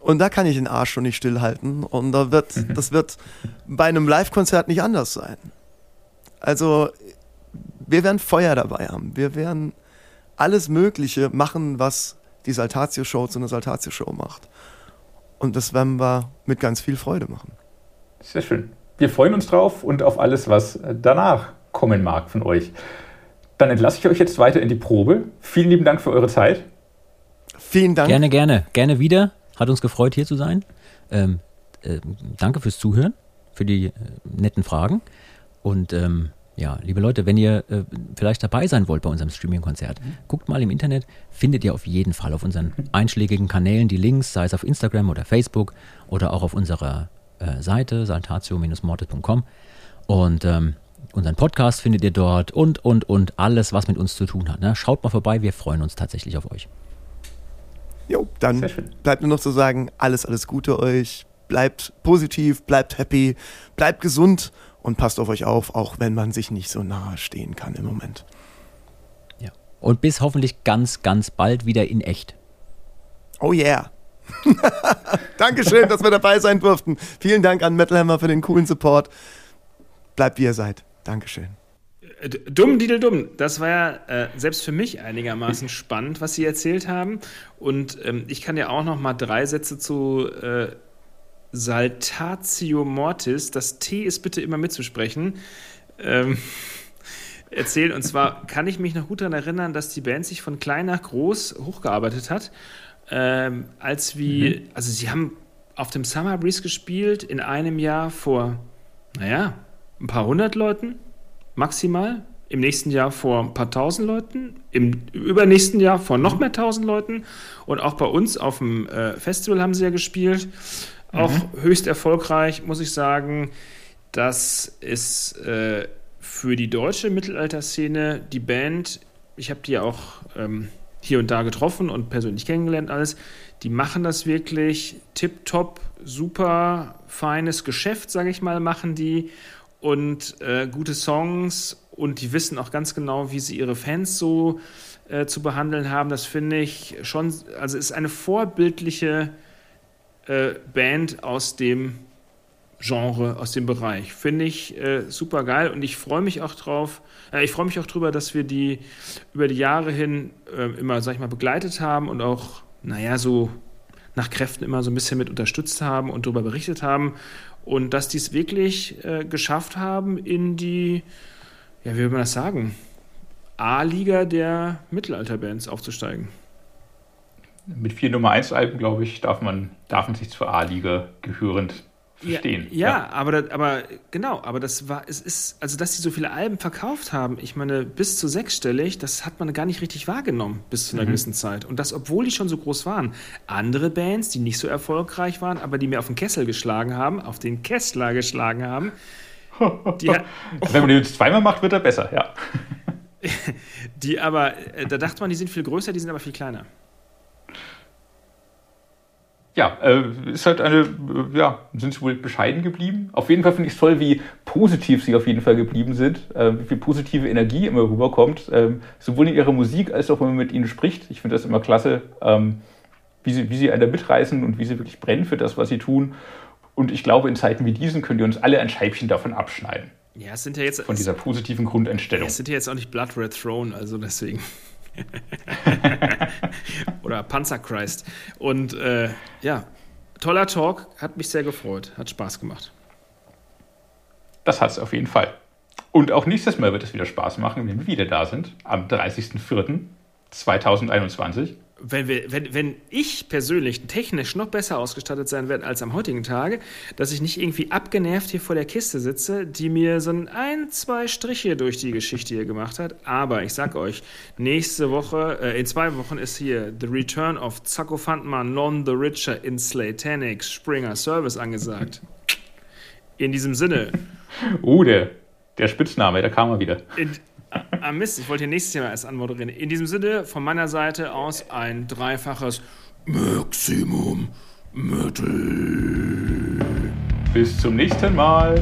Und da kann ich den Arsch schon nicht stillhalten. Und da wird, mhm. das wird bei einem Live-Konzert nicht anders sein. Also, wir werden Feuer dabei haben. Wir werden alles Mögliche machen, was die Saltatio-Show zu einer Saltatio-Show macht. Und das werden wir mit ganz viel Freude machen. Sehr schön. Wir freuen uns drauf und auf alles, was danach kommen mag von euch. Dann entlasse ich euch jetzt weiter in die Probe. Vielen lieben Dank für eure Zeit. Vielen Dank. Gerne, gerne. Gerne wieder. Hat uns gefreut, hier zu sein. Ähm, äh, danke fürs Zuhören, für die äh, netten Fragen. Und ähm, ja, liebe Leute, wenn ihr äh, vielleicht dabei sein wollt bei unserem Streaming-Konzert, mhm. guckt mal im Internet, findet ihr auf jeden Fall auf unseren einschlägigen Kanälen die Links, sei es auf Instagram oder Facebook oder auch auf unserer äh, Seite saltatio-mortis.com. Und ähm, Unseren Podcast findet ihr dort und, und, und alles, was mit uns zu tun hat. Ne? Schaut mal vorbei, wir freuen uns tatsächlich auf euch. Jo, dann bleibt nur noch zu sagen, alles, alles Gute euch. Bleibt positiv, bleibt happy, bleibt gesund und passt auf euch auf, auch wenn man sich nicht so nahe stehen kann im Moment. Ja. Und bis hoffentlich ganz, ganz bald wieder in echt. Oh yeah. Dankeschön, dass wir dabei sein durften. Vielen Dank an Metal Hammer für den coolen Support. Bleibt wie ihr seid. Dankeschön. Äh, dumm, Didel, dumm. Das war ja äh, selbst für mich einigermaßen spannend, was Sie erzählt haben. Und ähm, ich kann ja auch noch mal drei Sätze zu äh, Saltatio Mortis, das T ist bitte immer mitzusprechen, ähm, erzählen. Und zwar kann ich mich noch gut daran erinnern, dass die Band sich von klein nach groß hochgearbeitet hat. Ähm, als wie, mhm. also sie haben auf dem Summer Breeze gespielt in einem Jahr vor, naja, ein paar hundert Leuten maximal im nächsten Jahr vor ein paar tausend Leuten, im übernächsten Jahr vor noch mehr tausend Leuten und auch bei uns auf dem äh, Festival haben sie ja gespielt. Auch mhm. höchst erfolgreich, muss ich sagen. Das ist äh, für die deutsche Mittelalterszene die Band, ich habe die ja auch ähm, hier und da getroffen und persönlich kennengelernt alles, die machen das wirklich tipptopp, super feines Geschäft, sage ich mal, machen die und äh, gute Songs und die wissen auch ganz genau, wie sie ihre Fans so äh, zu behandeln haben. Das finde ich schon, also ist eine vorbildliche äh, Band aus dem Genre, aus dem Bereich. Finde ich äh, super geil und ich freue mich auch drauf. Äh, ich freue mich auch drüber, dass wir die über die Jahre hin äh, immer, sag ich mal, begleitet haben und auch, naja, so nach Kräften immer so ein bisschen mit unterstützt haben und darüber berichtet haben. Und dass die es wirklich äh, geschafft haben, in die ja, wie will man das sagen, A-Liga der Mittelalterbands aufzusteigen. Mit vier Nummer 1 Alben, glaube ich, darf man, darf man sich zur A-Liga gehörend verstehen. Ja, ja, ja, Aber, aber genau, aber das war, es ist, also dass sie so viele Alben verkauft haben, ich meine, bis zu sechsstellig, das hat man gar nicht richtig wahrgenommen bis zu einer mhm. gewissen Zeit. Und das, obwohl die schon so groß waren. Andere Bands, die nicht so erfolgreich waren, aber die mir auf den Kessel geschlagen haben, auf den Kessler geschlagen haben, die, Wenn man den zweimal macht, wird er besser, ja. die aber, äh, da dachte man, die sind viel größer, die sind aber viel kleiner. Ja, äh, ist halt eine, äh, ja, sind sie wohl bescheiden geblieben. Auf jeden Fall finde ich es toll, wie positiv sie auf jeden Fall geblieben sind, äh, wie viel positive Energie immer rüberkommt, äh, sowohl in ihrer Musik als auch wenn man mit ihnen spricht. Ich finde das immer klasse, ähm, wie, sie, wie sie einen mitreißen und wie sie wirklich brennen für das, was sie tun. Und ich glaube, in Zeiten wie diesen können wir uns alle ein Scheibchen davon abschneiden. Ja, es sind ja jetzt. Von dieser positiven Grundeinstellung. Es sind ja jetzt auch nicht Blood Red Throne, also deswegen. Oder Panzer Christ. Und äh, ja, toller Talk, hat mich sehr gefreut, hat Spaß gemacht. Das hat es auf jeden Fall. Und auch nächstes Mal wird es wieder Spaß machen, wenn wir wieder da sind, am 30.04.2021 wenn, wir, wenn, wenn ich persönlich technisch noch besser ausgestattet sein werde als am heutigen Tage, dass ich nicht irgendwie abgenervt hier vor der Kiste sitze, die mir so ein, zwei Striche durch die Geschichte hier gemacht hat. Aber ich sag euch, nächste Woche, äh, in zwei Wochen ist hier The Return of Zacko Fandman, Non the Richer in Slaytanics Springer Service angesagt. In diesem Sinne. Uh, der, der Spitzname, da kam er wieder. In, Ah, Mist, ich wollte hier nächstes Jahr erst anmoderieren. In diesem Sinne, von meiner Seite aus ein dreifaches Maximum Metal. Bis zum nächsten Mal.